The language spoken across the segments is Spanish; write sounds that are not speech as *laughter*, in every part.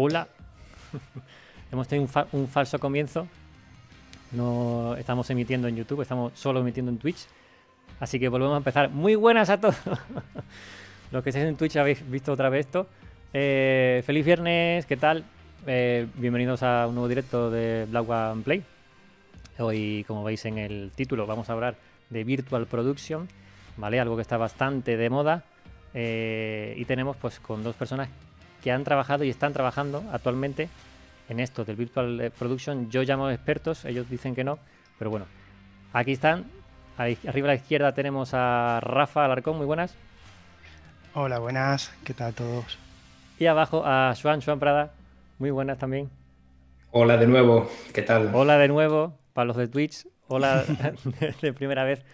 hola. *laughs* Hemos tenido un, falso comienzo. No estamos emitiendo en YouTube, estamos solo emitiendo en Twitch. Así que volvemos a empezar. Muy buenas a todos. *laughs* Los que estáis en Twitch habéis visto otra vez esto. Eh, feliz viernes, ¿qué tal? Eh, bienvenidos a un nuevo directo de Black One Play. Hoy, como veis en el título, vamos a hablar de Virtual Production, ¿vale? Algo que está bastante de moda. Eh, y tenemos pues con dos personas que han trabajado y están trabajando actualmente en esto del Virtual Production. Yo llamo expertos, ellos dicen que no, pero bueno, aquí están. Arriba a la izquierda tenemos a Rafa Alarcón, muy buenas. Hola, buenas, ¿qué tal todos? Y abajo a Juan, Juan Prada, muy buenas también. Hola de nuevo, ¿qué tal? Hola de nuevo, para los de Twitch, hola *laughs* de primera vez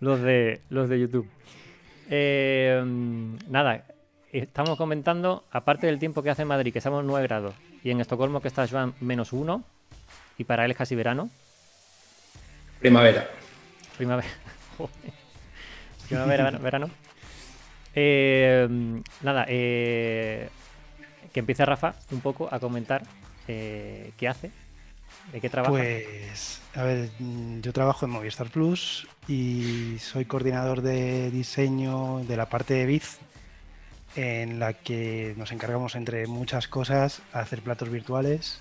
los de, los de YouTube. Eh, nada, estamos comentando, aparte del tiempo que hace en Madrid, que estamos 9 grados, y en Estocolmo que está Joan menos 1, y para él es casi verano. Primavera. Primavera. *laughs* Primavera, verano. Eh, nada, eh, que empiece Rafa un poco a comentar eh, qué hace, de qué trabaja. Pues, a ver, yo trabajo en Movistar Plus y soy coordinador de diseño de la parte de Biz en la que nos encargamos, entre muchas cosas, a hacer platos virtuales.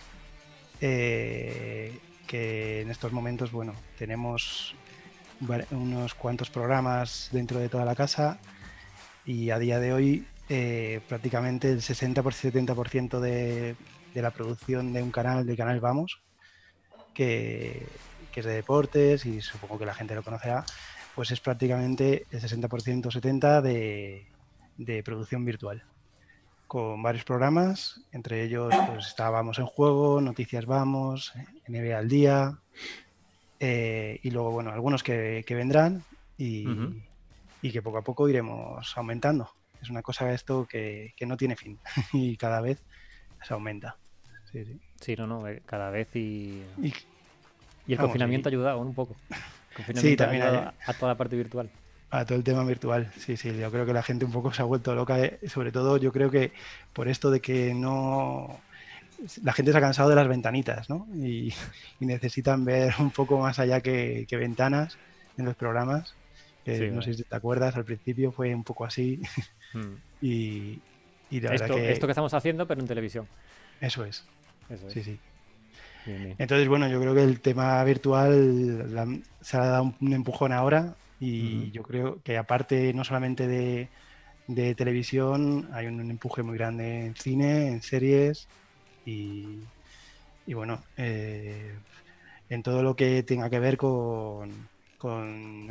Eh, que en estos momentos, bueno, tenemos unos cuantos programas dentro de toda la casa y a día de hoy eh, prácticamente el 60 por 70% de, de la producción de un canal, del canal Vamos, que, que, es de deportes y supongo que la gente lo conocerá, pues es prácticamente el 60% 70% de, de producción virtual con varios programas, entre ellos pues estábamos en juego, Noticias Vamos, NBA al día, eh, y luego, bueno, algunos que, vendrán y, que poco a poco iremos aumentando. Es una cosa esto que, no tiene fin *laughs* y cada vez se aumenta. Sí, sí. no, no, eh, cada vez y... Y, el confinamiento ha ayudado un poco. sí, también a toda la parte virtual. A todo el tema virtual, sí, sí, yo creo que la gente un poco *laughs* se ha vuelto loca, eh, sobre todo yo creo que por esto de que no... La gente se ha cansado de las ventanitas, ¿no? Y, *laughs* necesitan ver un poco más allá que, ventanas en los programas. no sé si te acuerdas, al principio fue un poco así. *laughs* Hmm. y, esto, que... esto que estamos haciendo, pero en televisión. Eso es. Eso es. Sí, sí. Entonces, bueno, yo creo que el tema virtual se ha dado un empujón ahora y yo creo que aparte no solamente de, televisión, hay un, empuje muy grande en cine, en series y, bueno, eh, en todo lo que tenga que ver con,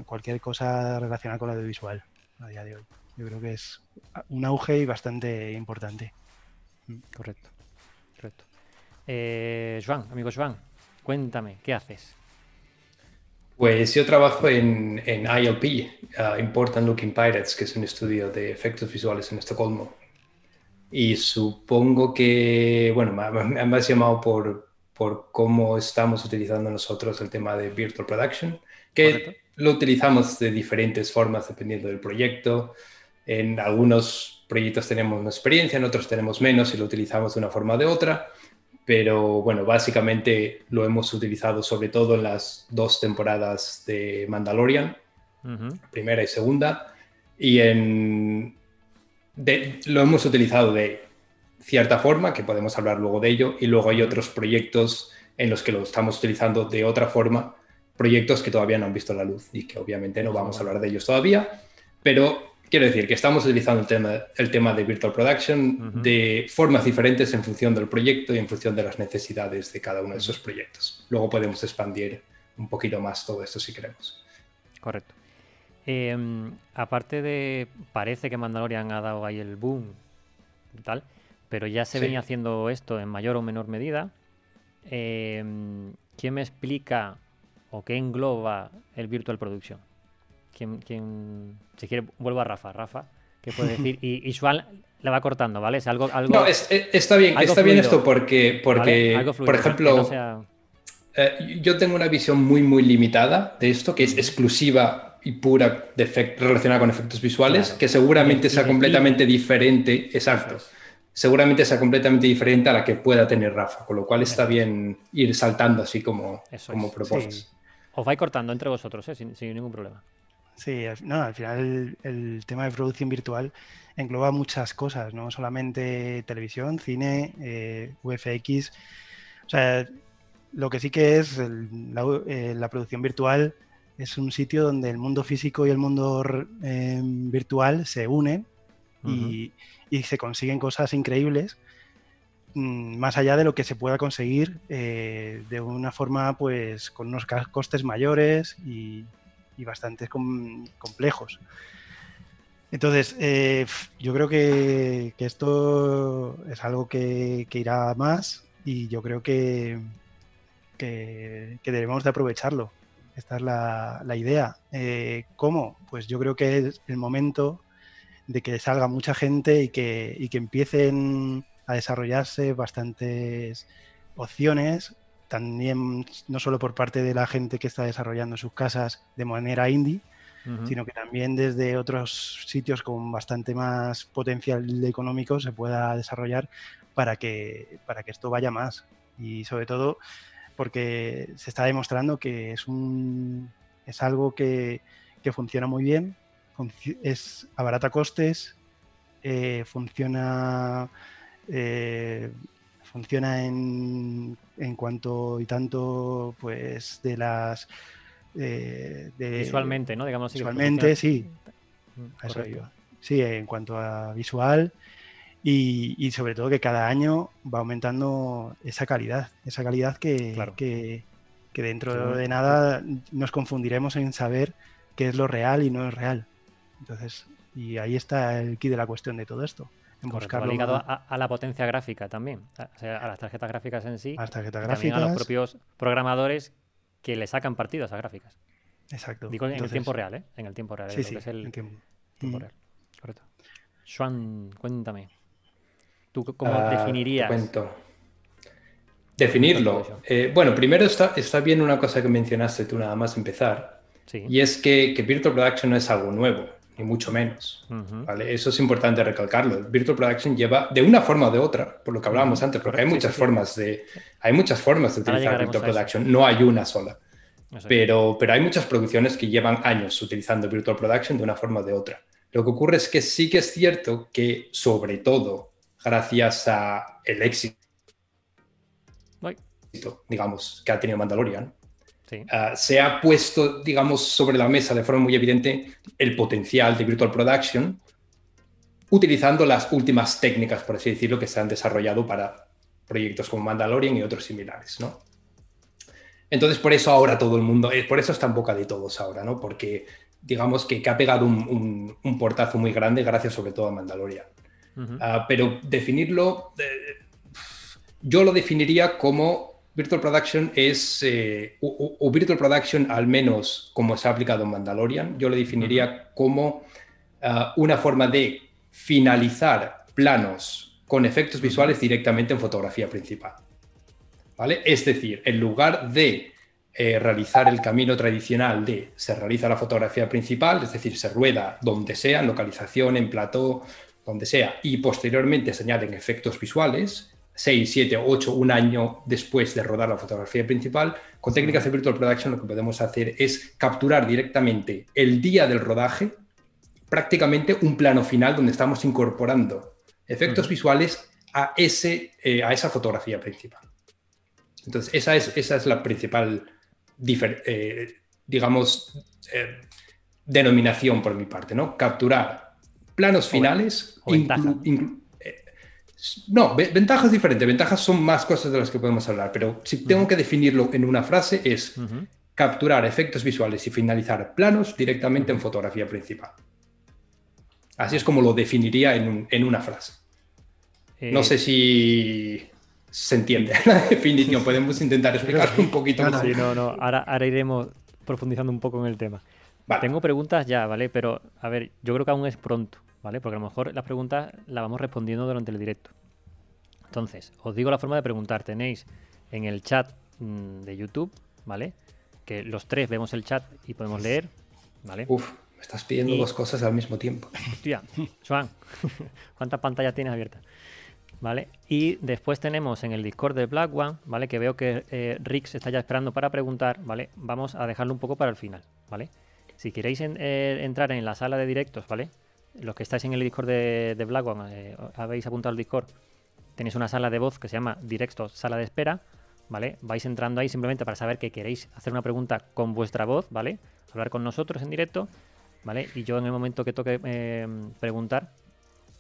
cualquier cosa relacionada con lo audiovisual a día de hoy. Yo creo que es un auge y bastante importante. Mm, correcto, correcto. Eh, Joan, amigo Joan, cuéntame, ¿qué haces? Pues yo trabajo en, en ILP, uh, Important Looking Pirates, que es un estudio de efectos visuales en Estocolmo. Y supongo que, bueno, me, me has llamado por, por cómo estamos utilizando nosotros el tema de Virtual Production, que lo utilizamos de diferentes formas dependiendo del proyecto. En algunos proyectos tenemos más experiencia, en otros tenemos menos y lo utilizamos de una forma o de otra pero bueno, básicamente lo hemos utilizado sobre todo en las dos temporadas de Mandalorian, primera y segunda, y en, lo hemos utilizado de cierta forma, que podemos hablar luego de ello, y luego hay otros proyectos en los que lo estamos utilizando de otra forma, proyectos que todavía no han visto la luz y que obviamente no vamos a hablar de ellos todavía, pero Quiero decir que estamos utilizando el tema, el tema de Virtual Production de formas diferentes en función del proyecto y en función de las necesidades de cada uno de esos proyectos. Luego podemos expandir un poquito más todo esto si queremos. Correcto. Em, aparte de, parece que Mandalorian ha dado ahí el boom y tal, pero ya se venía haciendo esto en mayor o menor medida. Em, ¿Quién me explica o qué engloba el Virtual Production? ¿Quién, si quiere, vuelvo a Rafa. Rafa, ¿qué puede decir? Y, y la va cortando, ¿vale? Es algo, algo no, está bien, está bien esto porque, porque por ejemplo, eh, yo tengo una visión muy, muy limitada de esto, que es exclusiva y pura de relacionada con efectos visuales, que seguramente sea completamente diferente, exacto. seguramente sea completamente diferente a la que pueda tener Rafa, con lo cual está bien ir saltando así como, como propuestas. Os vais cortando entre vosotros, ¿eh? sin, ningún problema. Sí, no, al final el, tema de producción virtual engloba muchas cosas, no solamente televisión, cine, eh, VFX. O sea, lo que sí que es eh, la, producción virtual es un sitio donde el mundo físico y el mundo virtual se unen y, y se consiguen cosas increíbles mm, más allá de lo que se pueda conseguir eh, de una forma pues con unos costes mayores y, y bastante complejos. Entonces, eh, yo creo que, esto es algo que, irá más y yo creo que, que, debemos de aprovecharlo. Esta es la, idea. Eh, ¿Cómo? Pues yo creo que es el momento de que salga mucha gente y que, que empiecen a desarrollarse bastantes opciones, también no solo por parte de la gente que está desarrollando sus casas de manera indie, sino que también desde otros sitios con bastante más potencial económico se pueda desarrollar para que, para que esto vaya más. Y sobre todo porque se está demostrando que es, un, es algo que, que funciona muy bien, es abarata costes, eh, funciona, eh, funciona en, en, cuanto y tanto pues de las... Eh, visualmente, ¿no? Digamos visualmente, sí. Mm, sí, en cuanto a visual y, sobre todo que cada año va aumentando esa calidad, esa calidad que, que, dentro de nada nos confundiremos en saber qué es lo real y no es real. Entonces, y ahí está el key de la cuestión de todo esto. En ligado a, la potencia gráfica también, a, las tarjetas gráficas en sí, a las tarjetas gráficas. también a los propios programadores que le sacan partido a esas gráficas. Exacto. Digo en el tiempo real, ¿eh? En el tiempo real. Sí, sí, es el tiempo, real. Correcto. Juan, cuéntame. ¿Tú cómo ah, definirías? cuento. Definirlo. Eh, bueno, primero está, está bien una cosa que mencionaste tú nada más empezar. Y es que, que Virtual Production no es algo nuevo ni mucho menos. ¿vale? Eso es importante recalcarlo. Virtual Production lleva de una forma o de otra, por lo que hablábamos antes, porque hay muchas formas de hay muchas formas de utilizar Virtual Production, no hay una sola. Pero, pero hay muchas producciones que llevan años utilizando Virtual Production de una forma o de otra. Lo que ocurre es que sí que es cierto que, sobre todo, gracias a el éxito, digamos, que ha tenido Mandalorian, Ah, se ha puesto, digamos, sobre la mesa de forma muy evidente el potencial de Virtual Production, utilizando las últimas técnicas, por así decirlo, que se han desarrollado para proyectos como Mandalorian y otros similares, ¿no? Entonces, por eso ahora todo el mundo, eh, por eso está en boca de todos ahora, ¿no? Porque digamos que, ha pegado un, portazo muy grande gracias sobre todo a Mandalorian. Ah, pero definirlo, eh, yo lo definiría como Virtual Production es, eh, o, Virtual Production al menos como se ha aplicado en Mandalorian, yo lo definiría como ah, una forma de finalizar planos con efectos visuales directamente en fotografía principal. ¿Vale? Es decir, en lugar de eh, realizar el camino tradicional de se realiza la fotografía principal, es decir, se rueda donde sea, en localización, en plató, donde sea, y posteriormente se añaden efectos visuales, 6, 7, 8, un año después de rodar la fotografía principal, con técnicas de Virtual Production lo que podemos hacer es capturar directamente el día del rodaje, prácticamente un plano final donde estamos incorporando efectos visuales a, ese, eh, a esa fotografía principal. Entonces, esa es, esa es la principal, eh, digamos, eh, denominación por mi parte, ¿no? Capturar planos finales, no, ventajas diferentes. Ventajas son más cosas de las que podemos hablar, pero si tengo que definirlo en una frase es capturar efectos visuales y finalizar planos directamente en fotografía principal. Así es como lo definiría en, una frase. No sé eh, si se entiende la *laughs* definición. Podemos intentar *laughs* explicarlo un poquito más. no, no. Ahora, ahora, iremos profundizando un poco en el tema. Tengo preguntas ya, ¿vale? Pero, a ver, yo creo que aún es pronto. ¿Vale? Porque a lo mejor las preguntas las vamos respondiendo durante el directo. Entonces, os digo la forma de preguntar. Tenéis en el chat mm, de YouTube, ¿vale? Que los tres vemos el chat y podemos leer, ¿vale? Uf, me estás pidiendo dos cosas al mismo tiempo. Hostia, Juan, *laughs* ¿cuántas pantallas tienes abiertas? ¿vale? Y después tenemos en el Discord de Black One, ¿vale? Que veo que eh, Rix está ya esperando para preguntar, ¿vale? Vamos a dejarlo un poco para el final, ¿vale? Si queréis eh, entrar en la sala de directos, ¿vale? Los que estáis en el Discord de, de Black One, eh, habéis apuntado al Discord, tenéis una sala de voz que se llama Directos Sala de Espera, ¿vale? Vais entrando ahí simplemente para saber que queréis hacer una pregunta con vuestra voz, ¿vale? Hablar con nosotros en directo, ¿vale? Y yo en el momento que toque preguntar,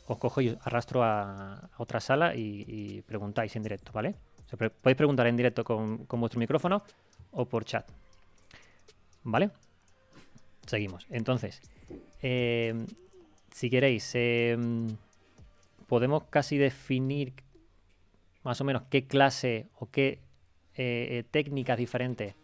os cojo y arrastro a, otra sala y, preguntáis en directo, ¿vale? podéis preguntar en directo con, vuestro micrófono o por chat. ¿Vale? Seguimos. Entonces, eh, si queréis, eh, podemos casi definir más o menos qué clase o qué eh, técnicas diferentes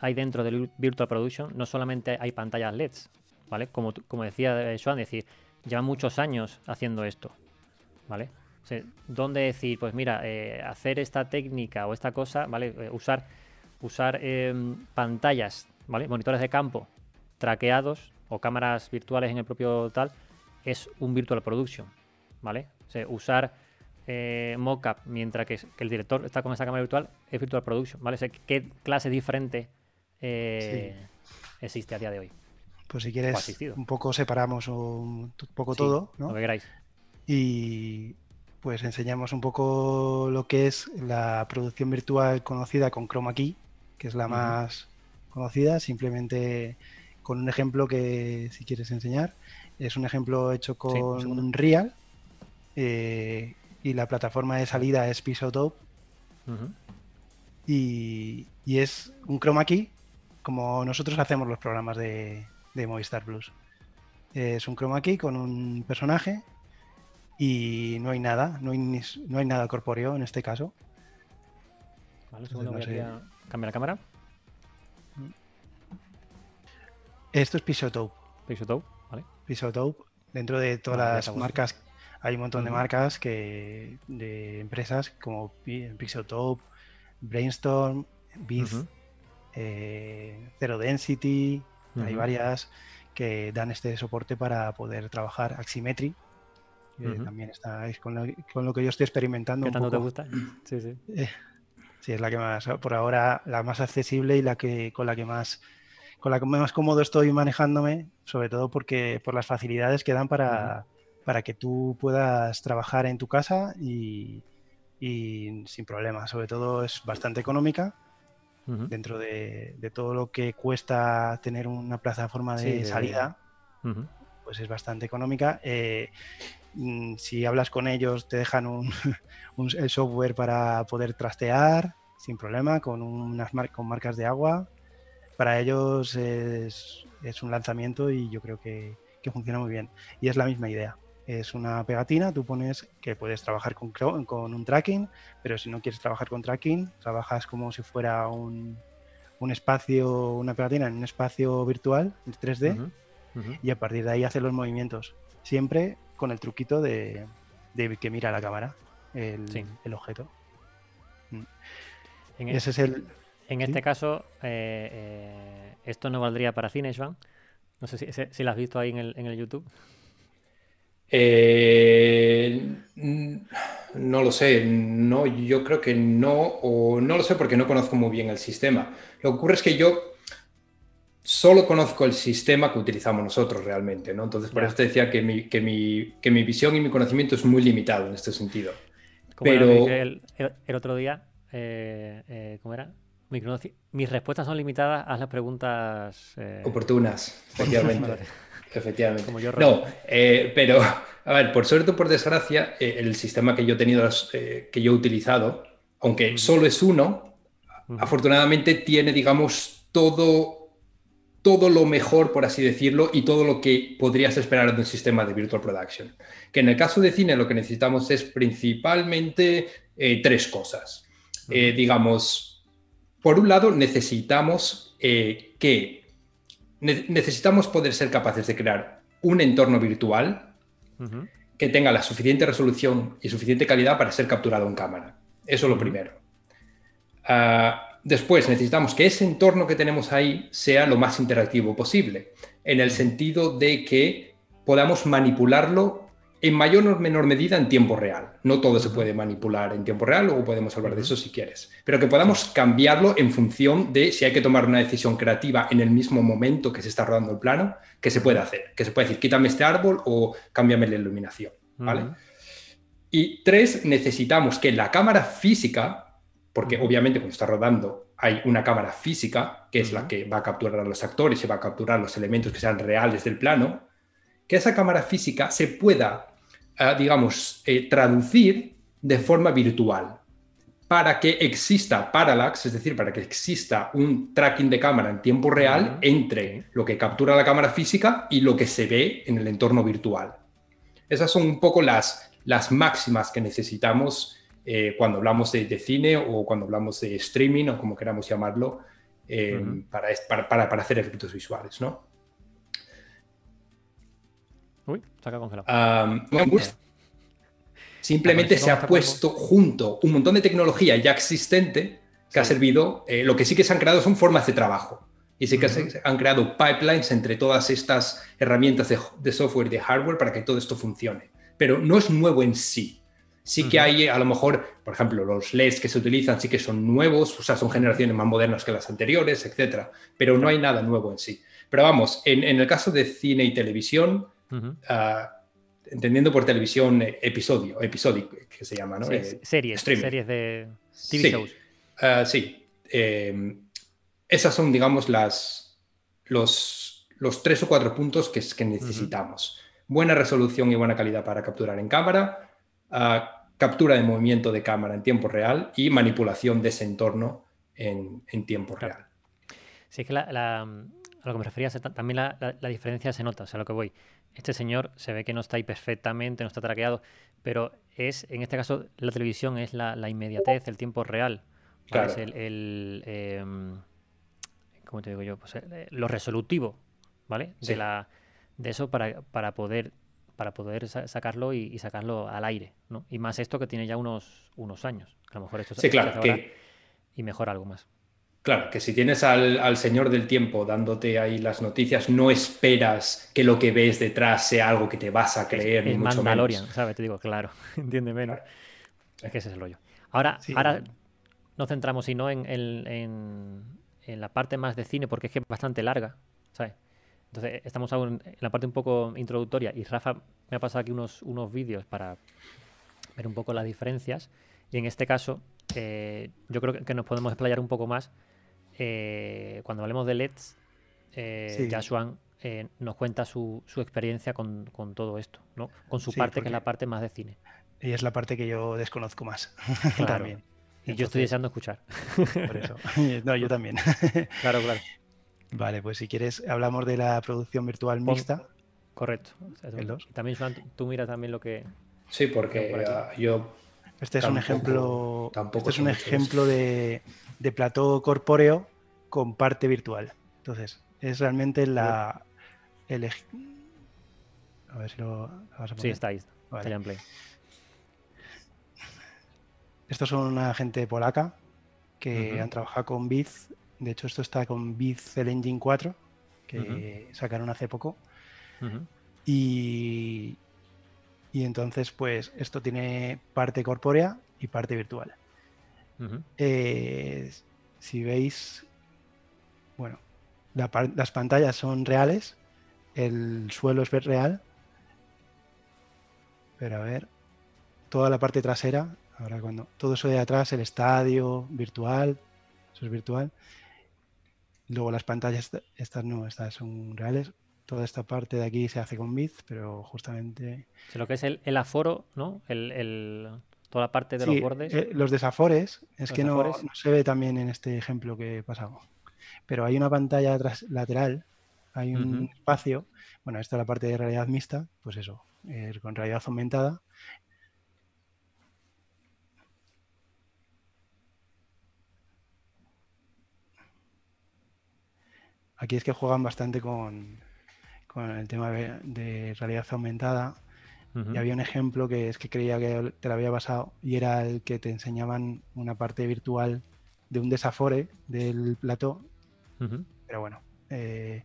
hay dentro del Virtual Production. No solamente hay pantallas LEDs, ¿vale? Como, como decía Joan, decir, lleva muchos años haciendo esto, ¿vale? ¿Dónde decir, pues mira, eh, hacer esta técnica o esta cosa, ¿vale? Eh, usar usar em, pantallas, ¿vale? Monitores de campo traqueados o cámaras virtuales en el propio tal, es un virtual production, ¿vale? usar eh, mockup mientras que, el director está con esa cámara virtual es virtual production, ¿vale? ¿Qué clase diferente existe a día de hoy? Pues si quieres, un poco separamos un poco todo, ¿no? Lo que queráis. Y pues enseñamos un poco lo que es la producción virtual conocida con Chroma Key, que es la más conocida, simplemente con un ejemplo que si quieres enseñar. Es un ejemplo hecho con un Real eh, y la plataforma de salida es Pisotope. y, y, es un chroma key como nosotros hacemos los programas de, de Movistar Plus. Es un chroma key con un personaje y no hay nada, no hay, no hay nada corpóreo en este caso. Vale, segundo, cambiar la cámara. Esto es Pisotope. Pisotope, vale. Pisotope. Dentro de todas las marcas, hay un montón de marcas que de empresas como Pisotope, Brainstorm, Biz, eh, Zero Density, hay varias que dan este soporte para poder trabajar Aximetry. también estáis con lo, que yo estoy experimentando. ¿Qué tanto te gusta? Sí, sí. Eh, *laughs* sí, es la que más, por ahora, la más accesible y la que con la que más con la que más cómodo estoy manejándome, sobre todo porque por las facilidades que dan para, para que tú puedas trabajar en tu casa y, y sin problema. Sobre todo es bastante económica dentro de, todo lo que cuesta tener una plataforma de salida, pues es bastante económica. Eh, mm, si hablas con ellos, te dejan un, *laughs* el software para poder trastear sin problema con unas con marcas de agua. Para ellos es, un lanzamiento y yo creo que funciona muy bien. Y es la misma idea es una pegatina, tú pones que puedes trabajar con, con un tracking, pero si no quieres trabajar con tracking, trabajas como si fuera un, un espacio, una pegatina en un espacio virtual, en 3D, y a partir de ahí hace los movimientos, siempre con el truquito de, que mira la cámara el, el objeto. Mm. En Ese es el... En este caso, eh, eh, esto no valdría para cine, Joan. No sé si, si, lo has visto ahí en el, en el YouTube. Eh, no lo sé, no, yo creo que no, o no lo sé porque no conozco muy bien el sistema. Lo que ocurre es que yo solo conozco el sistema que utilizamos nosotros realmente, ¿no? Entonces, por eso te decía que mi, que, mi, que mi visión y mi conocimiento es muy limitado en este sentido. Pero... El, el, otro día, eh, eh, ¿cómo era? Mis respuestas son limitadas a las preguntas... Oportunas, efectivamente. Efectivamente. no, eh, pero, a ver, por suerte o por desgracia, eh, el sistema que yo he tenido, eh, que yo he utilizado, aunque solo es uno, afortunadamente tiene, digamos, todo, todo lo mejor, por así decirlo, y todo lo que podrías esperar de un sistema de virtual production. Que en el caso de cine lo que necesitamos es principalmente tres cosas. digamos, por un lado, necesitamos que necesitamos poder ser capaces de crear un entorno virtual que tenga la suficiente resolución y suficiente calidad para ser capturado en cámara. Eso es lo primero. Ah, después, necesitamos que ese entorno que tenemos ahí sea lo más interactivo posible, en el sentido de que podamos manipularlo en mayor o menor medida en tiempo real. No todo se puede manipular en tiempo real, luego podemos hablar de eso si quieres, pero que podamos cambiarlo en función de si hay que tomar una decisión creativa en el mismo momento que se está rodando el plano, que se puede hacer, que se puede decir, quítame este árbol o cámbiame la iluminación, ¿vale? Y tres, necesitamos que la cámara física, porque obviamente cuando está rodando hay una cámara física, que es la que va a capturar a los actores y va a capturar los elementos que sean reales del plano, que esa cámara física se pueda digamos, eh, traducir de forma virtual para que exista parallax, es decir, para que exista un tracking de cámara en tiempo real entre lo que captura la cámara física y lo que se ve en el entorno virtual. Esas son un poco las, las máximas que necesitamos eh, cuando hablamos de, cine o cuando hablamos de streaming o como queramos llamarlo, eh, para, para, para, hacer efectos visuales, ¿no? Uy, congelado. simplemente se ha puesto junto un montón de tecnología ya existente que ha servido. Eh, lo que sí que se han creado son formas de trabajo. Y sí que se han creado pipelines entre todas estas herramientas de, software y de hardware para que todo esto funcione. Pero no es nuevo en sí. Sí que hay, a lo mejor, por ejemplo, los LEDs que se utilizan sí que son nuevos, o sea, son generaciones más modernas que las anteriores, etcétera. Pero no hay nada nuevo en sí. Pero vamos, en, en el caso de cine y televisión, Ah, entendiendo por televisión eh, episodio, episódico, que se llama, ¿no? Eh, series, series de TV shows. Ah, sí. Eh, esas son, digamos, las, los, los tres o cuatro puntos que, que necesitamos. Buena resolución y buena calidad para capturar en cámara, ah, captura de movimiento de cámara en tiempo real y manipulación de ese entorno en, tiempo real. Sí, es que a lo que me refería también la, la, diferencia se nota, o sea, a lo que voy este señor se ve que no está ahí perfectamente, no está traqueado, pero es, en este caso, la televisión es la, inmediatez, el tiempo real. Es el, em, ¿cómo te digo yo? Pues, eh, lo resolutivo, ¿vale? De, la, de eso para, para poder para poder sacarlo y, sacarlo al aire, ¿no? Y más esto que tiene ya unos, unos años. A lo mejor esto sí, claro, y mejor algo más. Claro, que si tienes al, señor del tiempo dándote ahí las noticias, no esperas que lo que ves detrás sea algo que te vas a creer. Es, mucho Mandalorian, ¿sabes? Te digo, claro, *laughs* entiende menos. Es que ese es el rollo. Ahora, ahora nos centramos, si no, en, en, la parte más de cine, porque es que es bastante larga, ¿sabes? Entonces, estamos aún en la parte un poco introductoria y Rafa me ha pasado aquí unos, unos vídeos para ver un poco las diferencias. Y en este caso, eh, yo creo que nos podemos explayar un poco más eh, cuando hablemos de LEDs, eh, eh, nos cuenta su, experiencia con, todo esto, ¿no? Con su parte, que es la parte más de cine. Y es la parte que yo desconozco más. *laughs* también. Y yo estoy deseando escuchar. *laughs* Por eso. *laughs* No, yo también. claro, claro. Vale, pues si quieres, hablamos de la producción virtual mixta. Correcto. también, tú mira también lo que. Sí, porque yo. Este es un ejemplo. Tampoco este es un ejemplo de, de plató corpóreo con parte virtual. Entonces, es realmente la. El, a ver si lo, vas a poner. Sí, está ahí. Vale. en play. Estos son una gente polaca que han trabajado con Biz. De hecho, esto está con Biz el Engine 4, que sacaron hace poco. Y, y entonces, pues, esto tiene parte corpórea y parte virtual. Eh, si veis, bueno, las pantallas son reales, el suelo es real, pero a ver, toda la parte trasera, ahora cuando todo eso de atrás, el estadio virtual, eso es virtual. Luego las pantallas, estas no, estas son reales. Toda esta parte de aquí se hace con Biz, pero justamente... Lo que es el, aforo, ¿no? el, toda la parte de los bordes. Eh, los desafores, es que no, se ve también en este ejemplo que he pasado. Pero hay una pantalla lateral, hay un espacio. Bueno, esta es la parte de realidad mixta, pues eso, eh, con realidad aumentada. Aquí es que juegan bastante con, con el tema de realidad aumentada y había un ejemplo que es que creía que te lo había pasado y era el que te enseñaban una parte virtual de un desafore del plató. Pero bueno, eh,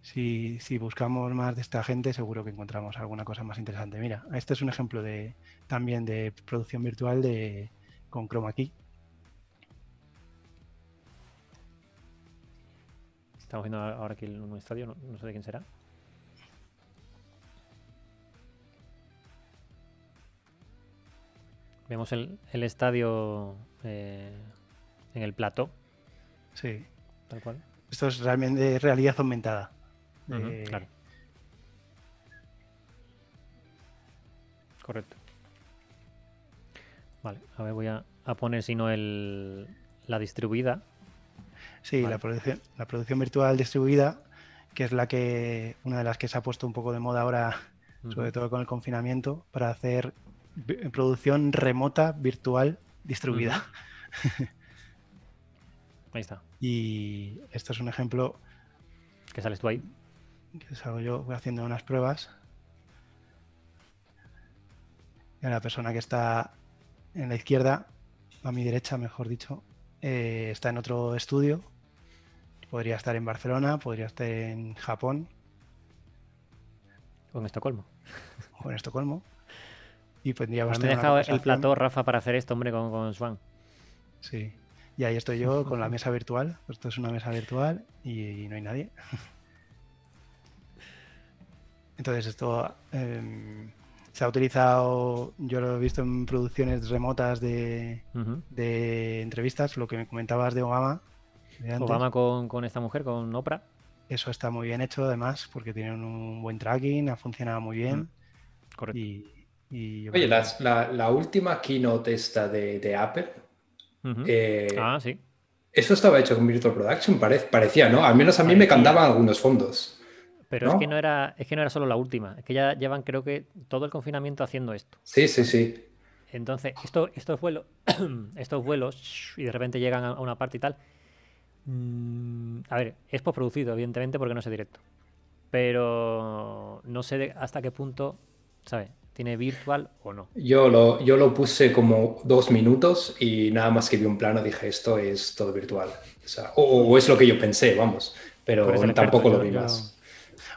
si, si buscamos más de esta gente, seguro que encontramos alguna cosa más interesante. Mira, este es un ejemplo de también de producción virtual de, con Chroma Key. Estamos viendo ahora aquí un estadio, no, no sé de quién será. Vemos el, el estadio eh, en el plató, Sí, tal cual. esto es realmente realidad aumentada. Eh, claro. Correcto. Vale, a ver, voy a, a poner si no el, la distribuida. Sí, Vale. la, producción, la producción virtual distribuida, que es la que una de las que se ha puesto un poco de moda ahora, *laughs* sobre todo con el confinamiento, para hacer producción remota virtual distribuida. *laughs* Ahí está. Y esto es un ejemplo Que sales tú ahí. que salgo yo voy haciendo unas pruebas. Y la persona que está en la izquierda, a mi derecha, mejor dicho, eh, está en otro estudio. Podría estar en Barcelona, podría estar en Japón O en Estocolmo. o en Estocolmo. Y podríamos Ahora me he dejado el plató, Rafa, para hacer esto, hombre, con, con Swan. Sí. Y ahí estoy yo con la mesa virtual. Esto es una mesa virtual y no hay nadie. Entonces esto em, se ha utilizado, yo lo he visto en producciones remotas de, de entrevistas, lo que me comentabas de Obama. de. Obama con, con esta mujer, con Oprah. Eso está muy bien hecho además porque tienen un buen tracking, ha funcionado muy bien. Correcto. Y, y yo Oye, las- la, la última keynote esta de, de Apple, eh, Ah, sí. eso estaba hecho con Virtual Production, parece, parecía, ¿no? Al menos a mí me cantaban algunos fondos. Pero ¿no? es que no era, es que no era solo la última. Es que ya llevan, creo que, todo el confinamiento haciendo esto. Sí, sí, sí. Entonces, esto, estos vuelos, *coughs* estos vuelos, y de repente llegan a una parte y tal. mm, a ver, es postproducido, evidentemente, porque no es directo. Pero no sé de- hasta qué punto, ¿sabes? ¿Tiene virtual o no? Yo lo, yo lo puse como dos minutos y nada más que vi un plano dije, esto es todo virtual. O, sea, o, o es lo que yo pensé, vamos. Pero tampoco experto, lo vi yo- más.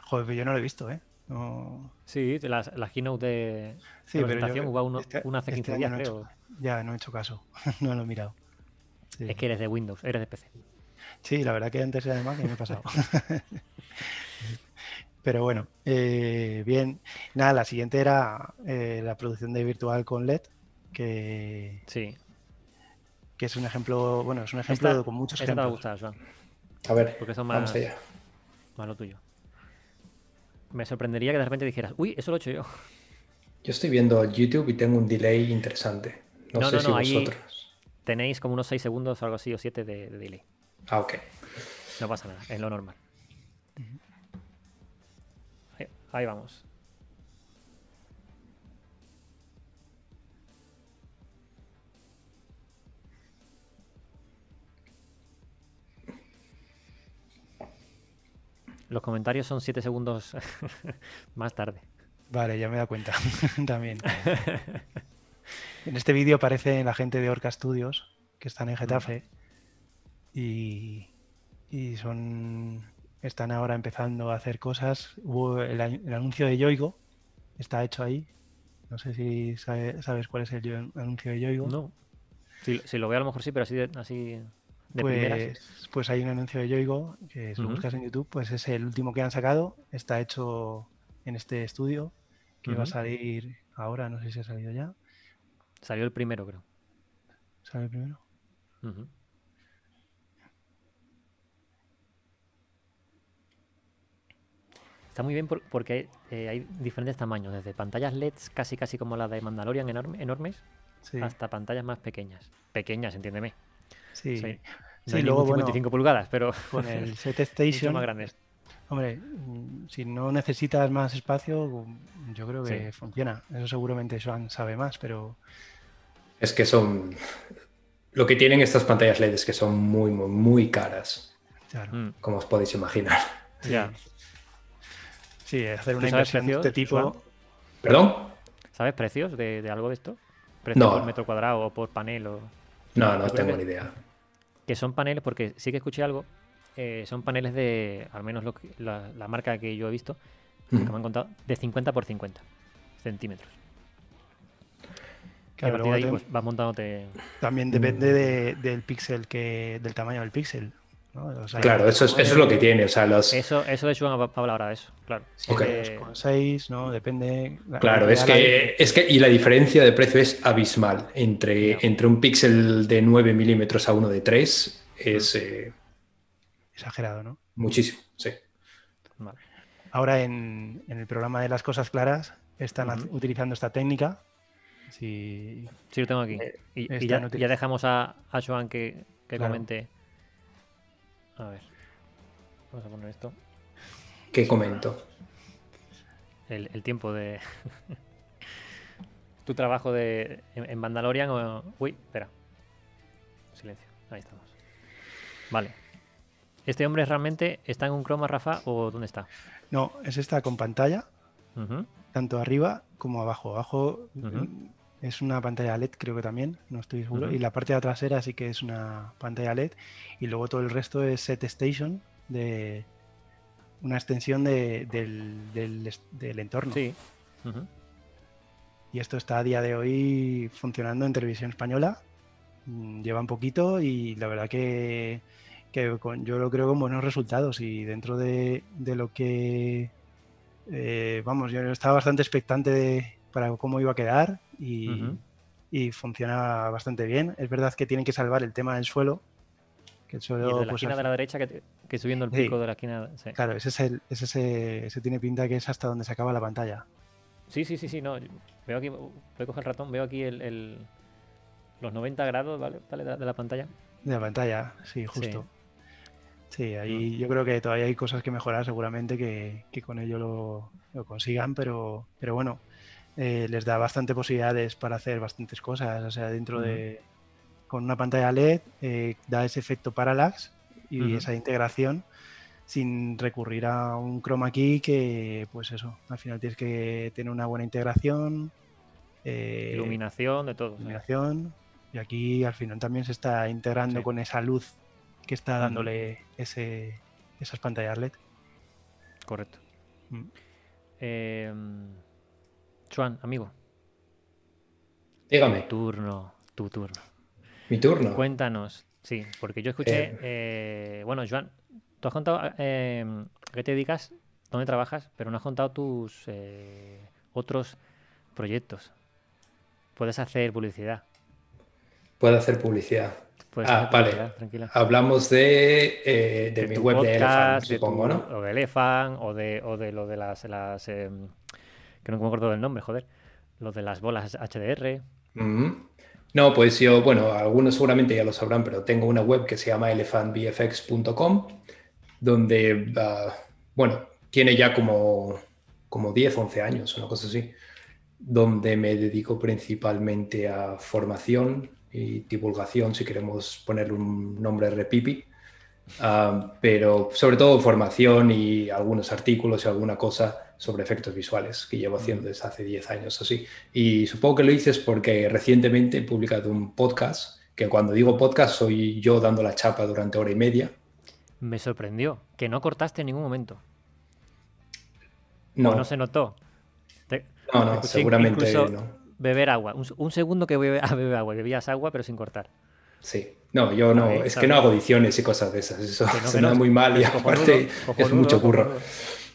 Joder, pero yo no lo he visto, ¿eh? No- Sí, las, las keynote de, Sí, presentación hubo uno- este- una hace este 15 año días, no he creo. hecho- Ya, no he hecho caso. *laughs* no lo he mirado. Sí. Es que eres de Windows, eres de PC. Sí, la verdad que antes era de Mac y me he pasado. *laughs* Pero bueno, eh, bien. Nada, la siguiente era eh, la producción de virtual con LED, que, Sí. que es un ejemplo, bueno, es un ejemplo Esta- con muchos Esta te va a ejemplos. gustar, Joan, A ver, porque son vamos más, allá. más lo tuyo. Me sorprendería que de repente dijeras, uy, eso lo he hecho yo. Yo estoy viendo YouTube y tengo un delay interesante. No, No, sé no, si ahí- vosotros. Tenéis como unos 6 segundos o algo así, o 7 de, de delay. Ah, ok. No pasa nada, es lo normal. Ahí, vamos. Los comentarios son 7 segundos *laughs* más tarde. Vale, ya me he dado cuenta *laughs* también. *laughs* En este vídeo aparece la gente de Orca Studios, que están en Getafe, y, y son están ahora empezando a hacer cosas. Hubo el, el anuncio de Yoigo, está hecho ahí. No sé si sabe- sabes cuál es el yo- anuncio de Yoigo. No. Si, si lo veo a lo mejor sí, pero así de, así de primeras. Pues, pues hay un anuncio de Yoigo que si lo buscas en YouTube, pues es el último que han sacado. Está hecho en este estudio que va a salir ahora, no sé si ha salido ya. Salió el primero, creo. ¿Sale primero? Ujú. Está muy bien por- porque eh, hay diferentes tamaños, desde pantallas LEDs casi casi como la de Mandalorian enorme- enormes, Sí, hasta pantallas más pequeñas. Pequeñas, entiéndeme. sí. O sea, no Sí, hay luego, ningún bueno, 55 pulgadas, pero Con el *laughs* Set mucho Station, más grandes. hombre, si no necesitas más espacio, yo creo que Sí. funciona. Eso seguramente Joan sabe más, pero Es que son... Lo que tienen estas pantallas LED es que son muy, muy, muy caras, claro. Mm, como os podéis imaginar. ya. *laughs* Sí, hacer ¿Tú una inversión de este tipo. ¿Perdón? ¿Sabes precios de, de algo de esto? ¿Precios No. por metro cuadrado o por panel? O... No, no tengo ni idea. Que son paneles, porque sí que escuché algo eh, son paneles de, al menos lo que- la, la marca que yo he visto, que me han contado, de 50 por 50 centímetros. y a Claro, partir de ahí te- pues, vas montándote. También depende de- del píxel que, del tamaño del píxel. ¿No? O sea, Claro, eso es, eso es lo que tiene. O sea, los, Eso, eso de hecho va a hablar ahora de eso, claro. si Ok. es 2,6, ¿no? Depende. la- Claro, la- es que, es que, y la diferencia de precio es abismal. Entre, entre un píxel de 9 milímetros a uno de 3 es eh, Exagerado, ¿no? muchísimo, sí. Vale. Ahora en, en el programa de las cosas claras están utilizando esta técnica. Si, Sí, lo tengo aquí. Eh, y, ya, ya dejamos a, a Joan que, que Claro. comente. A ver. Vamos a poner esto. ¿Qué comento? El, el tiempo de. *laughs* tu trabajo de, en, en Mandalorian o. Uy, espera. Silencio. Ahí estamos. Vale. ¿Este hombre realmente está en un croma, Rafa, o dónde está? no, es esta con pantalla, tanto arriba como abajo. Abajo es una pantalla LED, creo que también, no estoy seguro. Y la parte de trasera sí que es una pantalla LED. Y luego todo el resto es Set Station, de una extensión de- del, del entorno. Sí. Y esto está a día de hoy funcionando en televisión española. Mm, Lleva un poquito y la verdad que, que con- yo lo creo con buenos resultados y dentro de, de lo que... eh, vamos, yo estaba bastante expectante de- para cómo iba a quedar y, y funciona bastante bien. Es verdad que tienen que salvar el tema del suelo. Que el Y suelo, el de la pues, esquina de la derecha, que, te- que subiendo el Sí. pico de la esquina. Sí. Claro, ese, es el, ese, ese- ese tiene pinta que es hasta donde se acaba la pantalla. Sí, sí, sí, sí, no. Veo aquí, voy a coger el ratón, veo aquí el, el- los 90 grados, ¿vale? ¿Vale? De, de la pantalla. De la pantalla, sí, justo. Sí, ahí yo creo que todavía hay cosas que mejorar seguramente que, que con ello lo, lo consigan, pero, pero bueno, eh, les da bastante posibilidades para hacer bastantes cosas. O sea, dentro de. Con una pantalla LED eh, da ese efecto parallax y esa integración sin recurrir a un chroma key que, pues eso, al final tienes que tener una buena integración. eh, Iluminación, de todo. iluminación, Y aquí al final también se está integrando Sí. con esa luz que está dándole ese, esas pantallas LED. Correcto. Mm. Eh, Juan, amigo, Dígame, turno, tu turno. mi turno. Cuéntanos. Sí, porque yo escuché. eh, bueno, Joan, tú has contado eh, a qué te dedicas, dónde trabajas, pero no has contado tus eh, otros proyectos. Puedes hacer publicidad. Puedo hacer publicidad. Puedes Ah, hacer vale. tranquila. Hablamos de, eh, de, mi tu web de Elephant, de supongo, tu- ¿no? O de Elephant, o de, o de lo de las. las em, que no me acuerdo del nombre, joder. Lo de las bolas HDR. No, pues yo, bueno, algunos seguramente ya lo sabrán, pero tengo una web que se llama elephantbfx.com, donde, ah, bueno, tiene ya como, como 10, 11 años, una cosa así, donde me dedico principalmente a formación y divulgación, si queremos ponerle un nombre repipi, Ah, pero sobre todo formación y algunos artículos y alguna cosa sobre efectos visuales que llevo haciendo desde hace 10 años así. Y supongo que lo hice porque recientemente he publicado un podcast, que cuando digo podcast soy yo dando la chapa durante hora y media. Me sorprendió que no cortaste en ningún momento. No, O no se notó. Te- no, no, seguramente no. Beber agua. Un, un segundo que bebe, a beber agua. Bebías agua, pero sin cortar. Sí, no, yo no, es que no hago ediciones y cosas de esas, eso Que no, que suena no, muy mal y es cojonudo, aparte es mucho curro.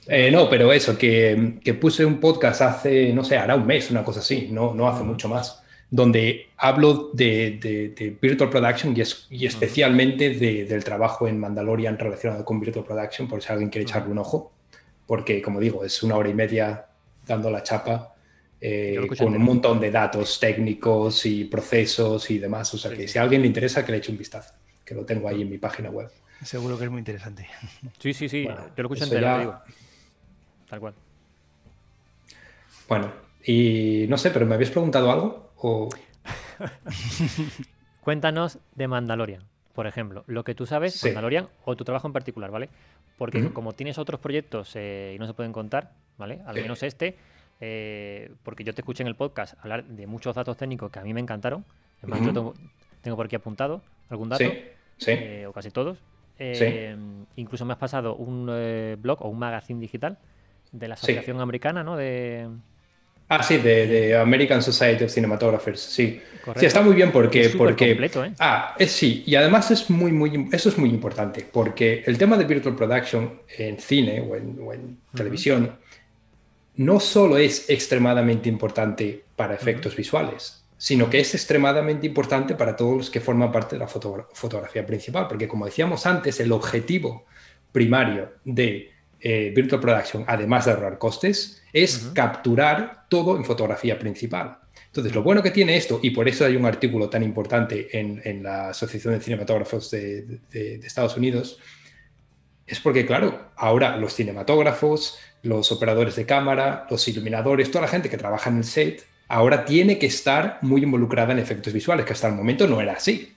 Eh, no, pero eso, que, que puse un podcast hace, no sé, hará un mes, una cosa así, no, no hace mucho más, donde hablo de, de- de Virtual Production y, es- y especialmente de- del trabajo en Mandalorian relacionado con Virtual Production, por si alguien quiere echarle un ojo, porque como digo, es una hora y media dando la chapa. Eh, con un montón de datos técnicos y procesos y demás. O sea Sí, que sí. si a alguien le interesa, que le eche un vistazo, que lo tengo ahí en mi página web. Seguro que es muy interesante. Sí, sí, sí. Bueno, yo lo escuché eso entero, ya- digo. Tal cual. Bueno, y no sé, pero ¿me habéis preguntado algo? O... *laughs* Cuéntanos de Mandalorian, por ejemplo. Lo que tú sabes, Sí. Mandalorian, o tu trabajo en particular, ¿vale? Porque como tienes otros proyectos eh, y no se pueden contar, ¿vale? Al Sí. menos este, eh, porque yo te escuché en el podcast hablar de muchos datos técnicos que a mí me encantaron. Es más, yo Ujú. tengo, tengo por aquí apuntado algún dato, Sí, sí. eh, o casi todos. Eh, incluso me has pasado un eh, blog o un magazine digital de la Asociación Americana, ¿no? De... Ah, sí, de, American Society of Cinematographers, sí. Sí, está muy bien porque... porque completo, ¿eh? Ah, es, sí, y además es muy, muy, eso es muy importante, porque el tema de Virtual Production en cine o en, televisión no solo es extremadamente importante para efectos visuales, sino que es extremadamente importante para todos los que forman parte de la fotografía principal, porque como decíamos antes, el objetivo primario de eh, Virtual Production, además de ahorrar costes, es capturar todo en fotografía principal. Entonces, lo bueno que tiene esto, y por eso hay un artículo tan importante en, la Asociación de Cinematógrafos de, Estados Unidos, es porque, claro, ahora los cinematógrafos, los operadores de cámara, los iluminadores, toda la gente que trabaja en el set, ahora tiene que estar muy involucrada en efectos visuales, que hasta el momento no era así.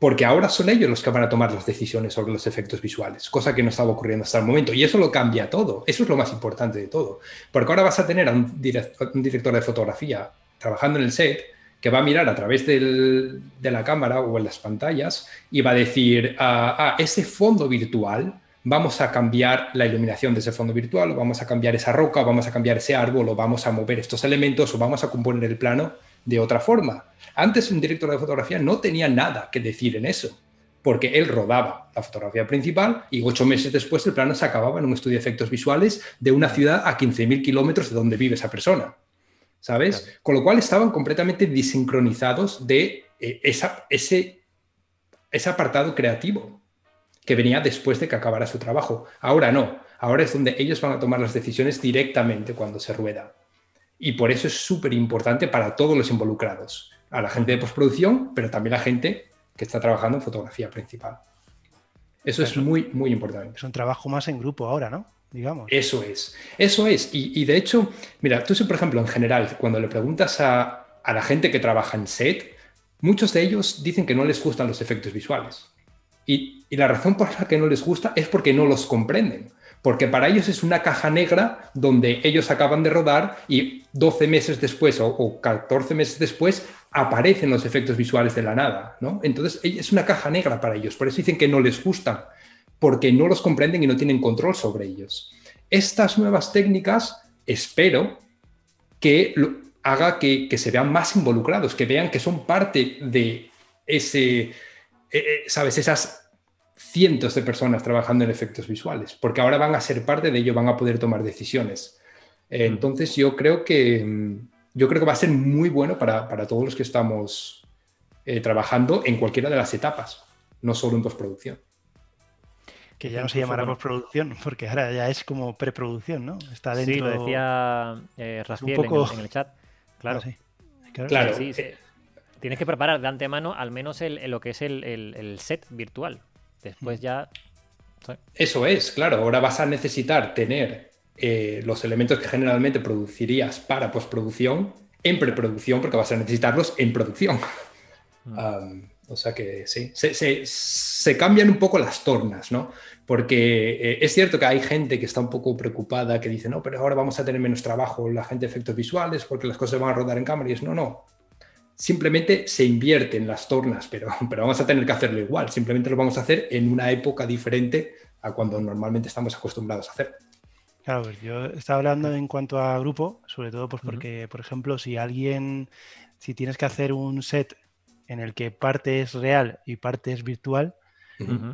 porque ahora son ellos los que van a tomar las decisiones sobre los efectos visuales, cosa que no estaba ocurriendo hasta el momento. Y eso lo cambia todo. Eso es lo más importante de todo. Porque ahora vas a tener a un, director de fotografía trabajando en el set que va a mirar a través de la cámara o en las pantallas y va a decir, ah, ah, ese fondo virtual vamos a cambiar la iluminación de ese fondo virtual, vamos a cambiar esa roca, o vamos a cambiar ese árbol, o vamos a mover estos elementos, o vamos a componer el plano de otra forma. Antes un director de fotografía no tenía nada que decir en eso, porque él rodaba la fotografía principal y ocho meses después el plano se acababa en un estudio de efectos visuales de una ciudad a 15.000 kilómetros de donde vive esa persona. ¿Sabes? Con lo cual estaban completamente desincronizados de eh, esa, ese, ese apartado creativo que venía después de que acabara su trabajo. Ahora no, ahora es donde ellos van a tomar las decisiones directamente cuando se rueda. Y por eso es súper importante para todos los involucrados, a la gente de postproducción, pero también a la gente que está trabajando en fotografía principal. Eso es muy, muy importante. Es un trabajo más en grupo ahora, ¿no? Eso es, eso es. Y, de hecho, mira, tú, por ejemplo, en general, cuando le preguntas a, a la gente que trabaja en set, muchos de ellos dicen que no les gustan los efectos visuales. Y, la razón por la que no les gusta es porque no los comprenden. Porque para ellos es una caja negra donde ellos acaban de rodar y 12 meses después o, 14 meses después aparecen los efectos visuales de la nada. ¿no? Entonces es una caja negra para ellos. Por eso dicen que no les gustan, porque no los comprenden y no tienen control sobre ellos. Estas nuevas técnicas, espero que haga que, que se vean más involucrados, que vean que son parte de ese eh, eh, ¿sabes? Esas cientos de personas trabajando en efectos visuales, porque ahora van a ser parte de ello, van a poder tomar decisiones. Eh, mm. entonces yo creo que mm, yo creo que va a ser muy bueno para, todos los que estamos trabajando en cualquiera de las etapas, no solo en postproducción. Que ya no se llamará postproducción, *laughs* porque ahora ya es como preproducción, ¿no? Está dentro. Sí, lo decía eh, Rafael en, el, chat. *laughs* Claro. Ah, sí. Claro. Sí, tienes que preparar de antemano al menos lo que es el, set virtual. Después ya... Eso es, claro. Ahora vas a necesitar tener eh, los elementos que generalmente producirías para postproducción en preproducción porque vas a necesitarlos en producción. Mm. o sea que sí, se, cambian un poco las tornas, ¿no? Porque eh, es cierto que hay gente que está un poco preocupada, que dice, no, pero ahora vamos a tener menos trabajo la gente de efectos visuales porque las cosas van a rodar en cámara y es, no, no, simplemente se invierte en las tornas, pero, *laughs* pero vamos a tener que hacerlo igual. Simplemente lo vamos a hacer en una época diferente a cuando normalmente estamos acostumbrados a hacer. Claro, pues yo estaba hablando en cuanto a grupo, sobre todo pues porque, por ejemplo, si alguien, si tienes que hacer un set en el que parte es real y parte es virtual,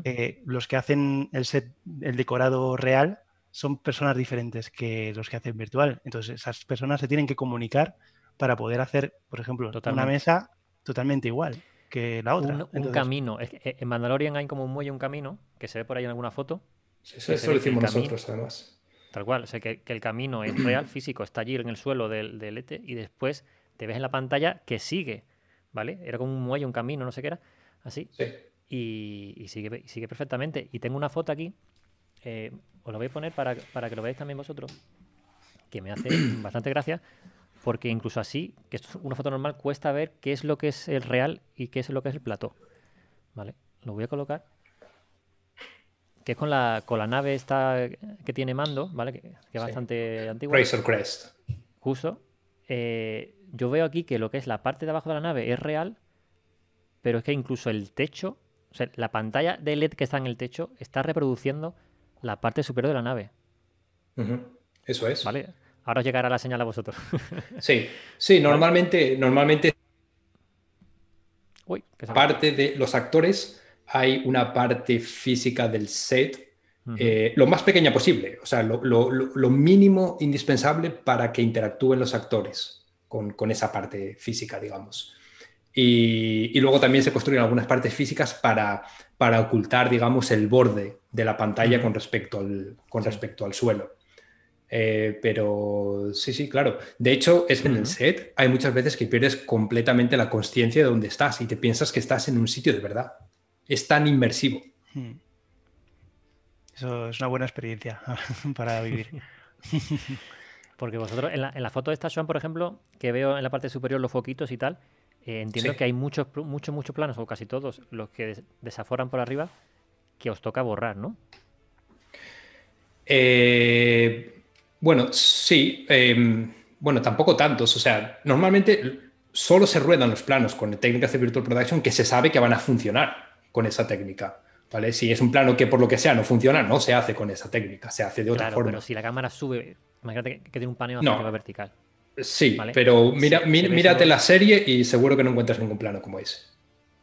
eh, los que hacen el set, el decorado real, son personas diferentes que los que hacen virtual. Entonces, esas personas se tienen que comunicar para poder hacer, por ejemplo, una mesa totalmente igual que la otra. Un, camino. Eh, en Mandalorian hay como un muelle, un camino, que se ve por ahí en alguna foto. Sí, eso, lo hicimos nosotros, además. Tal cual, o sea, que, el camino es *clears throat* real, físico, está allí en el suelo del, del ETE y después te ves en la pantalla que sigue, ¿vale? Era como un muelle, un camino, no sé qué era, así. Sí. Y, sigue, sigue perfectamente. Y tengo una foto aquí, eh, os la voy a poner para, para que lo veáis también vosotros, que me hace *coughs* bastante gracia, porque incluso así, que esto es una foto normal, cuesta ver qué es lo que es el real y qué es lo que es el plató. ¿Vale? Lo voy a colocar. Que es con la, con la nave esta que tiene mando, ¿vale? Que, es bastante antigua. Razor Crest. Justo. Eh, yo veo aquí que lo que es la parte de abajo de la nave es real, pero es que incluso el techo O sea, la pantalla de LED que está en el techo está reproduciendo la parte superior de la nave. Eso es. Vale. Ahora os llegará la señal a vosotros. *laughs* sí, sí, normalmente, normalmente Uy, parte de los actores hay una parte física del set eh, lo más pequeña posible, o sea, lo, mínimo indispensable para que interactúen los actores con, esa parte física, digamos. Y, luego también se construyen algunas partes físicas para, para ocultar, digamos, el borde de la pantalla con, respecto al, con respecto al suelo. Eh, pero sí, sí, claro. De hecho, es en el set hay muchas veces que pierdes completamente la conciencia de dónde estás y te piensas que estás en un sitio de verdad. Es tan inmersivo. Eso es una buena experiencia *laughs* para vivir. *laughs* *laughs* Porque vosotros, en la, foto de esta Swan, por ejemplo, que veo en la parte superior los foquitos y tal, eh, entiendo que hay muchos, muchos, muchos planos, o casi todos, los que desaforan por arriba, que os toca borrar, ¿no? Eh, bueno, sí. Em, bueno, tampoco tantos. O sea, normalmente solo se ruedan los planos con técnicas de Virtual Production que se sabe que van a funcionar con esa técnica. ¿Vale? Si es un plano que por lo que sea no funciona, no se hace con esa técnica, se hace de otra forma. Pero si la cámara sube, imagínate que tiene un paneo vertical. Sí, pero mira, mírate la serie y seguro que no encuentras ningún plano como ese.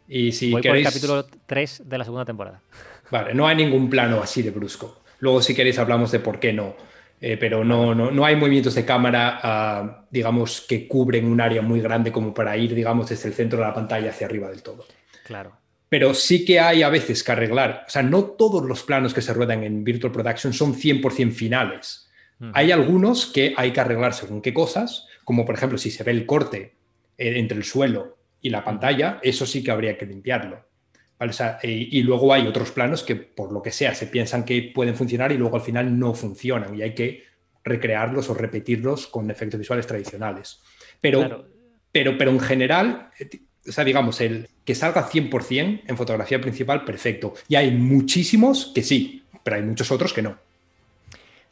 Y si Voy por el capítulo 3 de la segunda temporada. *laughs* Vale, no hay ningún plano así de brusco. Luego, si queréis, hablamos de por qué no. Eh, pero no, no, no, hay movimientos de cámara, ah, digamos, que cubren un área muy grande como para ir, digamos, desde el centro de la pantalla hacia arriba del todo. Claro pero sí que hay a veces que arreglar. O sea, no todos los planos que se ruedan en Virtual Production son 100% finales. Hay algunos que hay que arreglar según qué cosas, como por ejemplo si se ve el corte eh, entre el suelo y la pantalla, eso sí que habría que limpiarlo. y, luego hay otros planos que por lo que sea se piensan que pueden funcionar y luego al final no funcionan y hay que recrearlos o repetirlos con efectos visuales tradicionales. Pero, pero, pero en general eh, o sea, digamos, el que salga 100% en fotografía principal, perfecto. Y hay muchísimos que sí, pero hay muchos otros que no.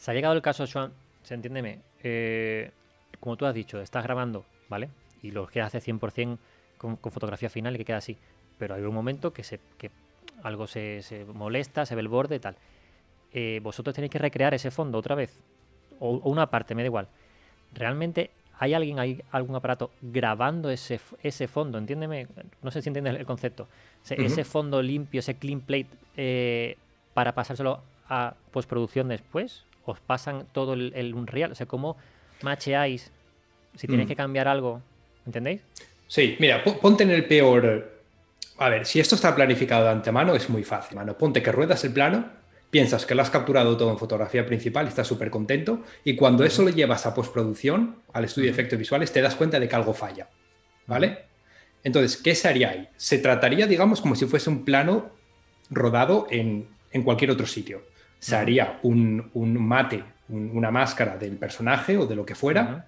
Se ha llegado el caso, Joan, se entiéndeme, eh, como tú has dicho, estás grabando, ¿vale? Y lo que hace 100% con, fotografía final y que queda así. Pero hay un momento que, se, que algo se, molesta, se ve el borde y tal. Eh, vosotros tenéis que recrear ese fondo otra vez. O, o, una parte, me da igual. Realmente hay alguien, hay algún aparato grabando ese, ese fondo, entiéndeme, no sé si entiendes el concepto, ese fondo limpio, ese clean plate, eh, para pasárselo a postproducción después, os pasan todo el, Unreal, o sea, ¿cómo macheáis si tenéis mm. que cambiar algo? ¿Entendéis? Sí, mira, ponte en el peor... A ver, si esto está planificado de antemano es muy fácil, mano. Ponte que ruedas el plano, piensas que lo has capturado todo en fotografía principal y estás súper contento, y cuando eso lo llevas a postproducción, al estudio de efectos visuales, te das cuenta de que algo falla, ¿vale? Entonces, ¿qué se haría ahí? Se trataría, digamos, como si fuese un plano rodado en, cualquier otro sitio. Se haría un, mate, una máscara del personaje o de lo que fuera,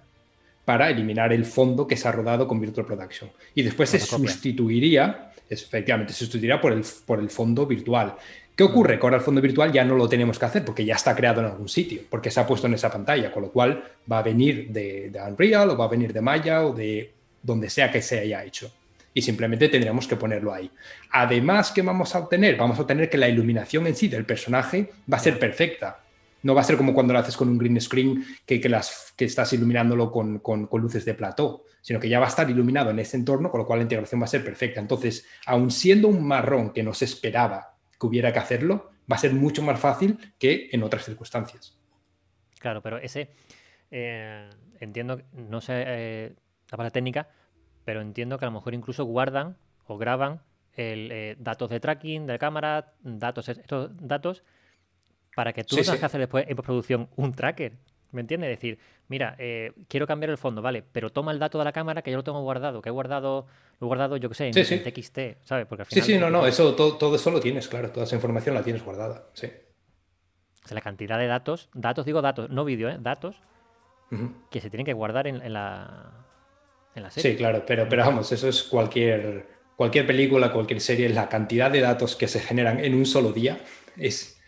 para eliminar el fondo que se ha rodado con Virtual Production. Y después se sustituiría, efectivamente, se sustituiría por el, por el fondo virtual. ¿Qué ocurre? Que ahora el fondo virtual ya no lo tenemos que hacer porque ya está creado en algún sitio, porque se ha puesto en esa pantalla, con lo cual va a venir de, Unreal o va a venir de Maya o de donde sea que se haya hecho. Y simplemente tendríamos que ponerlo ahí. Además, ¿qué vamos a obtener? Vamos a obtener que la iluminación en sí del personaje va a ser perfecta. No va a ser como cuando lo haces con un green screen que, las, que estás iluminándolo con, con, luces de plató, sino que ya va a estar iluminado en ese entorno, con lo cual la integración va a ser perfecta. Entonces, aun siendo un marrón que no se esperaba que hubiera que hacerlo, va a ser mucho más fácil que en otras circunstancias. Claro, pero ese, eh, entiendo, no sé eh, la técnica, pero entiendo que a lo mejor incluso guardan o graban el, eh, datos de tracking de cámara, datos, estos datos, para que tú tengas que hacer después en postproducción un tracker. ¿Me entiendes? Decir, mira, eh, quiero cambiar el fondo, vale, pero toma el dato de la cámara que yo lo tengo guardado, que he guardado, lo he guardado, yo qué sé, en, TXT, ¿sabes? Porque al final, sí, sí, no, no, eso, todo, eso lo tienes, claro, toda esa información la tienes guardada, sí. O sea, la cantidad de datos, datos, digo datos, no vídeo, ¿eh? Datos que se tienen que guardar en, la, en la serie. Sí, claro, pero, pero vamos, eso es cualquier, cualquier película, cualquier serie, la cantidad de datos que se generan en un solo día es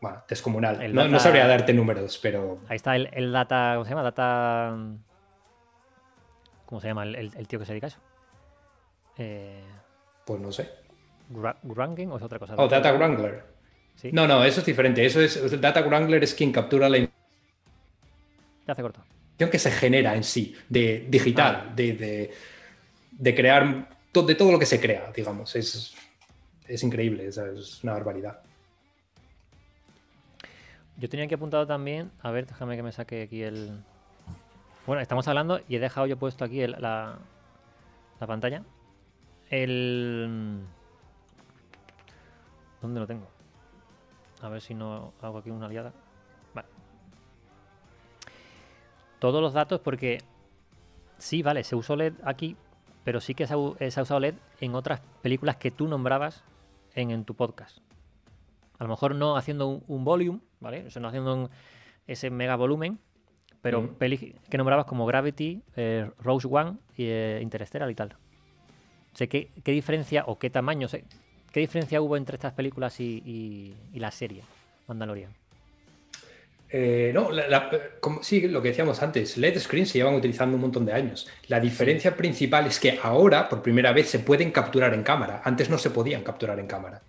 bueno, descomunal. No, no, sabría darte números, pero. Ahí está el, data. ¿Cómo se llama? Data. ¿Cómo se llama el, tío que se dedica a eso? Eh... Pues no sé. Wrangling o es otra cosa? Oh, Data Wrangler. No, no, eso es diferente. Eso es Data Wrangler es quien captura la ya se cortó. Que se genera en sí, de digital, ah. de, de, crear, de todo lo que se crea, digamos. Es, es increíble, es, es una barbaridad. Yo tenía aquí apuntado también, a ver, déjame que me saque aquí el... Bueno, estamos hablando y he dejado yo puesto aquí la, la pantalla. El... ¿Dónde lo tengo? A ver si no hago aquí una aliada. Todos los datos porque... Sí, vale, se usó LED aquí, pero sí que se ha, usado LED en otras películas que tú nombrabas en, tu podcast. A lo mejor no haciendo un, volume, ¿vale? O sea, no haciendo ese mega volumen, pero que nombrabas como Gravity, eh, Rose One y eh, Interstellar y tal. sé ¿qué, diferencia o qué tamaño, sé, qué diferencia hubo entre estas películas y, la serie Mandalorian? Eh, no, sí, lo que decíamos antes, LED screens se llevan utilizando un montón de años. La diferencia principal es que ahora, por primera vez, se pueden capturar en cámara. Antes no se podían capturar en cámara.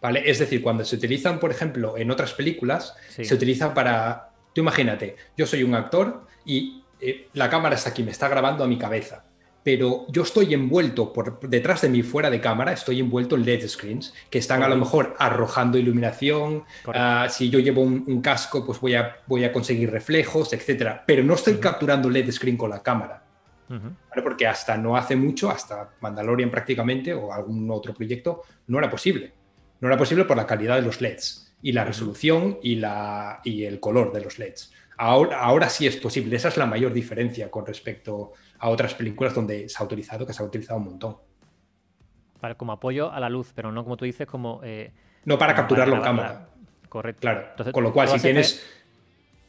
¿Vale? Es decir, cuando se utilizan, por ejemplo, en otras películas, se utilizan para Tú imagínate, yo soy un actor y eh, la cámara está aquí, me está grabando a mi cabeza, pero yo estoy envuelto por detrás de mí, fuera de cámara, estoy envuelto en LED screens que están a lo mejor arrojando iluminación. Ah, si yo llevo un, casco, pues voy a, voy a conseguir reflejos, etcétera. Pero no estoy capturando LED screen con la cámara. Porque hasta no hace mucho, hasta Mandalorian prácticamente o algún otro proyecto, no era posible. No era posible por la calidad de los LEDs y la resolución y, la, y el color de los LEDs. Ahora, ahora sí es posible, esa es la mayor diferencia con respecto a otras películas donde se ha utilizado, que se ha utilizado un montón. Para, como apoyo a la luz, pero no como tú dices, como... Eh, no para capturarlo en cámara. Correcto. Claro. con lo cual, si tienes...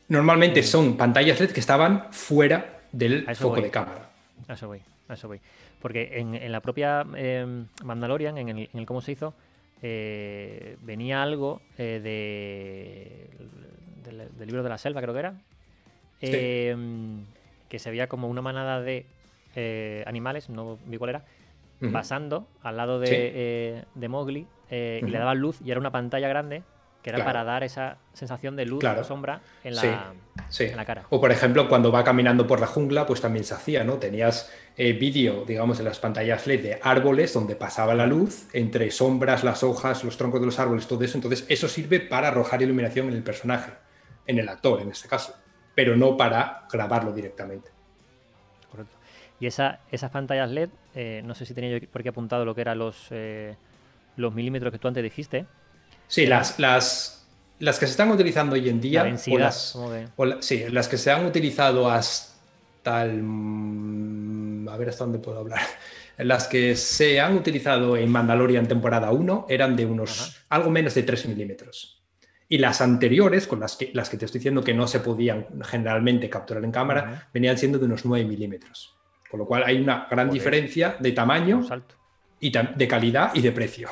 Normalmente son pantallas LED que estaban fuera del foco de cámara. A eso voy, a eso voy. Porque en, la propia eh, Mandalorian, en el, en el cómo se hizo, eh, venía algo eh, de, del, libro de la selva, creo que era, em, que se veía como una manada de eh, animales, no vi cuál era, pasando al lado de, de Mowgli y le daban luz y era una pantalla grande que era para dar esa sensación de luz o sombra en la, en la, cara. O por ejemplo, cuando va caminando por la jungla, pues también se hacía, ¿no? Tenías eh, vídeo, digamos, en las pantallas LED de árboles donde pasaba la luz entre sombras, las hojas, los troncos de los árboles, todo eso. Entonces, eso sirve para arrojar iluminación en el personaje, en el actor en este caso, pero no para grabarlo directamente. Correcto. Y esa, esas pantallas LED, eh, no sé si tenía yo por qué apuntado lo que eran los, eh, los milímetros que tú antes dijiste Sí, las, las, las que se están utilizando hoy en día. o las, sí, las que se han utilizado hasta el. A ver hasta dónde puedo hablar. *laughs* Las que se han utilizado en Mandalorian temporada 1 eran de unos algo menos de 3 milímetros. Y las anteriores, con las que, las que te estoy diciendo que no se podían generalmente capturar en cámara, venían siendo de unos 9 milímetros. Con lo cual hay una gran diferencia de tamaño y de calidad y de precio.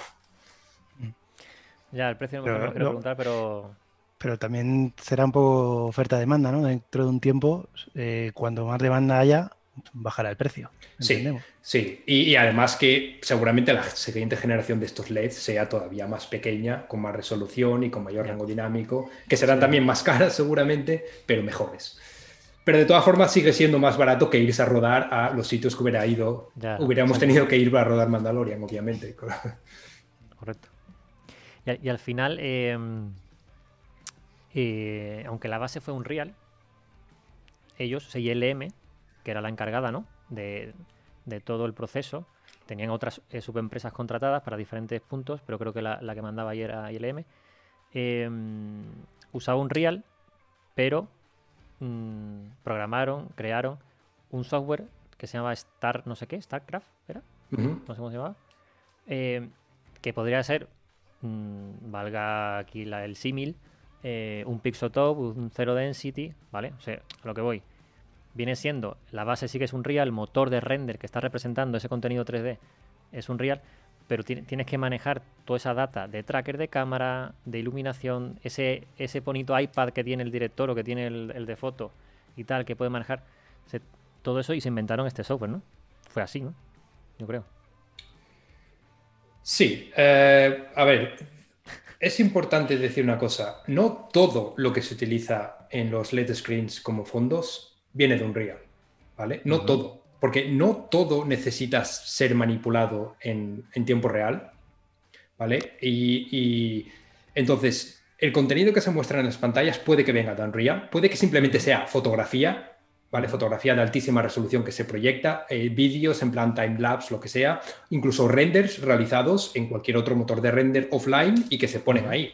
Ya, el precio no me lo quiero preguntar, pero. Pero también será un poco oferta-demanda, ¿no? Dentro de un tiempo, eh, cuando más demanda haya, bajará el precio. Sí, sí. Y, además que seguramente la siguiente generación de estos LEDs sea todavía más pequeña, con más resolución y con mayor rango dinámico, que serán también más *laughs* caras seguramente, pero mejores. Pero de todas formas sigue siendo más barato que irse a rodar a los sitios que hubiera ido, hubiéramos tenido que ir a rodar Mandalorian, obviamente. Correcto. Y, al final, em, eh, aunque la base fue un real, ellos, ILM, que era la encargada ¿no? de, todo el proceso, tenían otras eh, subempresas contratadas para diferentes puntos, pero creo que la, que mandaba ayer era ILM, em, usaba un real, pero mm, programaron, crearon un software que se llamaba Star, no sé qué, StarCraft, ¿era? No sé cómo se llamaba. Em, que podría ser Mm, valga aquí la, el símil, eh, un Pixotop, un Zero Density, ¿vale? O sea, a lo que voy. Viene siendo, la base sí que es un real, motor de render que está representando ese contenido 3D es un real, pero tienes que manejar toda esa data de tracker de cámara, de iluminación, ese, ese bonito iPad que tiene el director o que tiene el, de foto y tal, que puede manejar todo eso y se inventaron este software, ¿no? Fue así, ¿no? Yo creo. Sí, eh, a ver, es importante decir una cosa. No todo lo que se utiliza en los LED screens como fondos viene de Unreal, ¿vale? No todo, porque no todo necesitas ser manipulado en, tiempo real, ¿vale? Y, entonces, el contenido que se muestra en las pantallas puede que venga de Unreal, puede que simplemente sea fotografía ¿vale? Fotografía de altísima resolución que se proyecta, eh, vídeos en plan time-lapse, lo que sea, incluso renders realizados en cualquier otro motor de render offline y que se ponen ahí.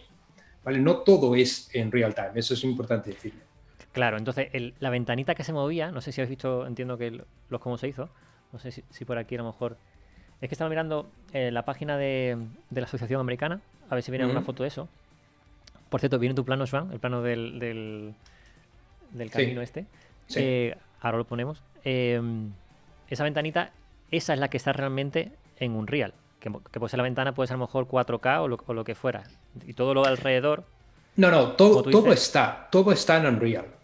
¿vale? No todo es en real time, eso es importante decirlo. Claro, entonces la ventanita que se movía, no sé si habéis visto, entiendo que los cómo se hizo, no sé si, por aquí a lo mejor... Es que estaba mirando eh, la página de, la Asociación Americana, a ver si viene una foto de eso. Por cierto, viene tu plano, Swan, el plano del, del, camino este. Eh, ahora lo ponemos. Em, esa ventanita, esa es la que está realmente en Unreal. Que, que puede ser la ventana, puede ser a lo mejor 4K o lo, que fuera. Y todo lo alrededor. No, no, todo, todo está. Todo está en Unreal.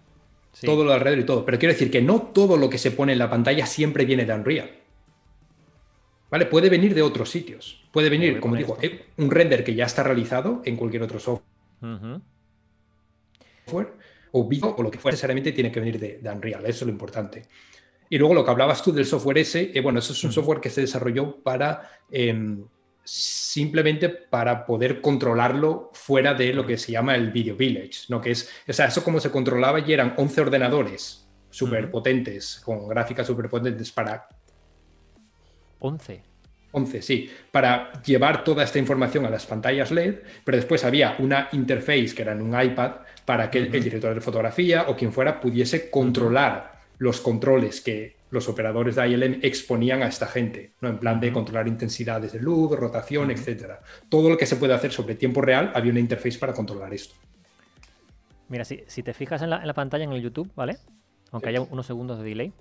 Todo lo alrededor y todo. Pero quiero decir que no todo lo que se pone en la pantalla siempre viene de Unreal. ¿Vale? Puede venir de otros sitios. Puede venir, como digo, eh, un render que ya está realizado en cualquier otro software o Vivo o lo que fuera, necesariamente tiene que venir de, Unreal, eso es lo importante. Y luego lo que hablabas tú del software ese, eh, bueno, eso es un software que se desarrolló para em, simplemente para poder controlarlo fuera de lo que se llama el Video Village, ¿no? Que es, o sea, eso como se controlaba y eran 11 ordenadores súper potentes, con gráficas súper potentes para... 11. 11, sí, para llevar toda esta información a las pantallas LED, pero después había una interface que era en un iPad para que el, director de fotografía o quien fuera pudiese controlar los controles que los operadores de ILM exponían a esta gente, ¿no? en plan de controlar intensidades de luz, rotación, etcétera. Todo lo que se puede hacer sobre tiempo real, había una interface para controlar esto. Mira, si, te fijas en la, pantalla en el YouTube, ¿vale? Aunque haya unos segundos de delay,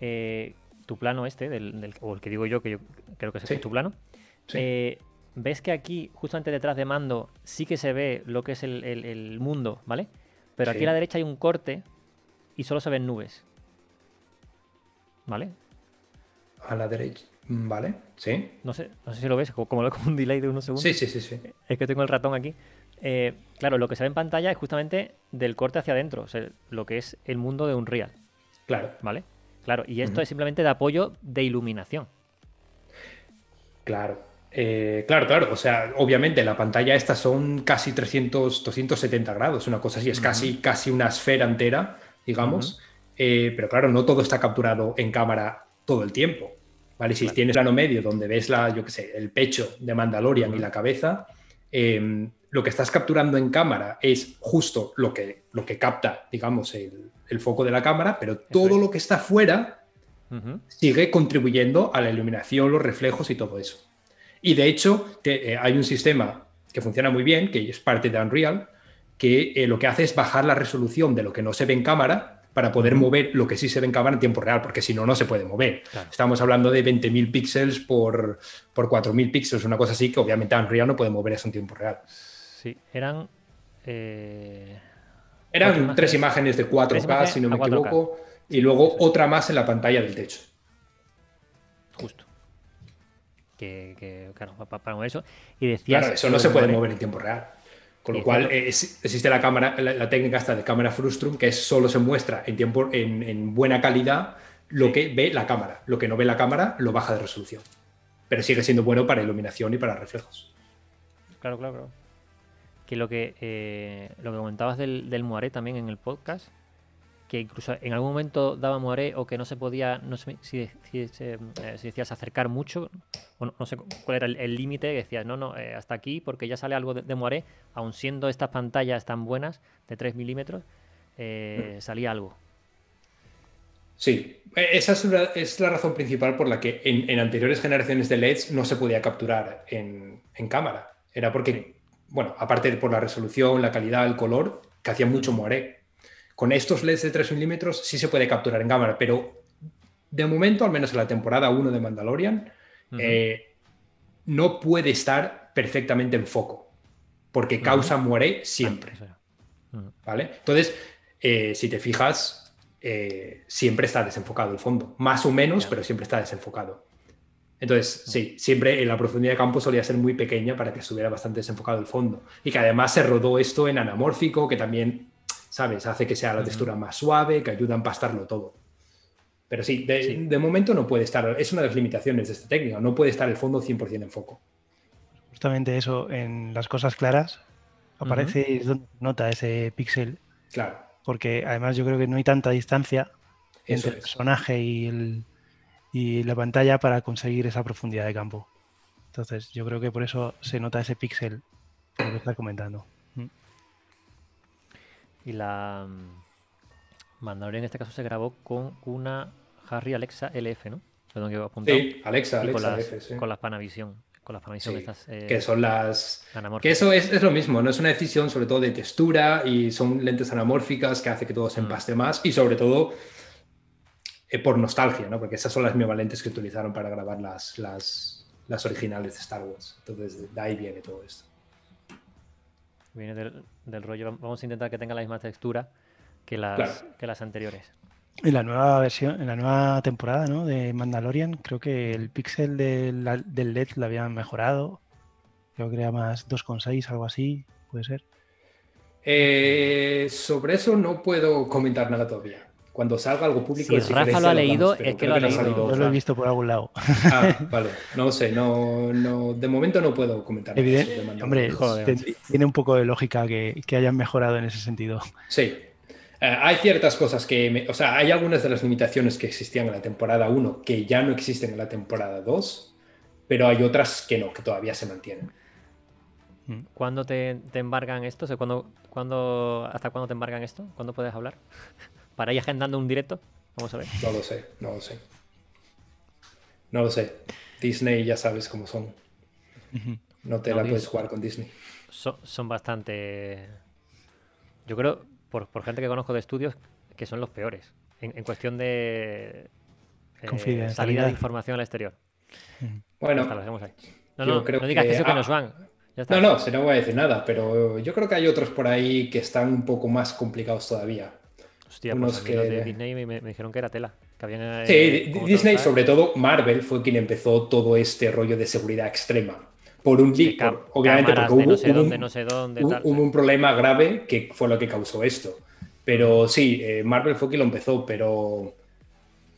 eh, tu plano este, del, o el que digo yo, que yo creo que es tu plano, eh, ves que aquí, justamente detrás de mando, sí que se ve lo que es el, mundo, ¿vale? Pero aquí a la derecha hay un corte y solo se ven nubes. ¿Vale? A la derecha. Vale, sí. No sé, no sé si lo ves, como, lo con un delay de unos segundos. Sí, sí, sí, sí. Es que tengo el ratón aquí. Eh, claro, lo que se ve en pantalla es justamente del corte hacia adentro, o sea, lo que es el mundo de Unreal. Claro. ¿Vale? Claro, y esto es simplemente de apoyo de iluminación. Claro. Eh, claro, claro. O sea, obviamente la pantalla estas son casi 300, 270 grados, una cosa así. Es casi, casi una esfera entera, digamos. Eh, pero claro, no todo está capturado en cámara todo el tiempo. ¿vale? Si tienes plano medio donde ves la, yo qué sé, el pecho de Mandalorian y la cabeza, em, lo que estás capturando en cámara es justo lo que, lo que capta, digamos, el, el foco de la cámara, pero todo lo que está fuera sigue contribuyendo a la iluminación, los reflejos y todo eso. Y de hecho, eh, hay un sistema que funciona muy bien, que es parte de Unreal, que eh, lo que hace es bajar la resolución de lo que no se ve en cámara para poder mover lo que sí se ve en cámara en tiempo real, porque si no, no se puede mover. Estamos hablando de 20.000 píxeles por, por 4.000 píxeles, una cosa así que obviamente Unreal no puede mover eso en tiempo real. Sí, eran... Eh, eran tres imágenes de 4K, si no me equivoco, y luego otra más en la pantalla del techo. Justo. Que, claro, para mover eso. Y decías. Claro, eso no se puede mover en tiempo real. Con lo cual existe la cámara, la, técnica esta de cámara frustrum, que es solo se muestra en tiempo, en, buena calidad lo que ve la cámara. Lo que no ve la cámara lo baja de resolución. Pero sigue siendo bueno para iluminación y para reflejos. Claro, claro, claro que lo que, eh, lo que comentabas del, del Moaré también en el podcast, que incluso en algún momento daba Moaré o que no se podía, no sé si, si, eh, decías acercar mucho, o no, sé cuál era el límite, decías, no, no, eh, hasta aquí, porque ya sale algo de, de, aun siendo estas pantallas tan buenas, de 3 milímetros, mm. salía algo. Sí, e, esa es, la razón principal por la que en, anteriores generaciones de LEDs no se podía capturar en, en cámara. Era porque bueno, aparte por la resolución, la calidad, el color, que hacía mucho moaré. Con estos LEDs de 3 milímetros sí se puede capturar en cámara, pero de momento, al menos en la temporada 1 de Mandalorian, eh, no puede estar perfectamente en foco, porque causa moaré siempre. ¿Vale? Entonces, eh, si te fijas, eh, siempre está desenfocado el fondo, más o menos, pero siempre está desenfocado. Entonces, sí, siempre en la profundidad de campo solía ser muy pequeña para que estuviera bastante desenfocado el fondo. Y que además se rodó esto en anamórfico, que también, ¿sabes? Hace que sea la textura más suave, que ayuda a empastarlo todo. Pero sí de, momento no puede estar, es una de las limitaciones de esta técnica, no puede estar el fondo 100% en foco. Justamente eso, en las cosas claras, aparece donde nota ese píxel. Claro. Porque además yo creo que no hay tanta distancia entre el personaje y, y la pantalla para conseguir esa profundidad de campo. Entonces yo creo que por eso se nota ese píxel que estás comentando. Y la mm, Mandalorian en este caso se grabó con una Harry Alexa LF, ¿no? Sí, Alexa, Alexa con las, LF, Con las Panavision. Con las Panavision estas, eh, que son las... Que eso es, es, lo mismo, no es una decisión sobre todo de textura y son lentes anamórficas que hace que todo se mm. empaste más y sobre todo eh, por nostalgia, ¿no? Porque esas son las mismas lentes que utilizaron para grabar las, las, las originales de Star Wars. Entonces de ahí viene todo esto. Viene del, del rollo, vamos a intentar que tenga la misma textura que las, que las anteriores. En la nueva versión, en la nueva temporada ¿no? de Mandalorian, creo que el píxel del, LED lo habían mejorado. Creo que era más 2,6, algo así, puede ser. Eh, sobre eso no puedo comentar nada todavía. Cuando salga algo público. Si Rafa lo ha leído, es que lo ha leído. Yo lo he visto por algún lado. Ah, *laughs* vale. No sé, no, no, de momento no puedo comentar. Evidente, hombre, tiene un poco de lógica que, que hayan mejorado en ese sentido. Sí, eh, hay ciertas cosas que, o sea, hay algunas de las limitaciones que existían en la temporada 1 que ya no existen en la temporada 2, pero hay otras que no, que todavía se mantienen. Mm. ¿Cuándo te, embargan esto? ¿cuándo, hasta cuándo te embargan esto? ¿Cuándo puedes hablar? *laughs* ¿Para ir agendando un directo? Vamos a ver. No lo sé, no lo sé. No lo sé. Disney ya sabes cómo son. No te la puedes jugar con Disney. son bastante... Yo creo, por, gente que conozco de estudios que son los peores en, cuestión de eh, salida de información al exterior. Bueno, No, no, no digas que, eso que nos van. No, no, se no voy a decir nada, pero yo creo que hay otros por ahí que están un poco más complicados todavía. Hostia, pues que... de Disney me, dijeron que era tela. Eh, sí, Disney, sobre todo Marvel, fue quien empezó todo este rollo de seguridad extrema por un leak, obviamente porque hubo, un, problema grave que fue lo que causó esto. Pero sí, eh, Marvel fue quien lo empezó, pero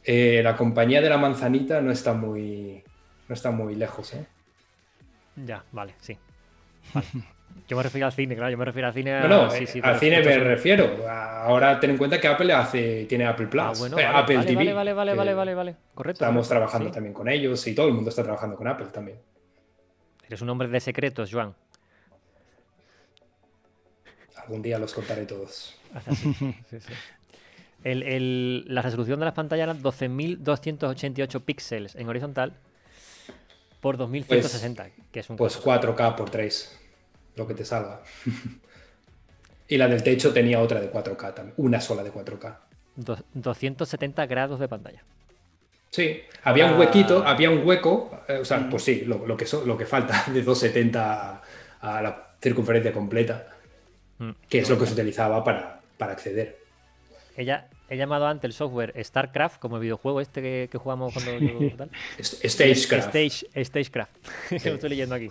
eh, la compañía de la manzanita no está muy, no está muy lejos. ¿eh? Ya, vale, sí. *laughs* Yo me refiero al cine, claro, yo me refiero al cine. No, no, al cine me refiero. Ahora ten en cuenta que Apple hace, tiene Apple Plus, ah, bueno, Apple vale, TV. Vale, vale, vale, vale, vale, correcto. Estamos trabajando también con ellos y todo el mundo está trabajando con Apple también. Eres un hombre de secretos, Joan. Algún día los contaré todos. *laughs* la resolución de las pantallas era 12.288 píxeles en horizontal por 2160, pues, que es un... Pues 4K por 3, lo que te salga. *laughs* y la del techo tenía otra de 4K también, una sola de 4K. 270 grados de pantalla. Sí, había un huequito, había un hueco, eh, o sea, mm. pues sí, lo, que, lo que falta *laughs* de 270 a, la circunferencia completa, mm. que es lo que se utilizaba para, acceder. Ella, he llamado antes el software StarCraft, como el videojuego este que, jugamos cuando... *laughs* Tal. Stagecraft. Stage, Stagecraft, lo estoy leyendo aquí.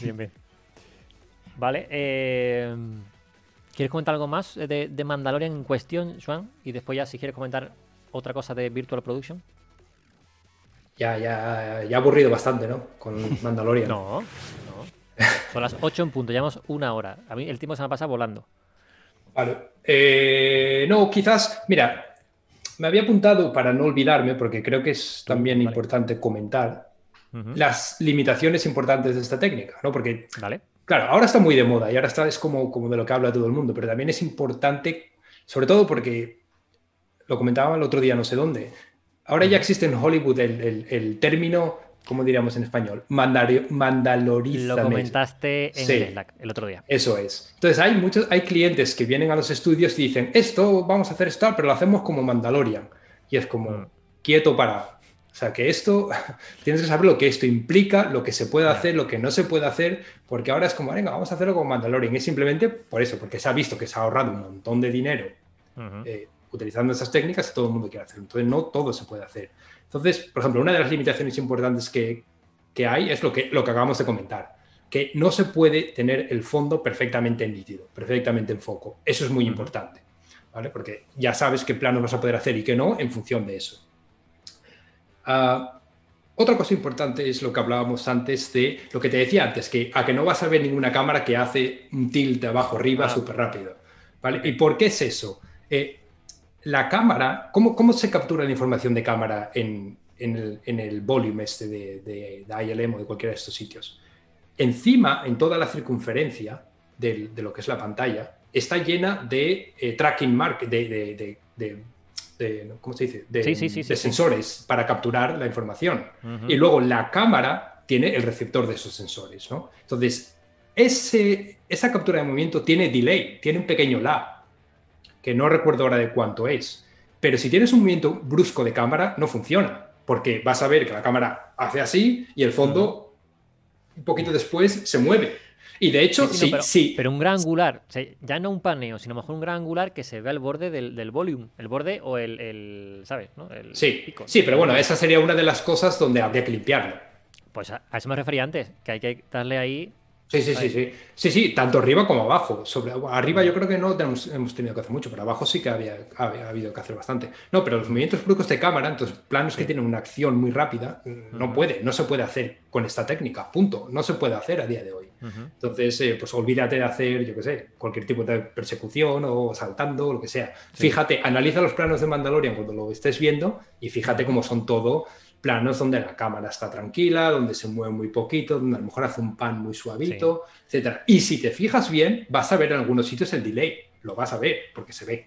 bien, bien. Vale, eh, ¿quieres comentar algo más de, de Mandalorian en cuestión, Juan? Y después ya si quieres comentar otra cosa de Virtual Production? Ya, ya, ya aburrido bastante, ¿no? Con *laughs* Mandalorian. no, no. Son las 8 en punto, llevamos una hora. A mí el tiempo se me pasa volando. Vale. Eh, no, quizás, mira, me había apuntado para no olvidarme, porque creo que es también importante comentar las limitaciones importantes de esta técnica, ¿no? Porque, vale. Claro, ahora está muy de moda y ahora está, es como, como de lo que habla todo el mundo, pero también es importante, sobre todo porque lo comentaba el otro día, no sé dónde. Ahora ya existe en Hollywood el, término, ¿cómo diríamos en español? Mandalorizamiento. Lo comentaste en el Slack el otro día. Eso es. Entonces hay muchos, hay clientes que vienen a los estudios y dicen, esto vamos a hacer esto, pero lo hacemos como Mandalorian. Y es como, mm. quieto para. O sea, que esto, *laughs* tienes que saber lo que esto implica, lo que se puede hacer, lo que no se puede hacer, porque ahora es como, venga, vamos a hacerlo como Mandalorian. Es simplemente por eso, porque se ha visto que se ha ahorrado un montón de dinero utilizando esas técnicas y todo el mundo quiere hacerlo. Entonces no todo se puede hacer. Entonces, por ejemplo, una de las limitaciones importantes que, hay es lo que, lo que acabamos de comentar, que no se puede tener el fondo perfectamente nítido, perfectamente en foco. Eso es muy importante, ¿vale? Porque ya sabes qué planos vas a poder hacer y qué no en función de eso. Ah, otra cosa importante es lo que hablábamos antes de lo que te decía antes, que a que no vas a ver ninguna cámara que hace un tilt abajo arriba ah. súper rápido. ¿vale? ¿Y por qué es eso? Eh, la cámara, ¿cómo, ¿cómo, se captura la información de cámara en, el, en volume este de, de, ILM o de cualquiera de estos sitios? Encima, en toda la circunferencia de, lo que es la pantalla, está llena de eh, tracking mark, de, ¿cómo se dice? De, sensores para capturar la información. Y luego la cámara tiene el receptor de esos sensores, ¿no? Entonces, ese, esa captura de movimiento tiene delay, tiene un pequeño lag que no recuerdo ahora de cuánto es. Pero si tienes un movimiento brusco de cámara, no funciona, porque vas a ver que la cámara hace así y el fondo, un poquito después, se mueve. Y de hecho, sí, sí, pero, un gran angular, ya no un paneo, sino mejor un gran angular que se vea el borde del, del volumen, el borde o el, ¿sabes? sí, sí, pero bueno, esa sería una de las cosas donde habría que limpiarlo. Pues a, a eso me refería antes, que hay que darle ahí Sí, sí, sí, sí. Sí, sí, tanto arriba como abajo. Sobre, arriba yo creo que no tenemos, hemos tenido que hacer mucho, pero abajo sí que había, ha habido que hacer bastante. No, pero los movimientos bruscos de cámara, entonces planos que tienen una acción muy rápida, no puede, no se puede hacer con esta técnica, punto. No se puede hacer a día de hoy. Entonces, eh, pues olvídate de hacer, yo qué sé, cualquier tipo de persecución o saltando o lo que sea. Fíjate, analiza los planos de Mandalorian cuando lo estés viendo y fíjate cómo son todo planos donde la cámara está tranquila, donde se mueve muy poquito, donde a lo mejor hace un pan muy suavito, etcétera. Y si te fijas bien, vas a ver en algunos sitios el delay, lo vas a ver porque se ve.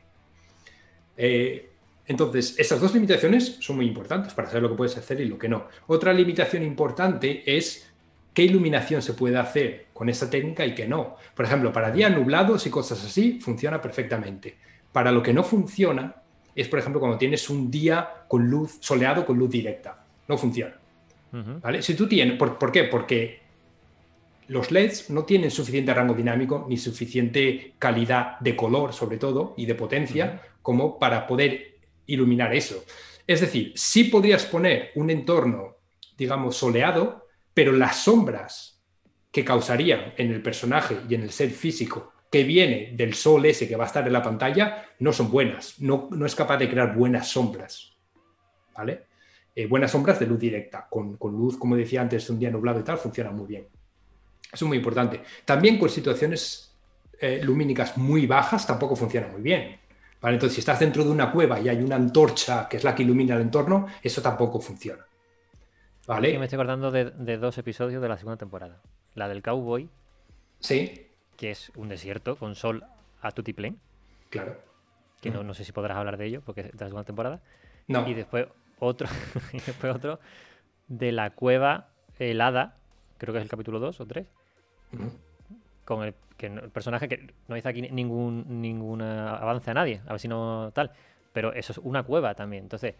Eh, entonces, esas dos limitaciones son muy importantes para saber lo que puedes hacer y lo que no. Otra limitación importante es qué iluminación se puede hacer con esta técnica y qué no. Por ejemplo, para días nublados y cosas así, funciona perfectamente. Para lo que no funciona es, por ejemplo, cuando tienes un día con luz soleado con luz directa no funciona. ¿Vale? Si tú tienes, ¿por, qué? Porque los LEDs no tienen suficiente rango dinámico ni suficiente calidad de color, sobre todo, y de potencia, como para poder iluminar eso. Es decir, sí podrías poner un entorno, digamos, soleado, pero las sombras que causarían en el personaje y en el set físico que viene del sol ese que va a estar en la pantalla no son buenas, no, es capaz de crear buenas sombras. ¿Vale? Eh, buenas sombras de luz directa. Con, luz, como decía antes, un día nublado y tal, funciona muy bien. Eso es muy importante. También con situaciones eh, lumínicas muy bajas tampoco funciona muy bien. Entonces, si estás dentro de una cueva y hay una antorcha que es la que ilumina el entorno, eso tampoco funciona. ¿Vale? me estoy acordando de, dos episodios de la segunda temporada. La del cowboy. Sí. Que es un desierto con sol a tutiplén. Claro. Que no, no sé si podrás hablar de ello porque es de la segunda temporada. No. Y después otro, *laughs* y después otro de la cueva helada, creo que es el capítulo 2 o 3, con el, que, el personaje que no dice aquí ningún, ningún avance a nadie, a ver si no tal, pero eso es una cueva también. Entonces,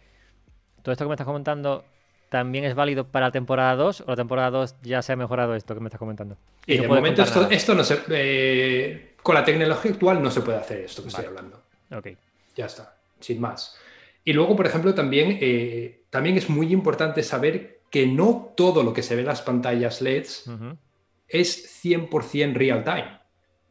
todo esto que me estás comentando también es válido para la temporada 2 o la temporada 2 ya se ha mejorado esto que me estás comentando. Y, de momento esto, no se... Eh, con la tecnología actual no se puede hacer esto que estoy hablando. Ok. Ya está, sin más. Y luego, por ejemplo, también, eh, también es muy importante saber que no todo lo que se ve en las pantallas LEDs es 100% real time,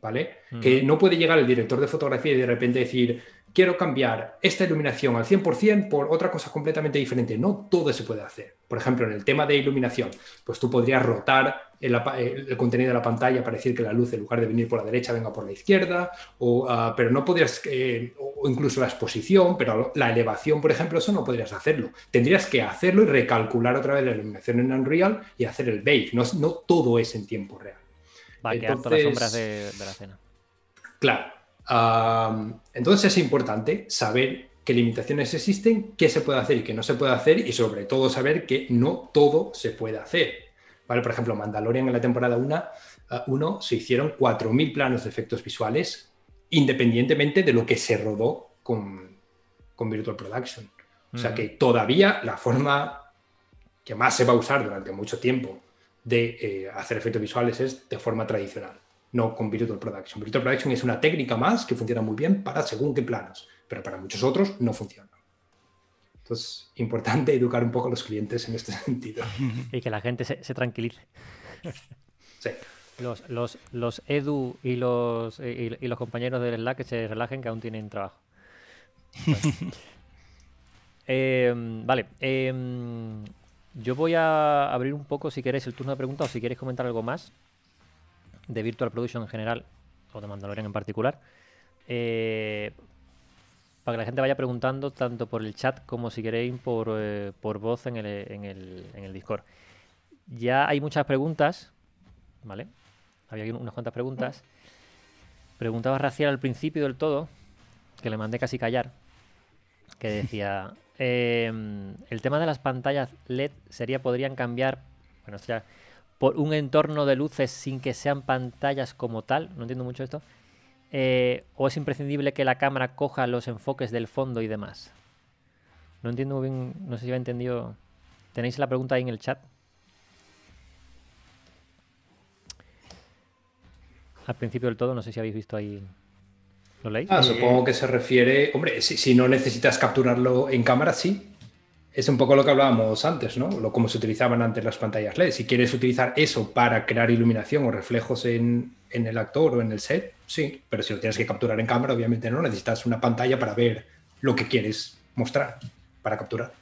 ¿vale? Que no puede llegar el director de fotografía y de repente decir, quiero cambiar esta iluminación al 100% por otra cosa completamente diferente. No todo se puede hacer. Por ejemplo, en el tema de iluminación, pues tú podrías rotar el, contenido de la pantalla para decir que la luz, en lugar de venir por la derecha, venga por la izquierda, o, ah, pero no podrías, eh, o incluso la exposición, pero la elevación, por ejemplo, eso no podrías hacerlo. Tendrías que hacerlo y recalcular otra vez la iluminación en Unreal y hacer el bake. No, no todo es en tiempo real. Va a quedar todas las sombras de, de la escena. Claro entonces es importante saber qué limitaciones existen, qué se puede hacer y qué no se puede hacer y sobre todo saber que no todo se puede hacer. ¿Vale? Por ejemplo, Mandalorian en la temporada 1 uh, se hicieron 4.000 planos de efectos visuales independientemente de lo que se rodó con, con Virtual Production. O sea que todavía la forma que más se va a usar durante mucho tiempo de eh, hacer efectos visuales es de forma tradicional no con Virtual Production. Virtual Production es una técnica más que funciona muy bien para según qué planos, pero para muchos otros no funciona. Entonces, importante educar un poco a los clientes en este *laughs* sentido. Y que la gente se, tranquilice. Sí. Los, los, los Edu y los, y, los compañeros del Slack que se relajen que aún tienen trabajo. Em, vale. Em, yo voy a abrir un poco, si queréis, el turno de preguntas o si queréis comentar algo más de Virtual Production en general o de Mandalorian en particular. Eh, para que la gente vaya preguntando tanto por el chat como si queréis por, eh, por voz en el, en, el, en el Discord. Ya hay muchas preguntas, ¿vale? Había unas cuantas preguntas. Preguntaba Racial al principio del todo, que le mandé casi callar, que decía, *laughs* em, el tema de las pantallas LED sería, podrían cambiar, bueno, o sea, por un entorno de luces sin que sean pantallas como tal, no entiendo mucho esto, eh, o es imprescindible que la cámara coja los enfoques del fondo y demás. No entiendo muy bien, no sé si he entendido. ¿Tenéis la pregunta ahí en el chat? Al principio del todo, no sé si habéis visto ahí. ¿Lo leéis? Ah, supongo que se refiere. Hombre, si, si no necesitas capturarlo en cámara, sí. Es un poco lo que hablábamos antes, ¿no? Lo como se utilizaban antes las pantallas LED. Si quieres utilizar eso para crear iluminación o reflejos en, el actor o en el set, sí. Pero si lo tienes que capturar en cámara, obviamente no. Necesitas una pantalla para ver lo que quieres mostrar para capturar.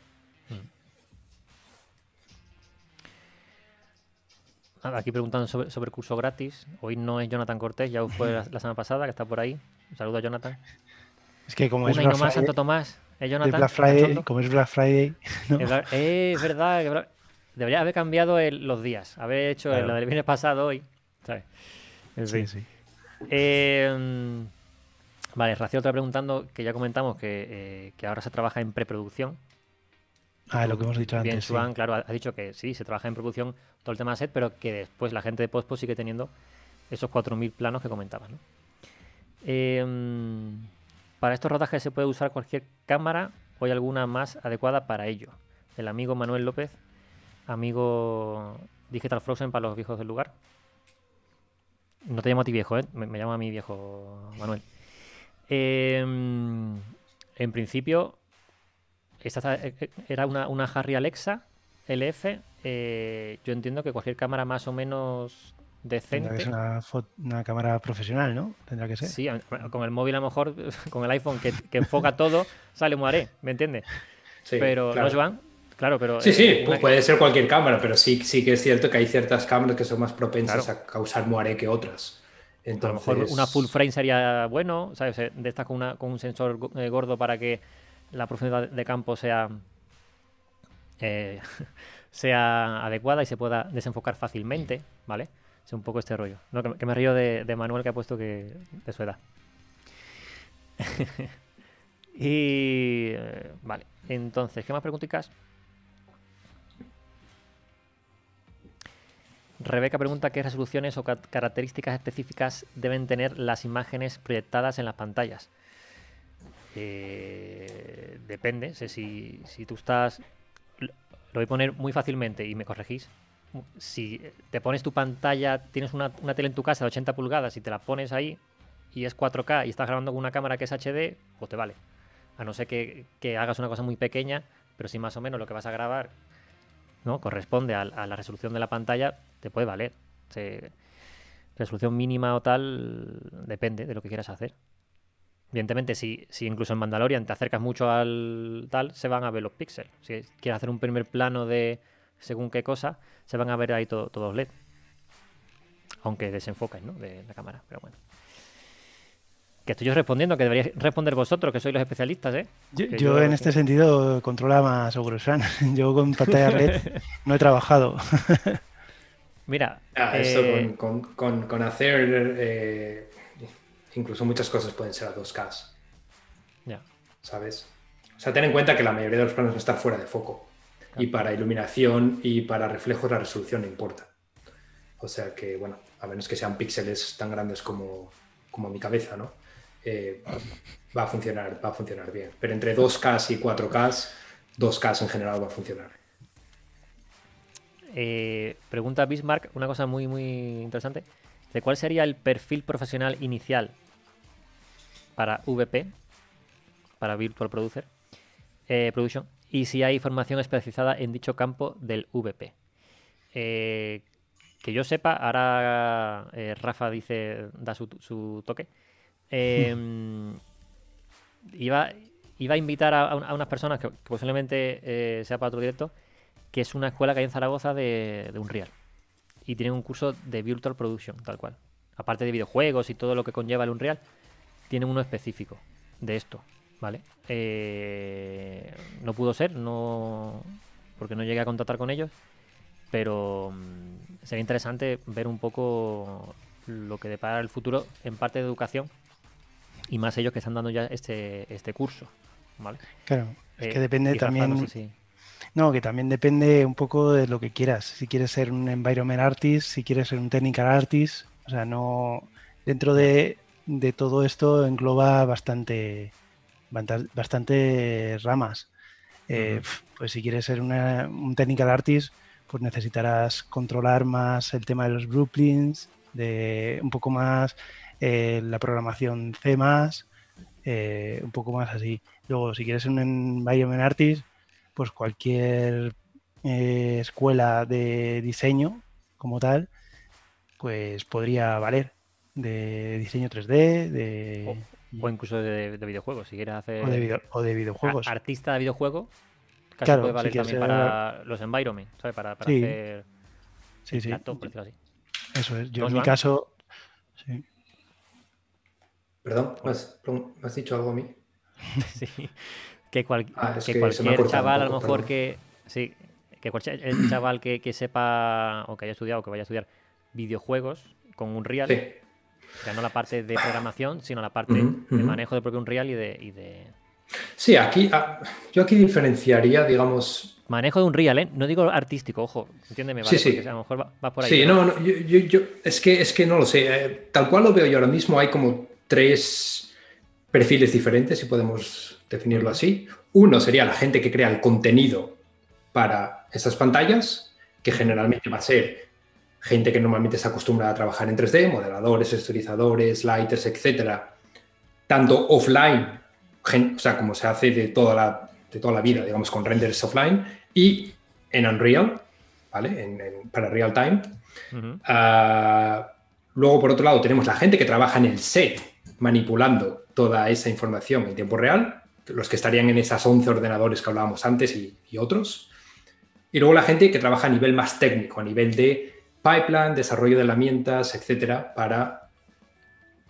Aquí preguntando sobre, sobre curso gratis. Hoy no es Jonathan Cortés, ya fue la, semana pasada, que está por ahí. Un saludo a Jonathan. Es que como es y no más, Santo Tomás. ¿Eh, Black Friday, como es Black Friday. *laughs* Eh, es verdad que debería haber cambiado los días. Haber hecho lo del viernes pasado hoy. Sí, sí. Eh, vale, Racio está preguntando, que ya comentamos que, ahora se trabaja en preproducción. Ah, lo que hemos dicho antes. Bien, claro, ha dicho que sí, se trabaja en producción todo el tema de set, pero que después la gente de Postpo sigue teniendo esos 4.000 planos que comentabas. ¿no? Eh, para estos rodajes se puede usar cualquier cámara o hay alguna más adecuada para ello. El amigo Manuel López, amigo Digital Frozen para los viejos del lugar. No te llamo a ti viejo, ¿eh? me, llamo a mi viejo Manuel. Em, en principio, esta eh, eh, era una, Harry Alexa LF. Yo entiendo que cualquier cámara más o menos decente. Es una, cámara profesional, ¿no? Tendrá que ser. Sí, con el móvil a lo mejor, *laughs* con el iPhone que, enfoca todo, sale muaré, ¿me entiendes? Sí, pero claro. Joan, claro, pero. Sí, sí, puede ser cualquier cámara, pero sí, sí que es cierto que hay ciertas cámaras que son más propensas a causar muaré que otras. Entonces... A lo mejor una full frame sería bueno, ¿sabes? De estas con, con un sensor eh, gordo para que la profundidad de campo sea. Eh, *laughs* sea adecuada y se pueda desenfocar fácilmente, ¿vale? Es un poco este rollo. que, me río de, Manuel que ha puesto que de su edad. *laughs* y eh, vale, entonces, ¿qué más preguntas? Rebeca pregunta qué resoluciones o características específicas deben tener las imágenes proyectadas en las pantallas. Eh, depende, si, si tú estás... Lo voy a poner muy fácilmente y me corregís si te pones tu pantalla, tienes una, tele en tu casa de 80 pulgadas y te la pones ahí y es 4K y estás grabando con una cámara que es HD, pues te vale. A no ser que, hagas una cosa muy pequeña, pero si más o menos lo que vas a grabar no corresponde a, la resolución de la pantalla, te puede valer. resolución mínima o tal depende de lo que quieras hacer. Evidentemente, si, si incluso en Mandalorian te acercas mucho al tal, se van a ver los píxeles. Si quieres hacer un primer plano de según qué cosa, se van a ver ahí todos LED. Aunque desenfoquen, ¿no? De la cámara, pero bueno. Que estoy yo respondiendo, que deberíais responder vosotros, que sois los especialistas, ¿eh? Yo, en este sentido controla más Ogrusan. *laughs* Yo con pantalla *laughs* LED no he trabajado. *laughs* Mira. Ah, eh, con, hacer. Eh, incluso muchas cosas pueden ser a 2K. Ya. ¿Sabes? O sea, ten en cuenta que la mayoría de los planos están fuera de foco. Y para iluminación y para reflejos la resolución no importa. O sea que, bueno, a menos que sean píxeles tan grandes como, como mi cabeza, ¿no? Eh, va a funcionar, va a funcionar bien. Pero entre 2K y 4K, 2K en general va a funcionar. Eh, pregunta Bismarck una cosa muy, muy interesante. ¿De cuál sería el perfil profesional inicial para VP, para Virtual Producer, eh, Production? Y si hay formación especializada en dicho campo del VP. Eh, que yo sepa, ahora eh, Rafa dice, da su, toque. Em, *laughs* iba, iba a invitar a, unas personas que, posiblemente eh, sea para otro directo, que es una escuela que hay en Zaragoza de, de Unreal. Y tienen un curso de Virtual Production, tal cual. Aparte de videojuegos y todo lo que conlleva el Unreal, tienen uno específico de esto, ¿vale? Eh, no pudo ser, no porque no llegué a contactar con ellos, pero mm, sería interesante ver un poco lo que depara el futuro en parte de educación y más ellos que están dando ya este, este curso, ¿vale? Claro, es que eh, depende también... No, que también depende un poco de lo que quieras. Si quieres ser un environment artist, si quieres ser un technical artist, o sea, no... Dentro de, de todo esto engloba bastante, bastante ramas. Eh, pues si quieres ser un technical artist, pues necesitarás controlar más el tema de los blueprints, de un poco más eh, la programación C+, eh, un poco más así. Luego, si quieres ser un environment artist, pues cualquier escuela de diseño como tal, pues podría valer de diseño 3D, de... O, incluso de, videojuegos, si quieres hacer... O de, videojuegos. artista de videojuego, casi puede valer también para los environment, ¿sabes? Para, para hacer... Sí, sí. por decirlo así. Eso es. Yo en mi caso... Sí. Perdón, ¿me has, dicho algo a mí? *laughs* sí. Que, ah, que, cualquier chaval, a lo mejor que... Sí, que cualquier chaval que, que, sepa o que haya estudiado o que vaya a estudiar videojuegos con un real, sí. Ya no la parte de programación, sino la parte de manejo de propio Unreal y de, y de... Sí, aquí ah, yo aquí diferenciaría, digamos... Manejo de Unreal, ¿eh? No digo artístico, ojo, entiéndeme, ¿vale? Sí, sí. a lo mejor va, por ahí. Sí, no, no yo, yo, es, que, es que no lo sé. Eh, tal cual lo veo yo ahora mismo, hay como tres perfiles diferentes, si podemos definirlo así. Uno sería la gente que crea el contenido para esas pantallas, que generalmente va a ser gente que normalmente está acostumbrada a trabajar en 3D, modeladores, texturizadores, lighters, etcétera, tanto offline, o sea, como se hace de toda la, de toda la vida, digamos, con renders offline, y en Unreal, ¿vale? para real time. Ah, luego, por otro lado, tenemos la gente que trabaja en el set, manipulando toda esa información en tiempo real, los que estarían en esas 11 ordenadores que hablábamos antes y, y otros. Y luego la gente que trabaja a nivel más técnico, a nivel de pipeline, desarrollo de herramientas, etcétera, para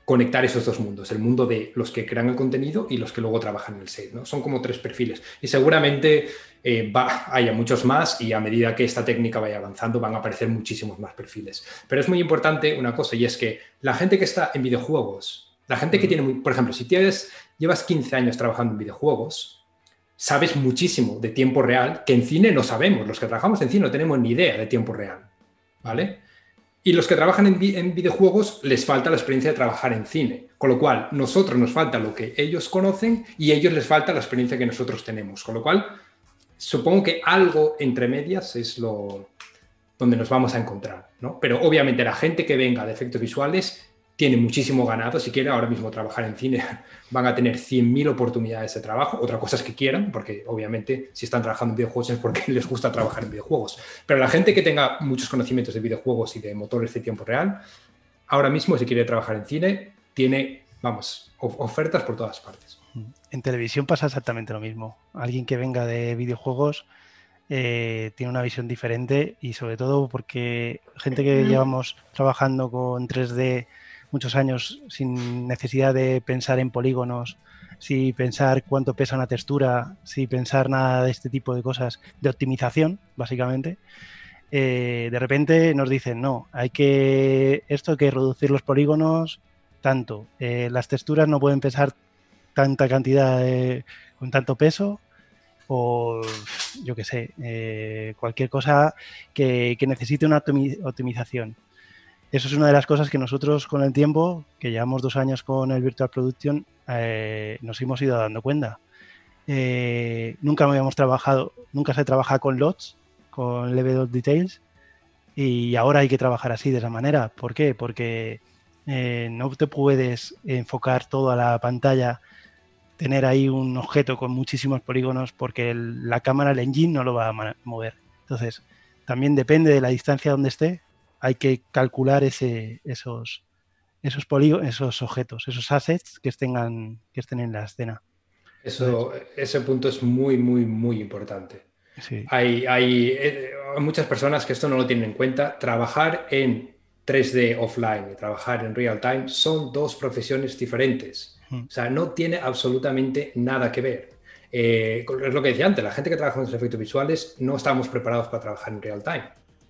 conectar esos dos mundos, el mundo de los que crean el contenido y los que luego trabajan en el set. ¿no? Son como tres perfiles. Y seguramente eh, va, haya muchos más y a medida que esta técnica vaya avanzando van a aparecer muchísimos más perfiles. Pero es muy importante una cosa y es que la gente que está en videojuegos, la gente que tiene, por ejemplo, si tienes, llevas 15 años trabajando en videojuegos, sabes muchísimo de tiempo real que en cine no sabemos. Los que trabajamos en cine no tenemos ni idea de tiempo real. ¿Vale? Y los que trabajan en, videojuegos les falta la experiencia de trabajar en cine, con lo cual nosotros nos falta lo que ellos conocen y ellos les falta la experiencia que nosotros tenemos, con lo cual supongo que algo entre medias es lo donde nos vamos a encontrar, ¿no? Pero obviamente la gente que venga de efectos visuales tiene muchísimo ganado. Si quiere ahora mismo trabajar en cine, *laughs* van a tener 100.000 oportunidades de trabajo. Otra cosa es que quieran, porque obviamente si están trabajando en videojuegos es porque *laughs* les gusta trabajar en videojuegos. Pero la gente que tenga muchos conocimientos de videojuegos y de motores de tiempo real, ahora mismo si quiere trabajar en cine, tiene, vamos, ofertas por todas partes. En televisión pasa exactamente lo mismo. Alguien que venga de videojuegos eh, tiene una visión diferente y sobre todo porque gente que llevamos trabajando con 3D muchos años sin necesidad de pensar en polígonos, sin pensar cuánto pesa una textura, sin pensar nada de este tipo de cosas, de optimización, básicamente. Eh, de repente nos dicen, no, hay que, esto hay que reducir los polígonos tanto, eh, las texturas no pueden pesar tanta cantidad con tanto peso, o yo qué sé, eh, cualquier cosa que, que necesite una optimización. Eso es una de las cosas que nosotros con el tiempo, que llevamos dos años con el Virtual Production, eh, nos hemos ido dando cuenta. Eh, nunca habíamos trabajado, nunca se trabaja con lots, con level details, y ahora hay que trabajar así, de esa manera. ¿Por qué? Porque eh, no te puedes enfocar toda la pantalla tener ahí un objeto con muchísimos polígonos porque la cámara, el engine, no lo va a mover. Entonces, también depende de la distancia donde esté, hay que calcular ese, esos, esos polígonos, esos objetos, esos assets que, estén, que estén en la escena. Eso, ese punto es muy, muy, muy importante. Hay, hay, eh, muchas personas que esto no lo tienen en cuenta. Trabajar en 3D offline y trabajar en real time son dos profesiones diferentes. O sea, no tiene absolutamente nada que ver. Eh, es lo que decía antes, la gente que trabaja con los efectos visuales no estamos preparados para trabajar en real time,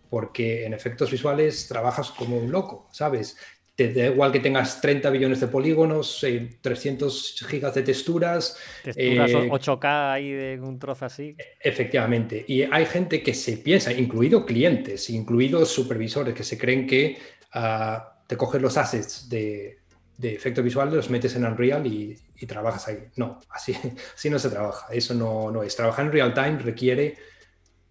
porque en efectos visuales trabajas como un loco, ¿sabes? Te da igual que tengas 30 billones de polígonos, 300 eh, gigas de texturas. Texturas 8K eh, ahí de un trozo así. Efectivamente. Y hay gente que se piensa, incluido clientes, incluidos supervisores, que se creen que ah, te coges los assets de, de efecto visual, los metes en Unreal y, trabajas ahí. No, así, *laughs* así no se trabaja. Eso no, no es. Trabajar en real time requiere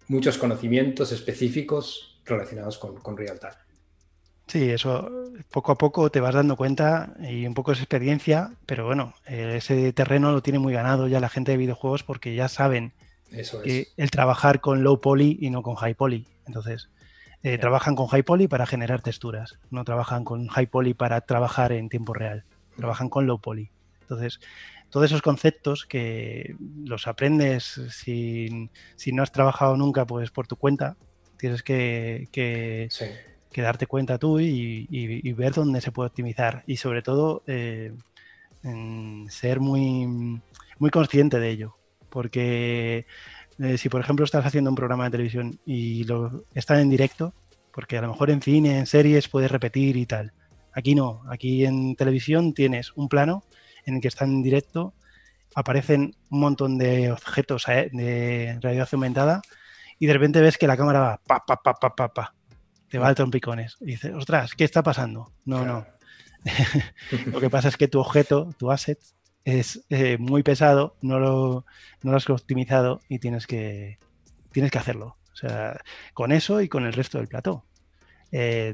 muchos conocimientos específicos relacionados con, con real time. Sí, eso poco a poco te vas dando cuenta y un poco es experiencia, pero bueno, eh, ese terreno lo tiene muy ganado ya la gente de videojuegos porque ya saben eso el trabajar con low poly y no con high poly. Entonces, eh, trabajan con high poly para generar texturas, no trabajan con high poly para trabajar en tiempo real, trabajan con low poly. Entonces, todos esos conceptos que los aprendes si, no has trabajado nunca, pues por tu cuenta, tienes que, que, darte cuenta tú y, ver dónde se puede optimizar. Y sobre todo eh, ser muy, muy consciente de ello, porque eh, si por ejemplo estás haciendo un programa de televisión y lo están en directo, porque a lo mejor en cine, en series puedes repetir y tal. Aquí no, aquí en televisión tienes un plano en el que están en directo, aparecen un montón de objetos eh, de realidad aumentada y de repente ves que la cámara va pa, pa, pa, pa, pa, pa. Te va de trompicones. Y dices, ostras, ¿qué está pasando? No, no. *laughs* lo que pasa es que tu objeto, tu asset, es eh, muy pesado, no lo, no lo has optimizado y tienes que, tienes que hacerlo. O sea, con eso y con el resto del plató. Eh,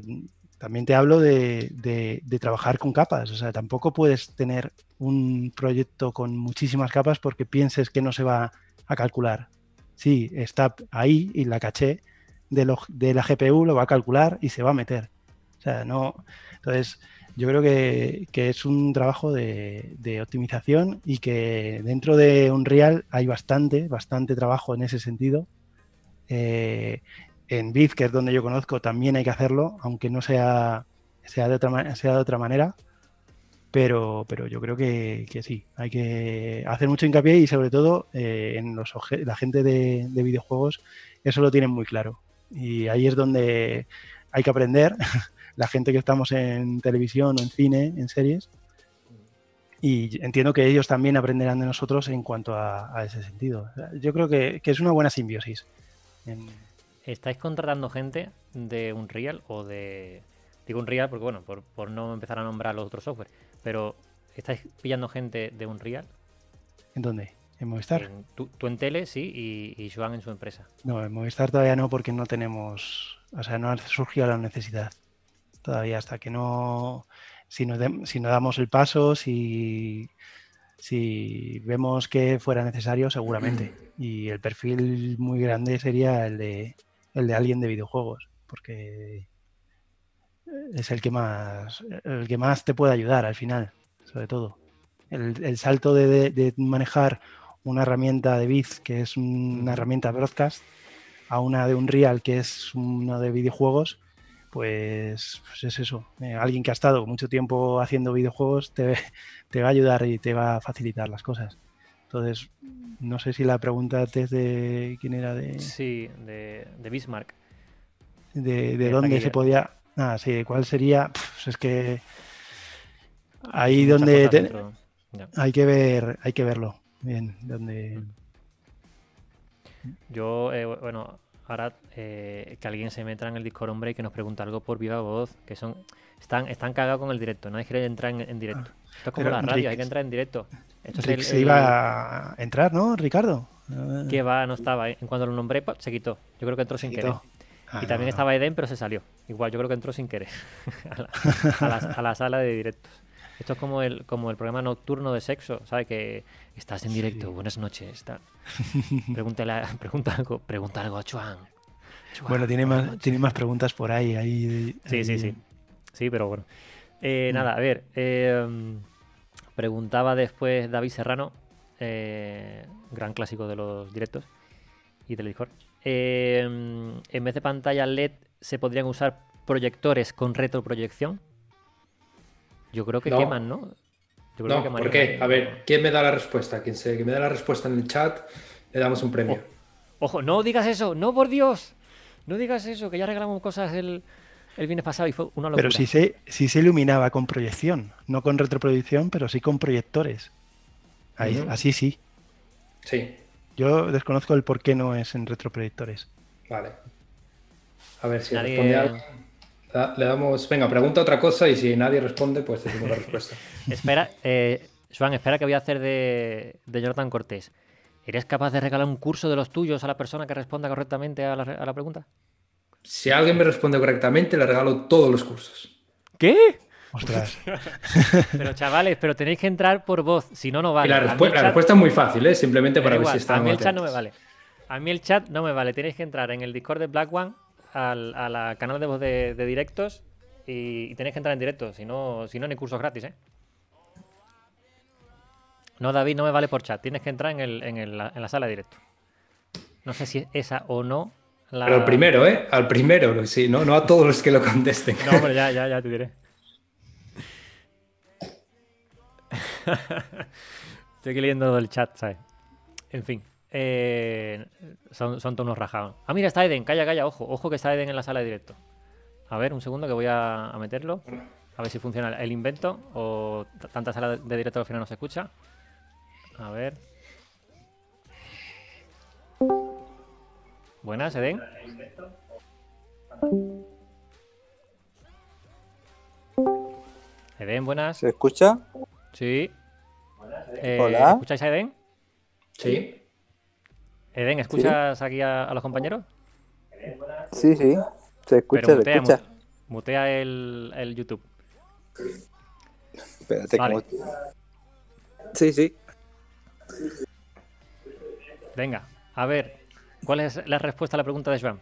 también te hablo de, de, trabajar con capas. O sea, tampoco puedes tener un proyecto con muchísimas capas porque pienses que no se va a calcular. Sí, está ahí y la caché de, de la GPU lo va a calcular y se va a meter. O sea, no. Entonces, yo creo que, es un trabajo de, optimización y que dentro de Unreal hay bastante, bastante trabajo en ese sentido. Eh, en Viv, que es donde yo conozco, también hay que hacerlo, aunque no sea, sea, de, otra, sea de otra manera. Pero, pero yo creo que, sí, hay que hacer mucho hincapié y sobre todo eh, en los la gente de, de videojuegos eso lo tienen muy claro. Y ahí es donde hay que aprender *laughs* la gente que estamos en televisión o en cine, en series. Y entiendo que ellos también aprenderán de nosotros en cuanto a, ese sentido. Yo creo que, es una buena simbiosis. ¿Estáis contratando gente de Unreal o de... Digo Unreal porque, bueno, por, no empezar a nombrar los otros software, pero ¿estáis pillando gente de Unreal? ¿En dónde? ¿En Movistar? tú, en tele, sí, y, y Joan en su empresa. No, en Movistar todavía no porque no tenemos... O sea, no ha surgido la necesidad todavía hasta que no, si no, si no damos el paso, si, si vemos que fuera necesario, seguramente. *clears throat* Y el perfil muy grande sería el de, el de alguien de videojuegos, porque es el que más, el que más te puede ayudar al final, sobre todo. El, salto de, de, manejar una herramienta de Biz, que es una herramienta broadcast, a una de Unreal, que es una de videojuegos, pues, pues, es eso. Eh, alguien que ha estado mucho tiempo haciendo videojuegos te, te, va a ayudar y te va a facilitar las cosas. Entonces, no sé si la pregunta es de quién era de. Sí, de, Bismarck. De, dónde se podía. Ah, sí, ¿cuál sería? Pues es que ahí donde hay que ver, hay que verlo. Bien, donde. Yo, eh, bueno, ahora eh, que alguien se meta en el Discord, hombre, y que nos pregunte algo por viva voz, que son están, están cagados con el directo, no hay que entrar en, directo. Ah, Esto es como la radio, hay que entrar en directo. se iba a entrar, ¿no, Ricardo? Que va, no estaba. En cuanto lo nombré, se quitó. Yo creo que entró sin querer. Ah, y también estaba Eden, pero se salió. Igual, yo creo que entró sin querer *laughs* *laughs* a, la, sala de directos. Esto es como el, como el programa nocturno de sexo, ¿sabes? Que estás en directo, Sí. buenas noches. tal. *laughs* Pregúntale pregunta, algo, pregunta algo a Chuan. Chuan, Bueno, tiene más, noches. tiene más preguntas por ahí. ahí Sí, sí, ahí- sí. Sí, pero bueno. Eh, Mm. Nada, a ver. eh, preguntaba después David Serrano, eh, gran clásico de los directos y del Discord. Eh, en vez de pantalla LED, ¿se podrían usar proyectores con retroproyección? Yo creo que No. queman, ¿no? Yo creo que No, quemarían ¿por qué? ahí. A ver, ¿quién me da la respuesta? Quien se que me da la respuesta en el chat, le damos un premio. Ojo, no digas eso, no por Dios. No digas eso, que ya regalamos cosas el, el viernes pasado y fue una locura. Pero si se, si se iluminaba con proyección, no con retroproyección, pero sí con proyectores. Ahí. Así sí. Sí, Yo desconozco el por qué no es en retroproyectores. vale. A ver si Nadie- responde algo. Le damos, venga, pregunta otra cosa y si nadie responde, pues decimos la respuesta. *laughs* Espera, eh, Joan, espera que voy a hacer de, de Jonathan Cortés. ¿Eres capaz de regalar un curso de los tuyos a la persona que responda correctamente a la, a la pregunta? Si alguien me responde correctamente, le regalo todos los cursos. ¿Qué? Ostras. *laughs* Pero chavales, pero tenéis que entrar por voz, si no, no vale. y la, respu- la chat- respuesta es muy fácil, ¿eh? simplemente me para da ver igual, si están A mí el chat no me vale. A mí el chat no me vale. Tenéis que entrar en el Discord de Black One, al a la canal de voz de, de directos, y, y tenéis que entrar en directo. Si no, si no, ni cursos gratis, ¿eh? No, David, no me vale por chat. Tienes que entrar en, el, en, el- en la sala de directo. No sé si es esa o no. La... Pero al primero, ¿eh? Al primero, sí, no, no a todos los que lo contesten. No, hombre, ya, ya, ya te diré. *laughs* Estoy leyendo el chat, ¿sabes? En fin. eh, son, son tonos rajados. Ah, mira, está Eden. Calla, calla, ojo. Ojo que está Eden en la sala de directo. A ver, un segundo que voy a, meterlo. A ver si funciona el invento o tanta sala de- de directo al final no se escucha. A ver. Buenas, Eden. Eden, buenas. ¿Se escucha? Sí. Eh, Hola. ¿Escucháis a Eden? Sí. Eden, ¿escuchas aquí a, a los compañeros? Sí, sí. Se escucha, Pero se mutea, escucha. mu- mutea el, el YouTube. Espérate, Vale. ¿cómo- Sí, sí. Venga, a ver. ¿Cuál es la respuesta a la pregunta de Joan?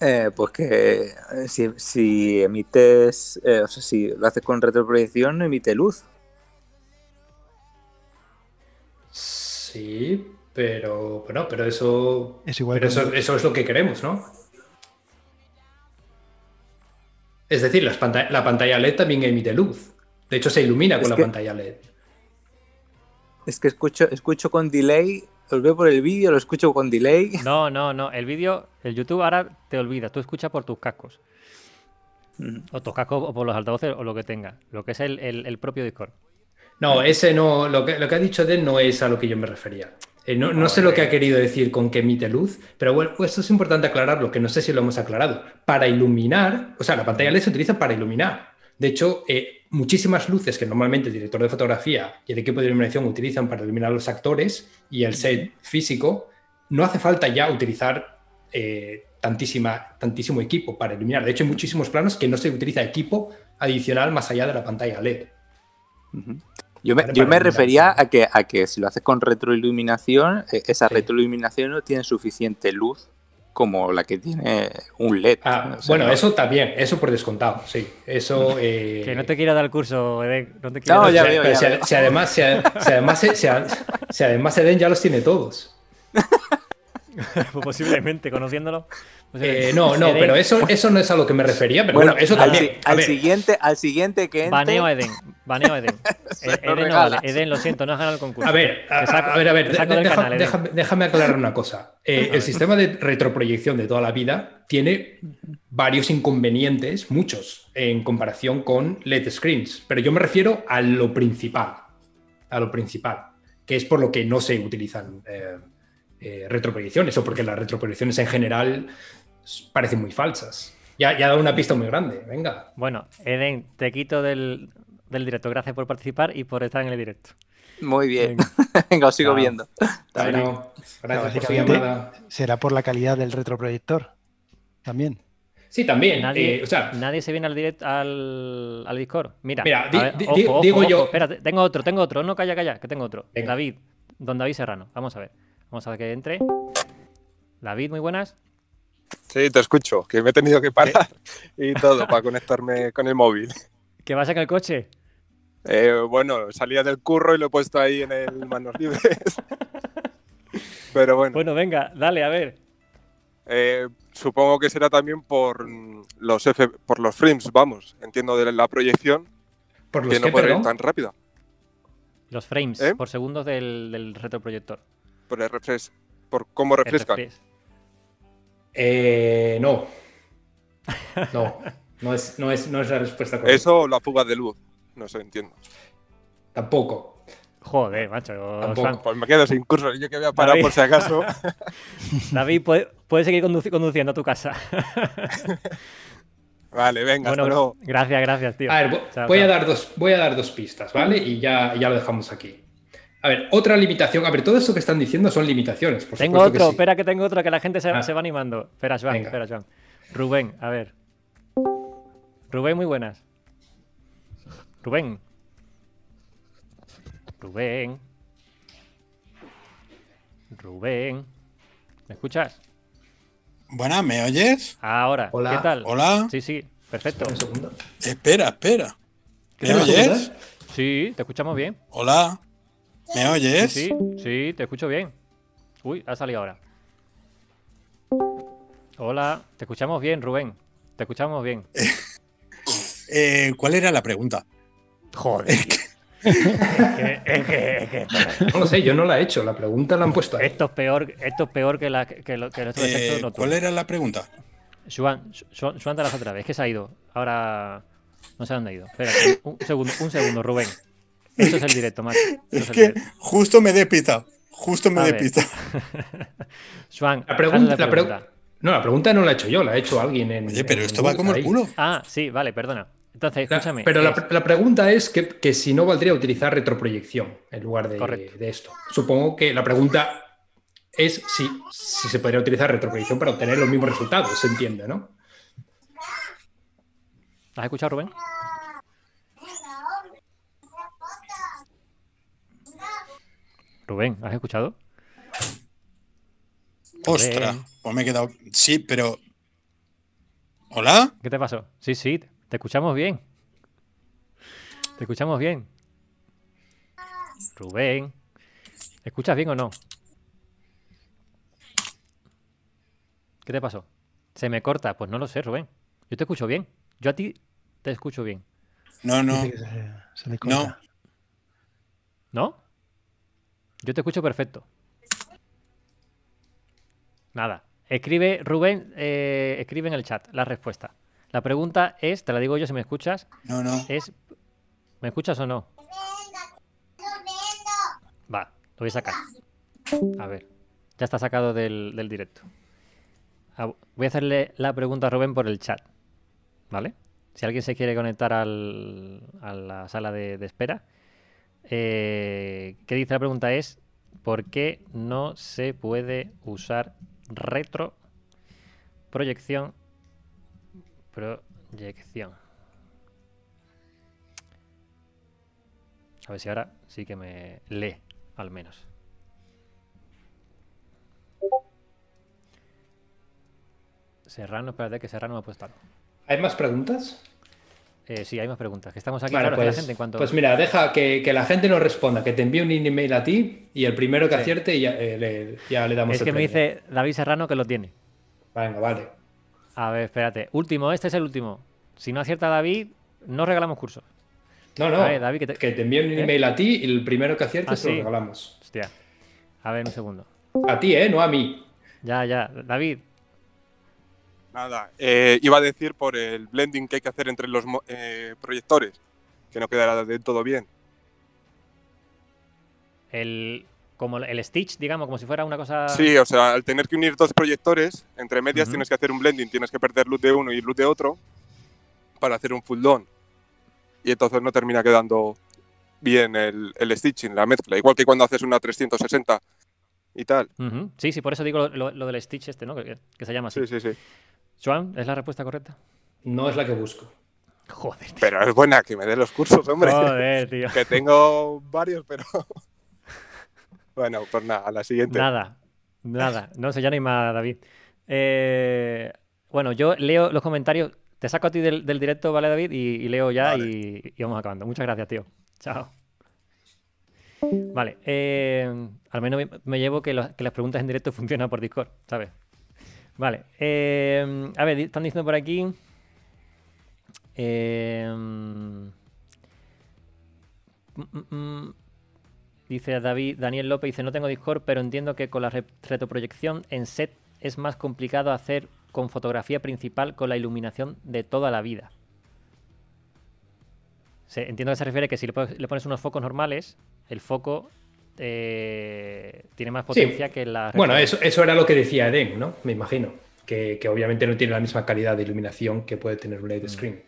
Eh, pues que eh, si, si emites, eh, o sea, si lo haces con retroproyección, emite luz. Sí, pero bueno, pero eso, Es igual pero eso, es lo que queremos, ¿no? Es decir, las panta- la pantalla LED también emite luz. De hecho, se ilumina con la pantalla LED. Es que escucho, escucho con delay, lo veo por el vídeo, lo escucho con delay. *laughs* No, no, no. El vídeo, el YouTube ahora te olvida. Tú escuchas por tus cascos. Mm. O tus cascos o por los altavoces o lo que tengas. Lo que es el, el- el propio Discord. No, ese no, lo que, lo que ha dicho Ed no es a lo que yo me refería. Eh, no, no sé lo que ha querido decir con que emite luz, pero bueno, esto es importante aclararlo, que no sé si lo hemos aclarado. Para iluminar, o sea, la pantalla LED se utiliza para iluminar. De hecho, eh, muchísimas luces que normalmente el director de fotografía y el equipo de iluminación utilizan para iluminar a los actores y el set físico, no hace falta ya utilizar eh, tantísima, tantísimo equipo para iluminar. De hecho, hay muchísimos planos que no se utiliza equipo adicional más allá de la pantalla LED. Yo me, Vale, yo para me iluminar. refería a que, a que si lo haces con retroiluminación, eh, esa Sí. retroiluminación no tiene suficiente luz como la que tiene un LED. Ah, O sea, bueno, no- eso también, eso por descontado, sí. Eso. *laughs* eh, Que no te quiera dar el curso, Eden. No te quiera No, dar- ya veo, ya si, veo. si además, si, si además, si, si además Eden ya los tiene todos. *laughs* *laughs* Pues posiblemente, conociéndolo. Eh, posiblemente. no, no, Eden, pero eso, eso no es a lo que me refería, pero Bueno, bueno, eso al, también. al siguiente, al siguiente que entre, Baneo a Eden. Baneo a Eden. *laughs* Eh, Eden no vale. Eden, lo siento, no has ganado el concurso. A ver, a, Te saco- a ver, a ver, deja- canal, déjame, déjame aclarar una cosa. Eh, el sistema de retroproyección de toda la vida tiene varios inconvenientes, muchos, en comparación con LED screens, pero yo me refiero a lo principal, a lo principal, que es por lo que no se utilizan eh, eh, retroproyecciones o porque las retroproyecciones en general parecen muy falsas. Ya, ya ha dado una pista muy grande, venga. Bueno, Eden, te quito del, del directo. Gracias por participar y por estar en el directo. Muy bien. Venga. *laughs* Venga, os sigo viendo. Bueno, gracias por su llamada. Será por la calidad del retroproyector. También. Sí, también. Nadie, eh, o sea, nadie se viene al, direct, al, al Discord. Mira, Mira, a di- ver, di- ojo, di- ojo, digo ojo, yo- Espérate, tengo otro, tengo otro. No, calla, calla, que tengo otro. Venga. David, don David Serrano. Vamos a ver. Vamos a ver que entre. David, muy buenas. Sí, te escucho, que me he tenido que parar *laughs* y todo para *laughs* conectarme con el móvil. ¿Qué vas en el coche? Eh, bueno, salía del curro y lo he puesto ahí en el *laughs* manos libres. Pero bueno, Bueno, venga, dale, a ver. eh, supongo que será también por los F por los frames, vamos. Entiendo de la proyección por los que no puede ir tan rápida. Los frames ¿Eh? por segundos del, del retroproyector. Por el refresh, por cómo El refresca. refresh. Eh, no. *laughs* No, no es, no, es, no es la respuesta correcta. Eso o la fuga de luz. No sé, entiendo. Tampoco. Joder, macho. Tampoco. Pues me quedo sin curso. Yo que voy a parar David. por si acaso. *laughs* David, puedes puede seguir conduci- conduciendo a tu casa. *laughs* Vale, venga, bueno, hasta luego. gracias, gracias, tío. A ver, Chao, voy, a dar dos, voy a dar dos pistas, ¿vale? Y ya, ya lo dejamos aquí. A ver, otra limitación. A ver, todo esto que están diciendo son limitaciones. Por Tengo que otro, sí. espera que tengo otro que la gente se, Ah. se va animando. Espera, Joan, Venga. espera, Joan. Rubén, a ver. Rubén, muy buenas. Rubén. Rubén. Rubén. ¿Me escuchas? Buenas, ¿me oyes? Ahora, Hola. ¿qué tal? Hola. Sí, sí, perfecto. Un segundo. Espera, espera. ¿Qué ¿Me oyes? Sí, te escuchamos bien. Hola. ¿Me oyes? sí, sí, te escucho bien. Uy, ha salido ahora. Hola, te escuchamos bien, Rubén. Te escuchamos bien. *laughs* Eh, ¿Cuál era la pregunta? Joder. Es que, es que- es que No lo sé, yo no la he hecho. La pregunta la han puesto ahí. esto es peor, esto es peor que, la, que, lo, que otro Eh, no ¿Cuál era la pregunta? Juan, Juan, Juan otra vez, es que se ha ido. Ahora no sé dónde ha ido. Espera, un segundo, un segundo, Rubén. Esto es el directo. Esto Es que directo. justo me he despistado. Justo me A he ver. despistado. *laughs* Juan, La pregunta, la la pre- pregunta. No, la pregunta no la he hecho yo, la ha hecho alguien en. Oye, pero en esto va como el culo. Ah, sí, vale, perdona. Entonces, La- escúchame. pero la, es- la pregunta es que, que si no valdría utilizar retroproyección en lugar de, de esto. Supongo que la pregunta es si, si se podría utilizar retroproyección para obtener los mismos resultados, se entiende, ¿no? ¿Has escuchado, Rubén? Rubén, ¿has escuchado? Ostras, pues me he quedado. Sí, pero. ¿Hola? ¿Qué te pasó? Sí, sí, te escuchamos bien. Te escuchamos bien. Rubén, ¿escuchas bien o no? ¿Qué te pasó? ¿Se me corta? Pues no lo sé, Rubén. Yo te escucho bien. Yo a ti te escucho bien. No, no. Se, se le No. corta. ¿No? Yo te escucho perfecto. Nada. Escribe, Rubén, eh, escribe en el chat la respuesta. La pregunta es, te la digo yo si me escuchas, No, no. es... ¿Me escuchas o no? Va, lo voy a sacar. A ver, ya está sacado del, del directo. Voy a hacerle la pregunta a Rubén por el chat. ¿Vale? Si alguien se quiere conectar al- a la sala de, de espera. Eh, ¿Qué dice la pregunta? Es ¿por qué no se puede usar retro proyección proyección? A ver si ahora sí que me lee, al menos. Serrano, espérate que Serrano me ha puesto algo. ¿Hay más preguntas? Eh, sí, hay más preguntas. Que estamos aquí, claro, que pues, la gente en cuanto... pues mira, deja que, que la gente nos responda, que te envíe un email a ti y el primero que Sí. acierte ya, eh, le, ya le damos es el que me dice David Serrano que lo tiene. Venga, vale. A ver, espérate. Último, este es el último. Si no acierta David, no regalamos cursos. No, no. Ver, David, que te- que te envíe un ¿Eh? email a ti y el primero que acierte Ah, se lo regalamos. Hostia. A ver, un segundo. A ti, ¿eh? No a mí. Ya, ya. David, Nada, eh, iba a decir por el blending que hay que hacer entre los eh, proyectores, que no quedará del todo bien. el como el Stitch, digamos, como si fuera una cosa... Sí, o sea, al tener que unir dos proyectores, entre medias tienes que hacer un blending, tienes que perder luz de uno y luz de otro para hacer un full don. Y entonces no termina quedando bien el, el stitching, la mezcla. Igual que cuando haces una 360 y tal. Sí, sí, por eso digo lo, lo- lo del Stitch este, ¿no? Que, que se llama así. Sí, sí, sí. Joan, ¿es la respuesta correcta? No es la que busco. Joder, tío. Pero es buena que me dé los cursos, hombre. Joder, tío. *laughs* Que tengo varios, pero. *laughs* bueno, pues nada, a la siguiente. Nada, nada. No sé, ya no hay más, David. Eh, bueno, yo leo los comentarios. Te saco a ti del, del directo, ¿vale, David? Y, y leo ya Vale. y, y vamos acabando. Muchas gracias, tío. Chao. Vale, eh, al menos me, me llevo que, los- que las preguntas en directo *laughs* funcionan por Discord, ¿sabes? Vale, eh, a ver, están diciendo por aquí. eh, Dice David, Daniel López, dice, no tengo Discord, pero entiendo que con la re- retroproyección en set es más complicado hacer con fotografía principal con la iluminación de toda la vida. Se- entiendo que se refiere que si le, le pones unos focos normales, el foco eh, tiene más Sí. potencia que la... Bueno, eso, eso era lo que decía Eden, ¿no? Me imagino. Que, que obviamente no tiene la misma calidad de iluminación que puede tener un Mm. LED screen.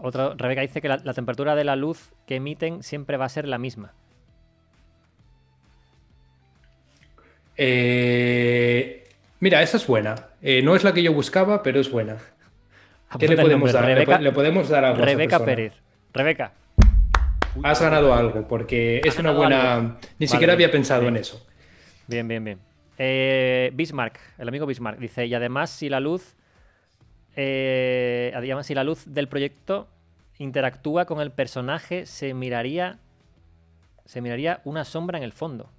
Otra, Rebeca dice que la, la temperatura de la luz que emiten siempre va a ser la misma. Eh, mira, esa es buena. Eh, no es la que yo buscaba, pero es buena. *laughs* ¿Qué le podemos dar? ¿Le Rebeca, po- le podemos dar a Rebeca? Pérez. Rebeca. Has ganado algo, porque es una buena. algo. Ni Vale, siquiera había pensado bien. en eso. Bien, bien, bien. Eh, Bismarck, el amigo Bismarck, dice, y además si la luz, eh, además si la luz del proyecto interactúa con el personaje, se miraría, se miraría una sombra en el fondo.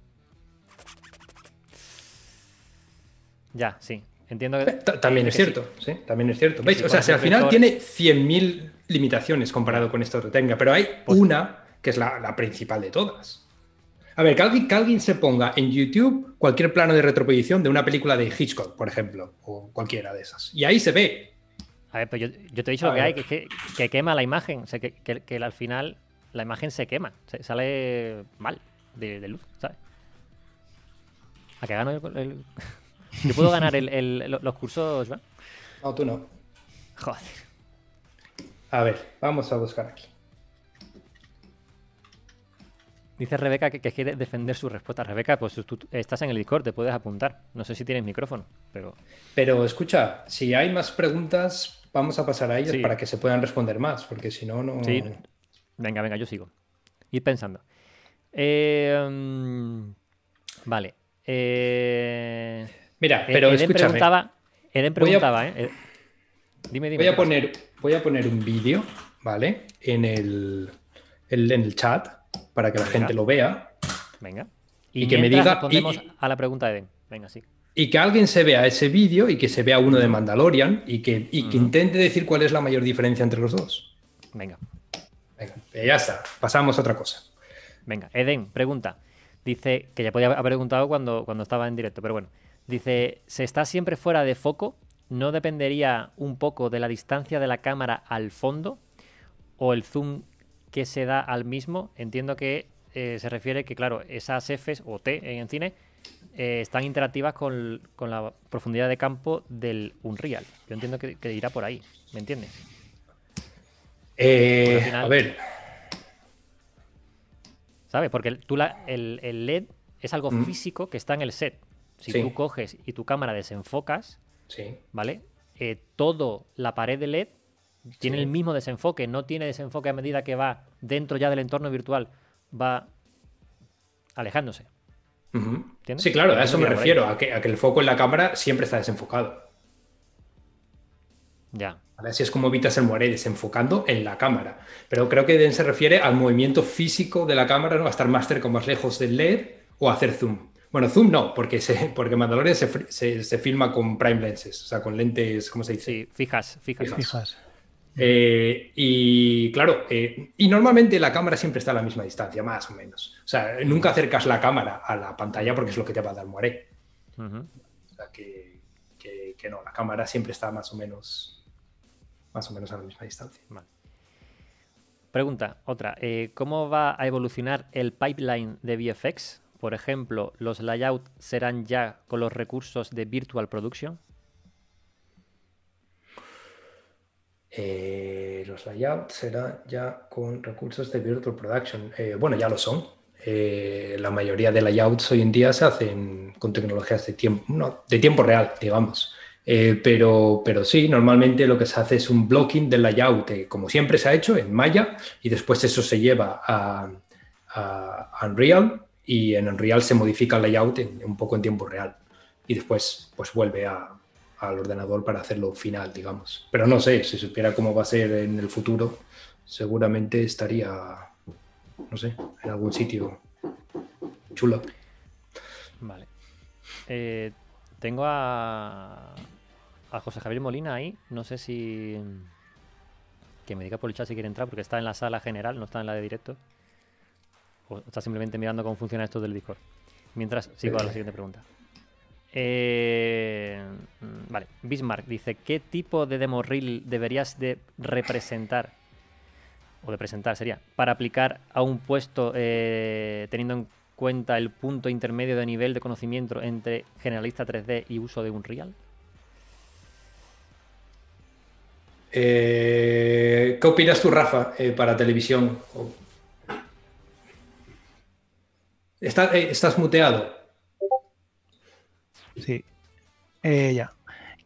Ya, sí. Entiendo que... Eh, ta- También es cierto, sí, también es cierto. ¿Veis? O sea, si al final tiene 100.000 limitaciones comparado con esta otra técnica, pero hay Pues- una que es la, la principal de todas. A ver, que alguien, que alguien se ponga en YouTube cualquier plano de retroproyección de una película de Hitchcock, por ejemplo, o cualquiera de esas. Y ahí se ve. A ver, pero yo, yo te he dicho lo que hay, que, que, que quema la imagen, o sea, que, al final la imagen se quema, se- sale mal de, de luz, ¿sabes? ¿A que gano el, el- *laughs* Yo puedo ganar el- el- lo- los cursos, ¿va? No, tú no. Joder. A ver, vamos a buscar aquí. Dice Rebeca que, que quiere defender su respuesta. Rebeca, pues tú, estás en el Discord, te puedes apuntar. No sé si tienes micrófono, pero... Pero escucha, si hay más preguntas, vamos a pasar a ellas Sí. para que se puedan responder más, porque si no, no. Sí. Venga, venga, yo sigo. Ir pensando. Eh, vale. Eh, Mira, Eh, pero Eden escúchame. preguntaba, Eden a- preguntaba, ¿eh? Dime, dime. Voy a poner, voy a poner un vídeo, ¿vale? En el, el- en el chat para que la Venga. gente lo vea Venga. y que me diga- respondemos y- a la pregunta de Eden. Venga, sí. y que alguien se vea ese vídeo y que se vea uno de Mandalorian y que, y que intente decir cuál es la mayor diferencia entre los dos. Venga, Venga, eh, ya está, pasamos a otra cosa. venga. Eden pregunta. Dice, que ya podía haber preguntado cuando, cuando estaba en directo, pero bueno. Dice, ¿se está siempre fuera de foco? ¿No dependería un poco de la distancia de la cámara al fondo? ¿O el zoom que se da al mismo? Entiendo que eh, se refiere que, claro, esas Fs o T en cine eh, están interactivas con, con la profundidad de campo del Unreal. Yo entiendo que, que irá por ahí, ¿me entiendes? Eh, final- A ver, ¿Sabes? Porque el- tú la- el, el LED es algo Mm. físico que está en el set. Si Sí. tú coges y tu cámara desenfocas, sí. ¿vale? Eh, todo la pared de LED tiene Sí. el mismo desenfoque, no tiene desenfoque a medida que va dentro ya del entorno virtual, va alejándose. Sí, claro, a eso me refiero, a que, a que el foco en la cámara siempre está desenfocado. Ya. ¿vale? Así es como evitas el muere desenfocando en la cámara. Pero creo que se refiere al movimiento físico de la cámara, ¿no? A estar más cerca o más lejos del LED o hacer zoom. Bueno, zoom no, porque, se, *laughs* porque Mandalorian se, se, se filma con prime lenses, o sea, con lentes, ¿cómo se dice? Sí, fijas, fijas. Fijas. Fijas. Eh, y claro, eh, y normalmente la cámara siempre está a la misma distancia, más o menos. O sea, nunca acercas la cámara a la pantalla porque es lo que te va a dar muere. Ujú. O sea, que, que- que no, la cámara siempre está más o menos más o menos a la misma distancia. Pregunta, otra. eh, ¿Cómo va a evolucionar el pipeline de VFX? Por ejemplo, ¿los layouts serán ya con los recursos de Virtual Production? Eh, los layouts serán ya con recursos de Virtual Production. Eh, bueno, ya lo son. Eh, la mayoría de layouts hoy en día se hacen con tecnologías de tiempo, real, digamos. Eh, pero, pero sí, normalmente lo que se hace es un blocking del layout, como siempre se ha hecho en Maya, y después eso se lleva a, a Unreal y en Unreal se modifica el layout en- un poco en tiempo real. Y después pues vuelve a- al ordenador para hacerlo final, digamos. Pero no sé, si supiera cómo va a ser en el futuro, seguramente estaría, no sé, en algún sitio chulo. Vale. Eh, tengo a, a José Javier Molina ahí. No sé si. Que me diga por el chat si quiere entrar, porque está en la sala general, no está en la de directo. O está simplemente mirando cómo funciona esto del Discord. Mientras sigo a la siguiente pregunta. Eh, vale, Bismarck dice: ¿Qué tipo de demo reel deberías de representar? O de presentar sería, para aplicar a un puesto eh, teniendo en cuenta el punto intermedio de nivel de conocimiento entre generalista 3D y uso de Unreal? Eh, ¿Qué opinas tú, Rafa, eh, para televisión? ¿Estás muteado? Sí. Eh, ya.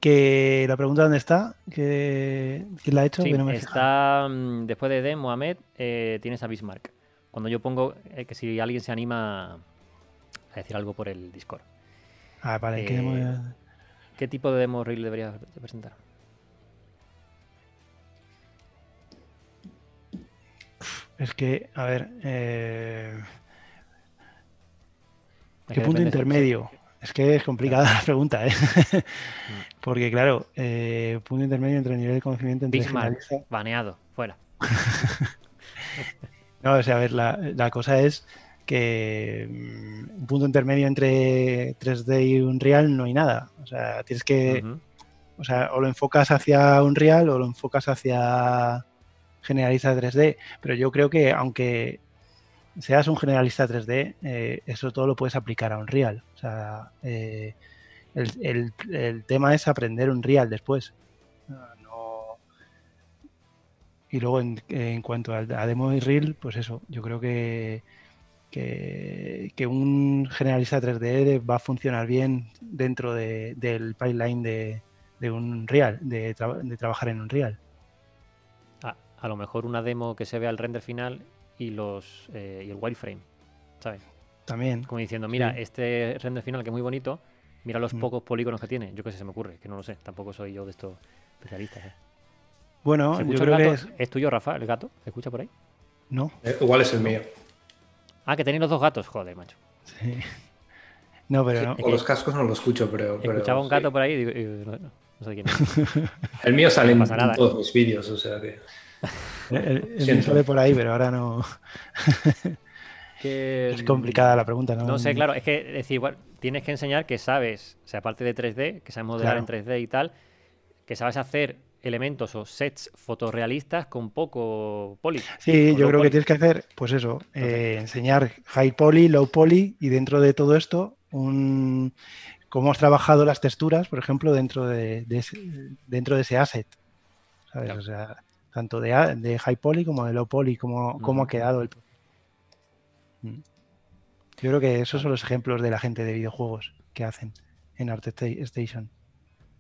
Que la pregunta dónde está, que quién la ha hecho, Sí, que no me he fijado. está mm, después de D, Mohamed, eh, tienes a Bismarck. Cuando yo pongo eh, que si alguien se anima a decir algo por el Discord. Ah, vale, que eh, hemos- ¿Qué tipo de demo reel deberías de presentar? es que, a ver, eh, ¿qué punto intermedio? Es que es complicada la pregunta, ¿eh? *laughs* Porque, claro, eh, punto intermedio entre nivel de conocimiento entre generalista- baneado, fuera. *laughs* No, o sea, a ver, la, la cosa es que mm, un punto intermedio entre 3D y Unreal no hay nada. O sea, tienes que, o sea, o lo enfocas hacia Unreal o lo enfocas hacia generalista 3D. Pero yo creo que aunque seas un generalista 3D, eh, eso todo lo puedes aplicar a Unreal. O sea, eh, el, tema es aprender Unreal después. Y luego en, cuanto al- a demo y reel, pues eso, yo creo que, que, un generalista 3D va a funcionar bien dentro de- del pipeline de, de un real, de, tra- de trabajar en un real. A, a lo mejor una demo que se vea el render final y los eh, y el wireframe, ¿sabes? También. Como diciendo, mira, Sí. este render final que es muy bonito, mira los Mm. pocos polígonos que tiene. Yo qué sé, se me ocurre, que no lo sé, tampoco soy yo de estos especialistas. ¿eh? Bueno, ¿Se yo creo que es... es... tuyo, Rafa, el gato? ¿Se escucha por ahí? No. Eh, igual es el mío. Ah, que tenéis los dos gatos, joder, macho. Sí. No, pero no. Con los cascos no lo escucho, pero. pero Escuchaba un sí. gato por ahí y digo, y no, no- no sé quién es. *laughs* *laughs* El mío sale en No nada, ¿eh? todos mis vídeos, o sea que. El, el- el mío Siento. sale por ahí, pero ahora no. *laughs* Que, *laughs* Es complicada la pregunta, ¿no? No sé, claro, es que es decir, igual, tienes que enseñar que sabes, o sea, aparte de 3D, que sabes modelar Claro. en 3D y tal, que sabes hacer elementos o sets fotorrealistas con poco poli. Sí, yo creo que poly. tienes que hacer, pues eso, eh, enseñar high poly, low poly y dentro de todo esto, un, cómo has trabajado las texturas, por ejemplo, dentro de, de ese, dentro de ese asset. ¿sabes? Claro. O sea, tanto de, de high poly como de low poly, cómo, cómo ha quedado el. Mm. Yo creo que esos son los ejemplos de la gente de videojuegos que hacen en ArtStation.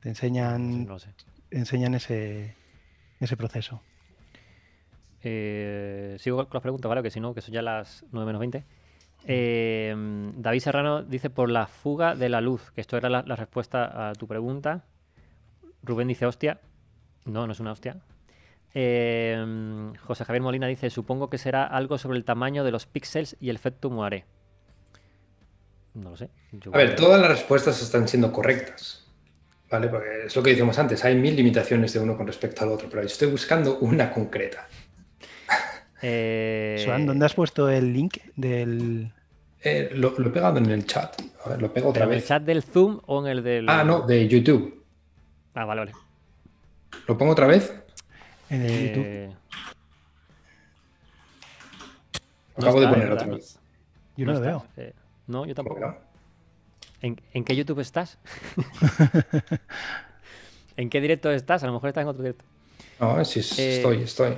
Te enseñan, No sé. enseñan ese, ese proceso. Eh, sigo con las preguntas, ¿vale? Que si no, que son ya las 9 menos 20. Eh, David Serrano dice por la fuga de la luz, que esto era la, la respuesta a tu pregunta. Rubén dice hostia. No, no es una hostia. Eh, José Javier Molina dice, supongo que será algo sobre el tamaño de los píxeles y el efecto moiré. No lo sé. Yo A ver, todas las respuestas están siendo correctas. ¿Vale? Porque es lo que decíamos antes, hay mil limitaciones de uno con respecto al otro, pero yo estoy buscando una concreta. Eh, Swan, ¿dónde has puesto el link del, Eh, lo, lo he pegado en el chat. A ver, lo pego otra ¿En el vez. chat del Zoom o en el del...? Ah, no, de YouTube. Ah, vale, vale. ¿Lo pongo otra vez? En el YouTube? Eh, Lo no acabo de poner no otra vez. Yo no, lo está. veo. Eh, no, yo ¿Cómo tampoco. no? ¿En, en qué YouTube estás? *laughs* ¿En qué directo estás? A lo mejor estás en otro directo. No, sí, es- Eh, estoy, estoy.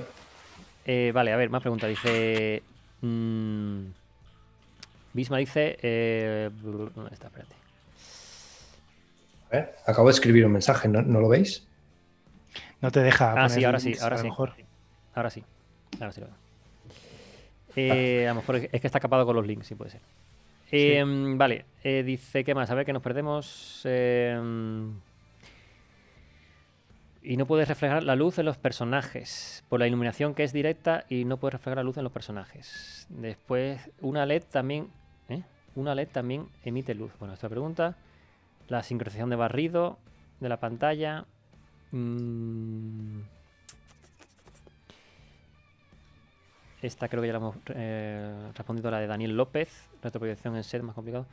Eh, vale, a ver, más preguntas. Dice. mm, Bisma dice. Eh, ¿Dónde está? Espérate. A ver, acabo de escribir un mensaje, ¿no, ¿no lo veis? No te deja. Ah, poner sí, ahora sí, ahora sí. mejor. Ahora sí. Ahora sí lo veo. Eh, a lo mejor es que está capado con los links, sí puede ser. Eh, Vale, eh, dice, ¿qué más? A ver, que nos perdemos. y no puedes reflejar la luz en los personajes. Por la iluminación que es directa y no puedes reflejar la luz en los personajes. Después, una LED también. ¿eh? Una LED también emite luz. Bueno, esta pregunta. La sincronización de barrido de la pantalla. Mm. Esta creo que ya la hemos eh, respondido, la de Daniel López. Retroproyección en set más complicado.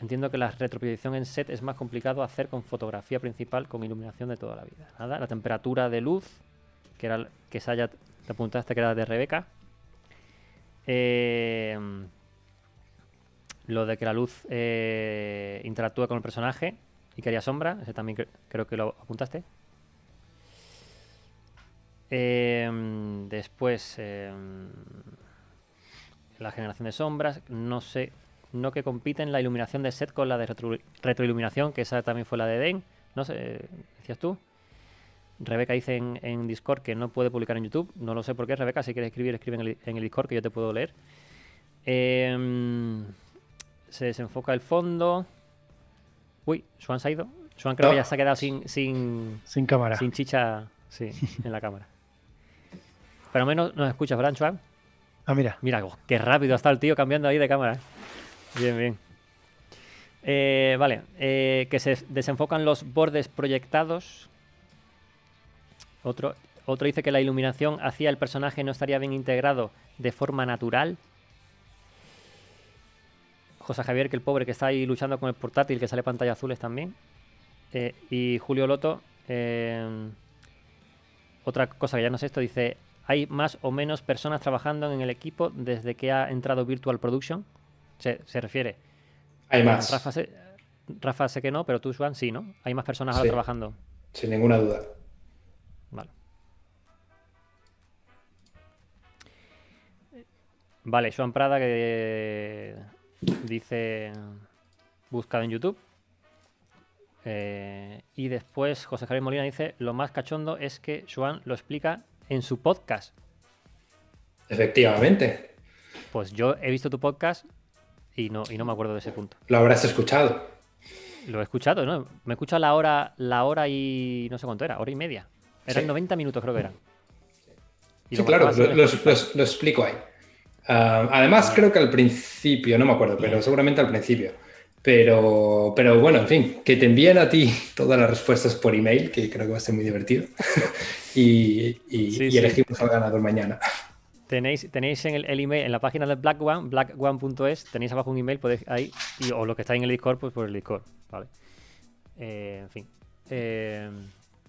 Entiendo que la retroproyección en set es más complicado hacer con fotografía principal con iluminación de toda la vida. Nada, la temperatura de luz, que era que se haya, te apuntaste que era de Rebeca. Eh, lo de que la luz eh, interactúa con el personaje y que haría sombra, ese también cre- creo que lo apuntaste. Em, después, em, la generación de sombras, no sé, no que compiten la iluminación de set con la de retro- retroiluminación, que esa también fue la de Den, no sé, decías tú. Rebeca dice en, Discord que no puede publicar en YouTube, no lo sé por qué, Rebeca, si quieres escribir, escribe en el, en el Discord que yo te puedo leer. Em, se desenfoca el fondo. Uy, Swan se ha ido. Swan creo que ya se ha quedado sin, sin, Sin cámara. sin chicha sí, en la cámara. Pero al menos nos escuchas, ¿verdad, Swan? Ah, mira. Mira, oh, qué rápido está el tío cambiando ahí de cámara. ¿eh? Bien, bien. Eh, vale, eh, que se desenfocan los bordes proyectados. Otro, otro dice que la iluminación hacia el personaje no estaría bien integrado de forma natural. José Javier, que el pobre que está ahí luchando con el portátil, que sale pantalla azules también. Eh, y Julio Loto, eh, otra cosa que ya no sé esto, dice, hay más o menos personas trabajando en el equipo desde que ha entrado Virtual Production. Se, se refiere. Hay más, Rafa sé, Rafa sé que no, pero tú, Juan, sí, ¿no? Hay más personas ahora trabajando. sin ninguna duda. Vale. Vale, Joan Prada que dice buscado en YouTube. Eh, y después José Javier Molina dice, lo más cachondo es que Joan lo explica en su podcast. Efectivamente, Pues yo he visto tu podcast y no, y no me acuerdo de ese punto. lo habrás escuchado. Lo he escuchado, ¿no? Me he escuchado la hora, la hora y no sé cuánto era, hora y media. Eran Sí. 90 minutos creo que eran. Y Sí, lo claro, lo, lo- lo explico ahí. Ah, además, creo que al principio, no me acuerdo, pero seguramente al principio. Pero, pero bueno, en fin, que te envíen a ti *laughs* todas las respuestas por email, que creo que va a ser muy divertido. *laughs* y y- Sí, y sí. elegimos al ganador mañana. Tenéis, tenéis en el, el email, en la página de Black One, blackone.es, tenéis abajo un email, podéis ahí, y, o lo que está en el Discord, pues por el Discord, ¿vale? Eh, en fin. Eh,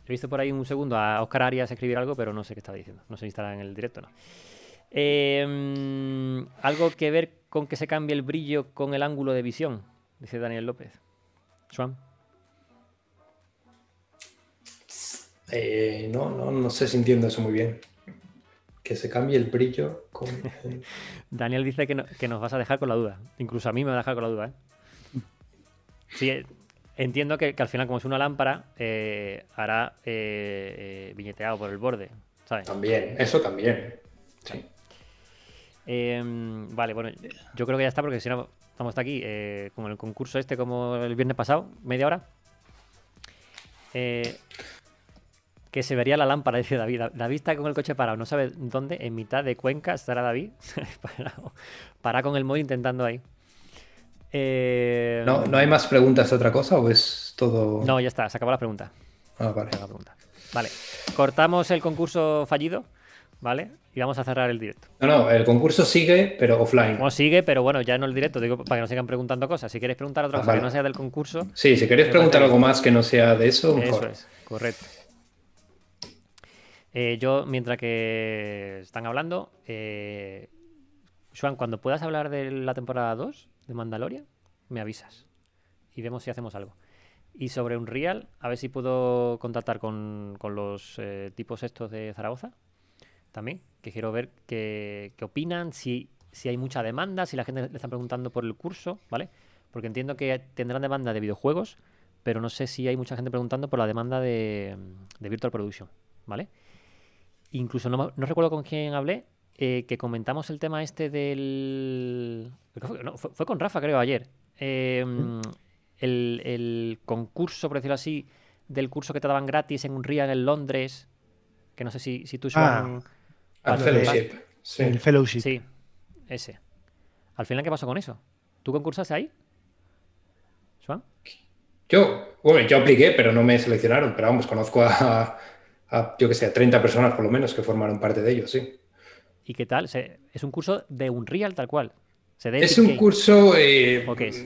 he visto por ahí un segundo a Oscar Arias escribir algo, pero no sé qué estaba diciendo. No sé si estará en el directo no. Eh, mm, algo que ver con que se cambie el brillo con el ángulo de visión, dice Daniel López. Swan. Eh, no, no, no sé si entiendo eso muy bien. Que se cambie el brillo con... el- *laughs* Daniel dice que, no- que nos vas a dejar con la duda. Incluso a mí me va a dejar con la duda, ¿eh? Sí, eh, entiendo que, que al final, como es una lámpara, eh, hará viñeteado por el borde, ¿sabes? También, eso también. Sí. Eh, vale, bueno, yo creo que ya está porque si no, estamos hasta aquí, eh, como en el concurso este, como el viernes pasado, media hora. Eh, que se vería la lámpara, *laughs* dice David. David está con el coche parado, no sabe dónde, en mitad de Cuenca estará David. *laughs* parado, parado con el móvil intentando ahí. Eh, ¿No, ¿No hay más preguntas de otra cosa o es todo...? No, ya está, se acabó la pregunta. Ah, vale. La pregunta. Vale, cortamos el concurso fallido, ¿vale? Y vamos a cerrar el directo. No, no, el concurso sigue, pero offline. Como sigue, pero bueno, ya no el directo, digo, para que no sigan preguntando cosas. Si queréis preguntar otra Ah, cosa vale. que no sea del concurso, Sí, si queréis preguntar algo más que no sea de eso, mejor. eso es, correcto. Eh, yo, mientras que están hablando, eh, Joan, cuando puedas hablar de la temporada 2 de Mandalorian, me avisas y vemos si hacemos algo. Y sobre Unreal, a ver si puedo contactar con, con los eh, tipos estos de Zaragoza también, que quiero ver qué, qué opinan, si, si hay mucha demanda, si la gente le está preguntando por el curso, ¿vale? Porque entiendo que tendrán demanda de videojuegos, pero no sé si hay mucha gente preguntando por la demanda de, de Virtual Production, ¿vale? Incluso no, no recuerdo con quién hablé, eh, que comentamos el tema este del... no, fue- fue con Rafa, creo, ayer. Eh, el, el concurso, por decirlo así, del curso que te daban gratis en Unreal en Londres, que no sé si, si tú, Ah, Joan, Al fellowship. Sí. El fellowship. Sí, ese. Al final, ¿qué pasó con eso? ¿Tú concursaste ahí? Yo, bueno, yo apliqué, pero no me seleccionaron. Pero vamos, conozco a, a, yo que sé, a 30 personas por lo menos que formaron parte de ellos, sí. ¿Y qué tal? Se- es un curso de Unreal tal cual. Se Es un Game. curso. eh, ¿O qué es?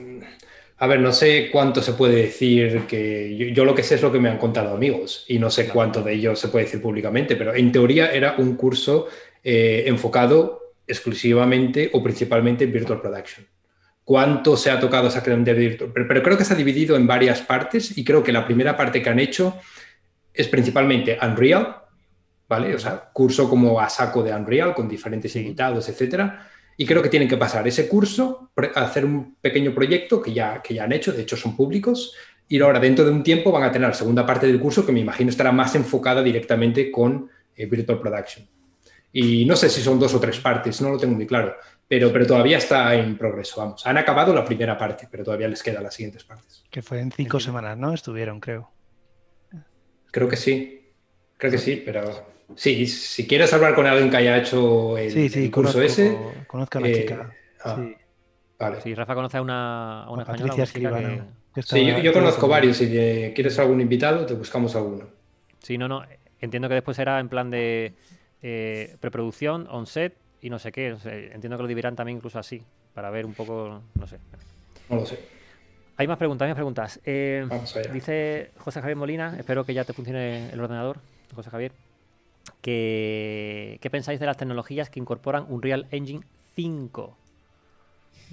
A ver, no sé cuánto se puede decir que. Yo, yo lo que sé es lo que me han contado amigos y no sé Claro. cuánto de ello se puede decir públicamente, pero en teoría era un curso eh, enfocado exclusivamente o principalmente en Virtual Production. ¿Cuánto se ha tocado exactamente de Virtual? Pero, pero creo que se ha dividido en varias partes y creo que la primera parte que han hecho es principalmente Unreal, ¿vale? O sea, curso como a saco de Unreal con diferentes invitados, etcétera. Y creo que tienen que pasar ese curso, hacer un pequeño proyecto que ya, que ya han hecho, de hecho son públicos, y ahora dentro de un tiempo van a tener la segunda parte del curso que me imagino estará más enfocada directamente con eh, Virtual Production. Y no sé si son dos o tres partes, no lo tengo muy claro, pero, pero todavía está en progreso, vamos. Han acabado la primera parte, pero todavía les quedan las siguientes partes. Que fue en cinco semanas, ¿no? Estuvieron, creo. Creo que sí, creo que sí, pero sí, si quieres hablar con alguien que haya hecho el, Sí, sí, el curso conozco, ese, conozco a una eh, chica. ah, sí, vale. Sí, Rafa conoce a una, a una a española, Patricia que- que Sí, yo, conozco varios. Si te- quieres algún invitado, te buscamos alguno. Sí, no, no. Entiendo que después era en plan de eh, preproducción, on-set y no sé qué. no sé, entiendo que lo dividirán también incluso así, para ver un poco, no sé. No lo sé. Hay más preguntas, hay más preguntas. Eh, Vamos allá. dice José Javier Molina, espero que ya te funcione el ordenador, José Javier, que, ¿qué pensáis de las tecnologías que incorporan Unreal Engine 5?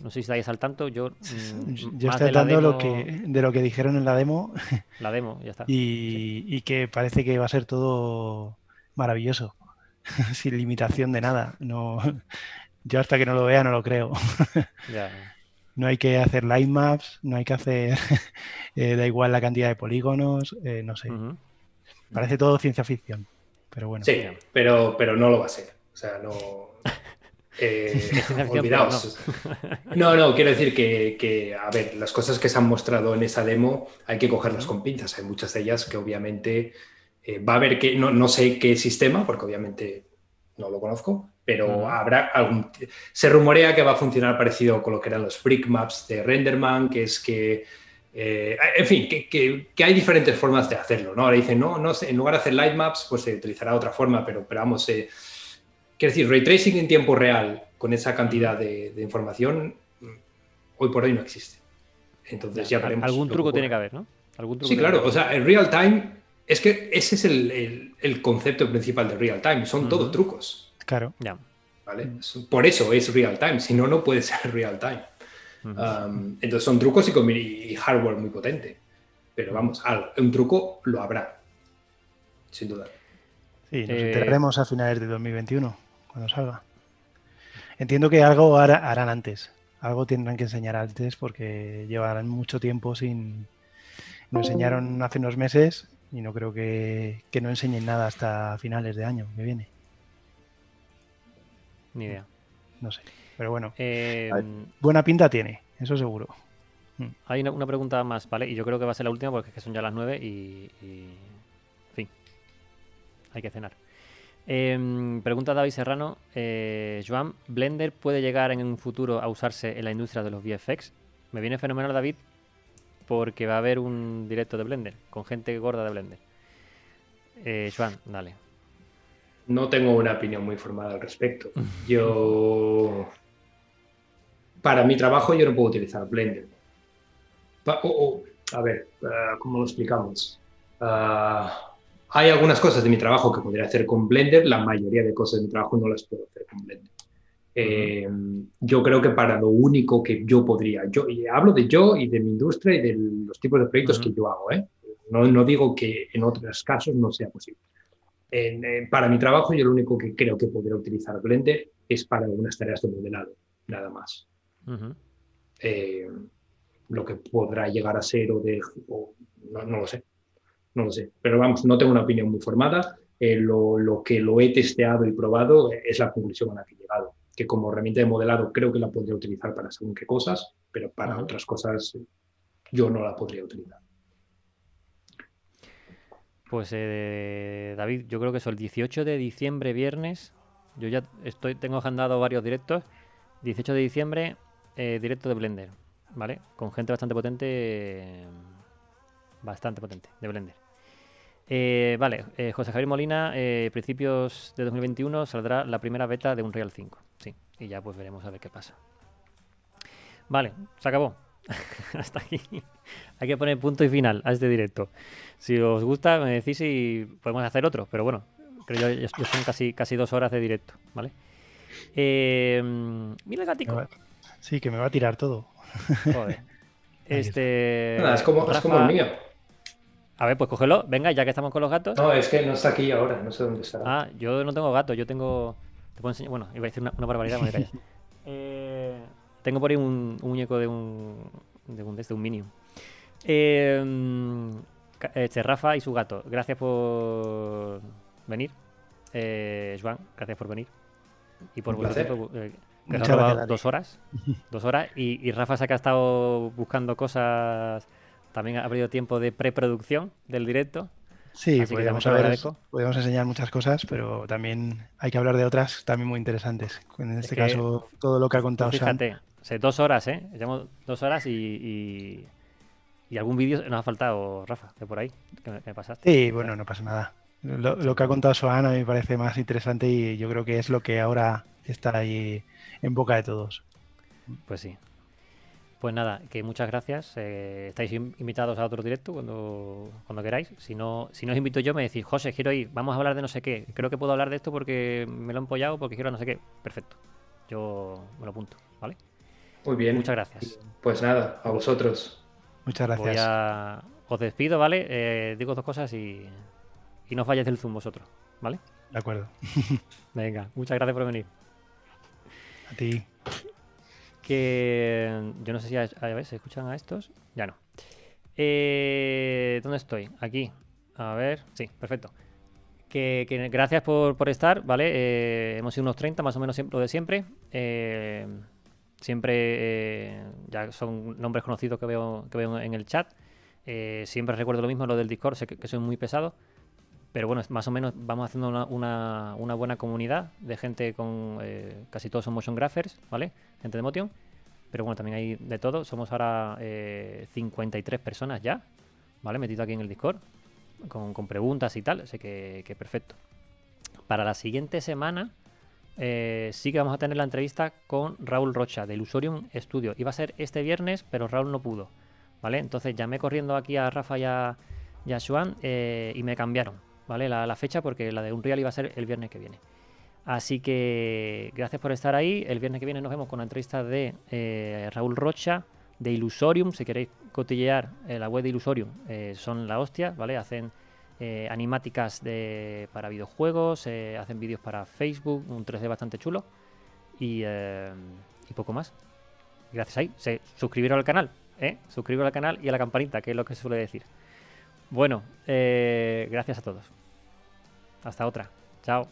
No sé si estáis al tanto, yo... *laughs* mm, Yo estoy lo demo- que, de lo que dijeron en la demo *laughs* La demo, ya está. y, y que parece que va a ser todo maravilloso, *laughs* sin limitación de nada. No, yo hasta que no lo vea no lo creo. Ya. No hay que hacer line maps, no hay que hacer, eh, da igual la cantidad de polígonos, eh, no sé. Parece todo ciencia ficción, pero bueno. Sí, pero, pero no lo va a ser. O sea, no. *laughs* eh, *laughs* olvidaos. *laughs* No, no, quiero decir que, que, a ver, las cosas que se han mostrado en esa demo hay que cogerlas con pinzas. Hay muchas de ellas que obviamente eh, va a haber que, no, no sé qué sistema, porque obviamente no lo conozco, pero habrá algún. Se rumorea que va a funcionar parecido con lo que eran los brick maps de Renderman, que es que. Eh, en fin, que, que- que hay diferentes formas de hacerlo, ¿no? Ahora dicen, no, no sé, en lugar de hacer light maps, pues se utilizará otra forma, pero, pero vamos, eh, quiero decir, ray tracing en tiempo real con esa cantidad de, de información, mm, hoy por hoy no existe. Entonces ya Al- veremos. Algún truco tiene que haber, ¿no? Algún truco Sí, claro, o sea, el real time, es que ese es el, el- el concepto principal de real time, son todos trucos, Claro. Ya. ¿vale? Por eso es real time, si no, no puede *laughs* ser real time. Um, entonces son trucos y, y hardware muy potente. Pero vamos, algo- un truco lo habrá, sin duda. Sí, nos Eh, enteraremos a finales de 2021, cuando salga. Entiendo que algo hará- harán antes. Algo tendrán que enseñar antes porque llevarán mucho tiempo sin... Lo enseñaron hace unos meses y no creo que, que no enseñen nada hasta finales de año que viene. Ni idea. No sé. Pero bueno, Eh, buena pinta tiene, eso seguro. hay una, una pregunta más, ¿vale? Y yo creo que va a ser la última porque es que son ya las nueve y, y- En fin. Hay que cenar. Em, pregunta David Serrano. Eh, Joan, ¿Blender puede llegar en un futuro a usarse en la industria de los VFX? Me viene fenomenal, David, porque va a haber un directo de Blender, con gente gorda de Blender. Eh, Joan, dale. No tengo una opinión muy formada al respecto. *laughs* Yo, para mi trabajo, yo no puedo utilizar Blender. Pa- o- o, a ver, ah, ¿cómo lo explicamos? Ah, hay algunas cosas de mi trabajo que podría hacer con Blender, la mayoría de cosas de mi trabajo no las puedo hacer con Blender. Eh, yo creo que para lo único que yo podría, yo y hablo de yo y de mi industria y de los tipos de proyectos Ujú. que yo hago, ¿eh? no, no digo que en otros casos no sea posible. En, eh, para mi trabajo, yo lo único que creo que podría utilizar Blender es para algunas tareas de modelado, nada más. Eh, lo que podrá llegar a ser o de... no, lo sé, no lo sé. Pero vamos, no tengo una opinión muy formada. Eh, lo, lo, que lo he testeado y probado es la conclusión a la que he llegado, que como herramienta de modelado creo que la podría utilizar para según qué cosas, pero para otras cosas yo no la podría utilizar. Pues eh, David, yo creo que es el 18 de diciembre, viernes. Yo ya estoy, tengo agendado varios directos. 18 de diciembre, eh, directo de Blender, ¿vale? Con gente bastante potente, bastante potente, de Blender. Eh, vale, José Javier Molina, principios de 2021 saldrá la primera beta de Unreal 5. Sí, y ya pues veremos a ver qué pasa. Vale, se acabó. *laughs* Hasta aquí. Hay que poner punto y final a este directo. Si os gusta, me decís si podemos hacer otro. Pero bueno, creo yo, yo son casi, casi dos horas de directo, ¿vale? Eh, mira el gatico. Sí, que me va a tirar todo. Joder. *laughs* Este. es, como, el mío. A ver, pues cógelo. Venga, ya que estamos con los gatos. No, es que no está aquí ahora, no sé dónde está. Ah, yo no tengo gato, yo tengo. Te puedo enseñar. Bueno, iba a decir una, barbaridad, me *laughs* eh, tengo por ahí un, muñeco de un. de un, de un Minion. Eh, este, Rafa y su gato, gracias por venir. Eh, Juan, gracias por venir. Y por vuestro tiempo, eh, que dos horas. Dos horas. Y, Rafa se ha estado buscando cosas. También ha perdido tiempo de preproducción del directo. Sí, podemos, ver, podemos enseñar muchas cosas, pero también hay que hablar de otras también muy interesantes. En este caso, todo lo que ha contado Fíjate, dos horas, ¿eh? Llevamos dos horas y y algún vídeo nos ha faltado, Rafa, de por ahí, que me, pasaste. Sí, bueno, no pasa nada. Lo, que ha contado Soana me parece más interesante y yo creo que es lo que ahora está ahí en boca de todos. Pues sí. Pues nada, que muchas gracias. Eh, estáis invitados a otro directo cuando, cuando queráis. Si no, si no os invito yo, me decís, José, quiero ir, vamos a hablar de no sé qué. Creo que puedo hablar de esto porque me lo he empollado, porque quiero no sé qué. Perfecto. Yo me lo apunto, ¿vale? Muy bien. Muchas gracias. Pues nada, a vosotros. Muchas gracias. a... Os despido, ¿vale? Eh, digo dos cosas y... y no falléis del Zoom vosotros, ¿vale? De acuerdo. *laughs* Venga, muchas gracias por venir. A ti. Que yo no sé si a, ver, ¿se escuchan a estos? Ya no. Eh, ¿Dónde estoy? Aquí. A ver, sí, perfecto. Que, gracias por, por, estar, ¿vale? Eh, hemos sido unos 30, más o menos lo de siempre. Eh, Siempre eh, ya son nombres conocidos que veo, que veo en el chat. Eh, siempre recuerdo lo mismo, lo del Discord, sé que, soy muy pesado. Pero bueno, más o menos vamos haciendo una, buena comunidad de gente con. Eh, casi todos son motion graphers, ¿vale? Gente de Motion. Pero bueno, también hay de todo. Somos ahora 53 personas ya, ¿vale? Metido aquí en el Discord. Con, preguntas y tal. Así que, perfecto. Para la siguiente semana eh, sí que vamos a tener la entrevista con Raúl Rocha de Illusorium Studio. Iba a ser este viernes, pero Raúl no pudo. ¿Vale? Entonces llamé corriendo aquí a Rafa y a, y eh, y me cambiaron, ¿vale? La, fecha porque la de Unreal iba a ser el viernes que viene. Así que gracias por estar ahí. El viernes que viene nos vemos con la entrevista de eh, Raúl Rocha de Illusorium. Si queréis cotillear la web de Illusorium, son la hostia, ¿vale? Hacen eh, animáticas de, para videojuegos, eh, hacen vídeos para Facebook, un 3D bastante chulo y, eh, y poco más. Gracias ahí. Se, suscribiros al canal, ¿eh? Suscribiros al canal y a la campanita, que es lo que se suele decir. Bueno, gracias a todos. Hasta otra. Chao.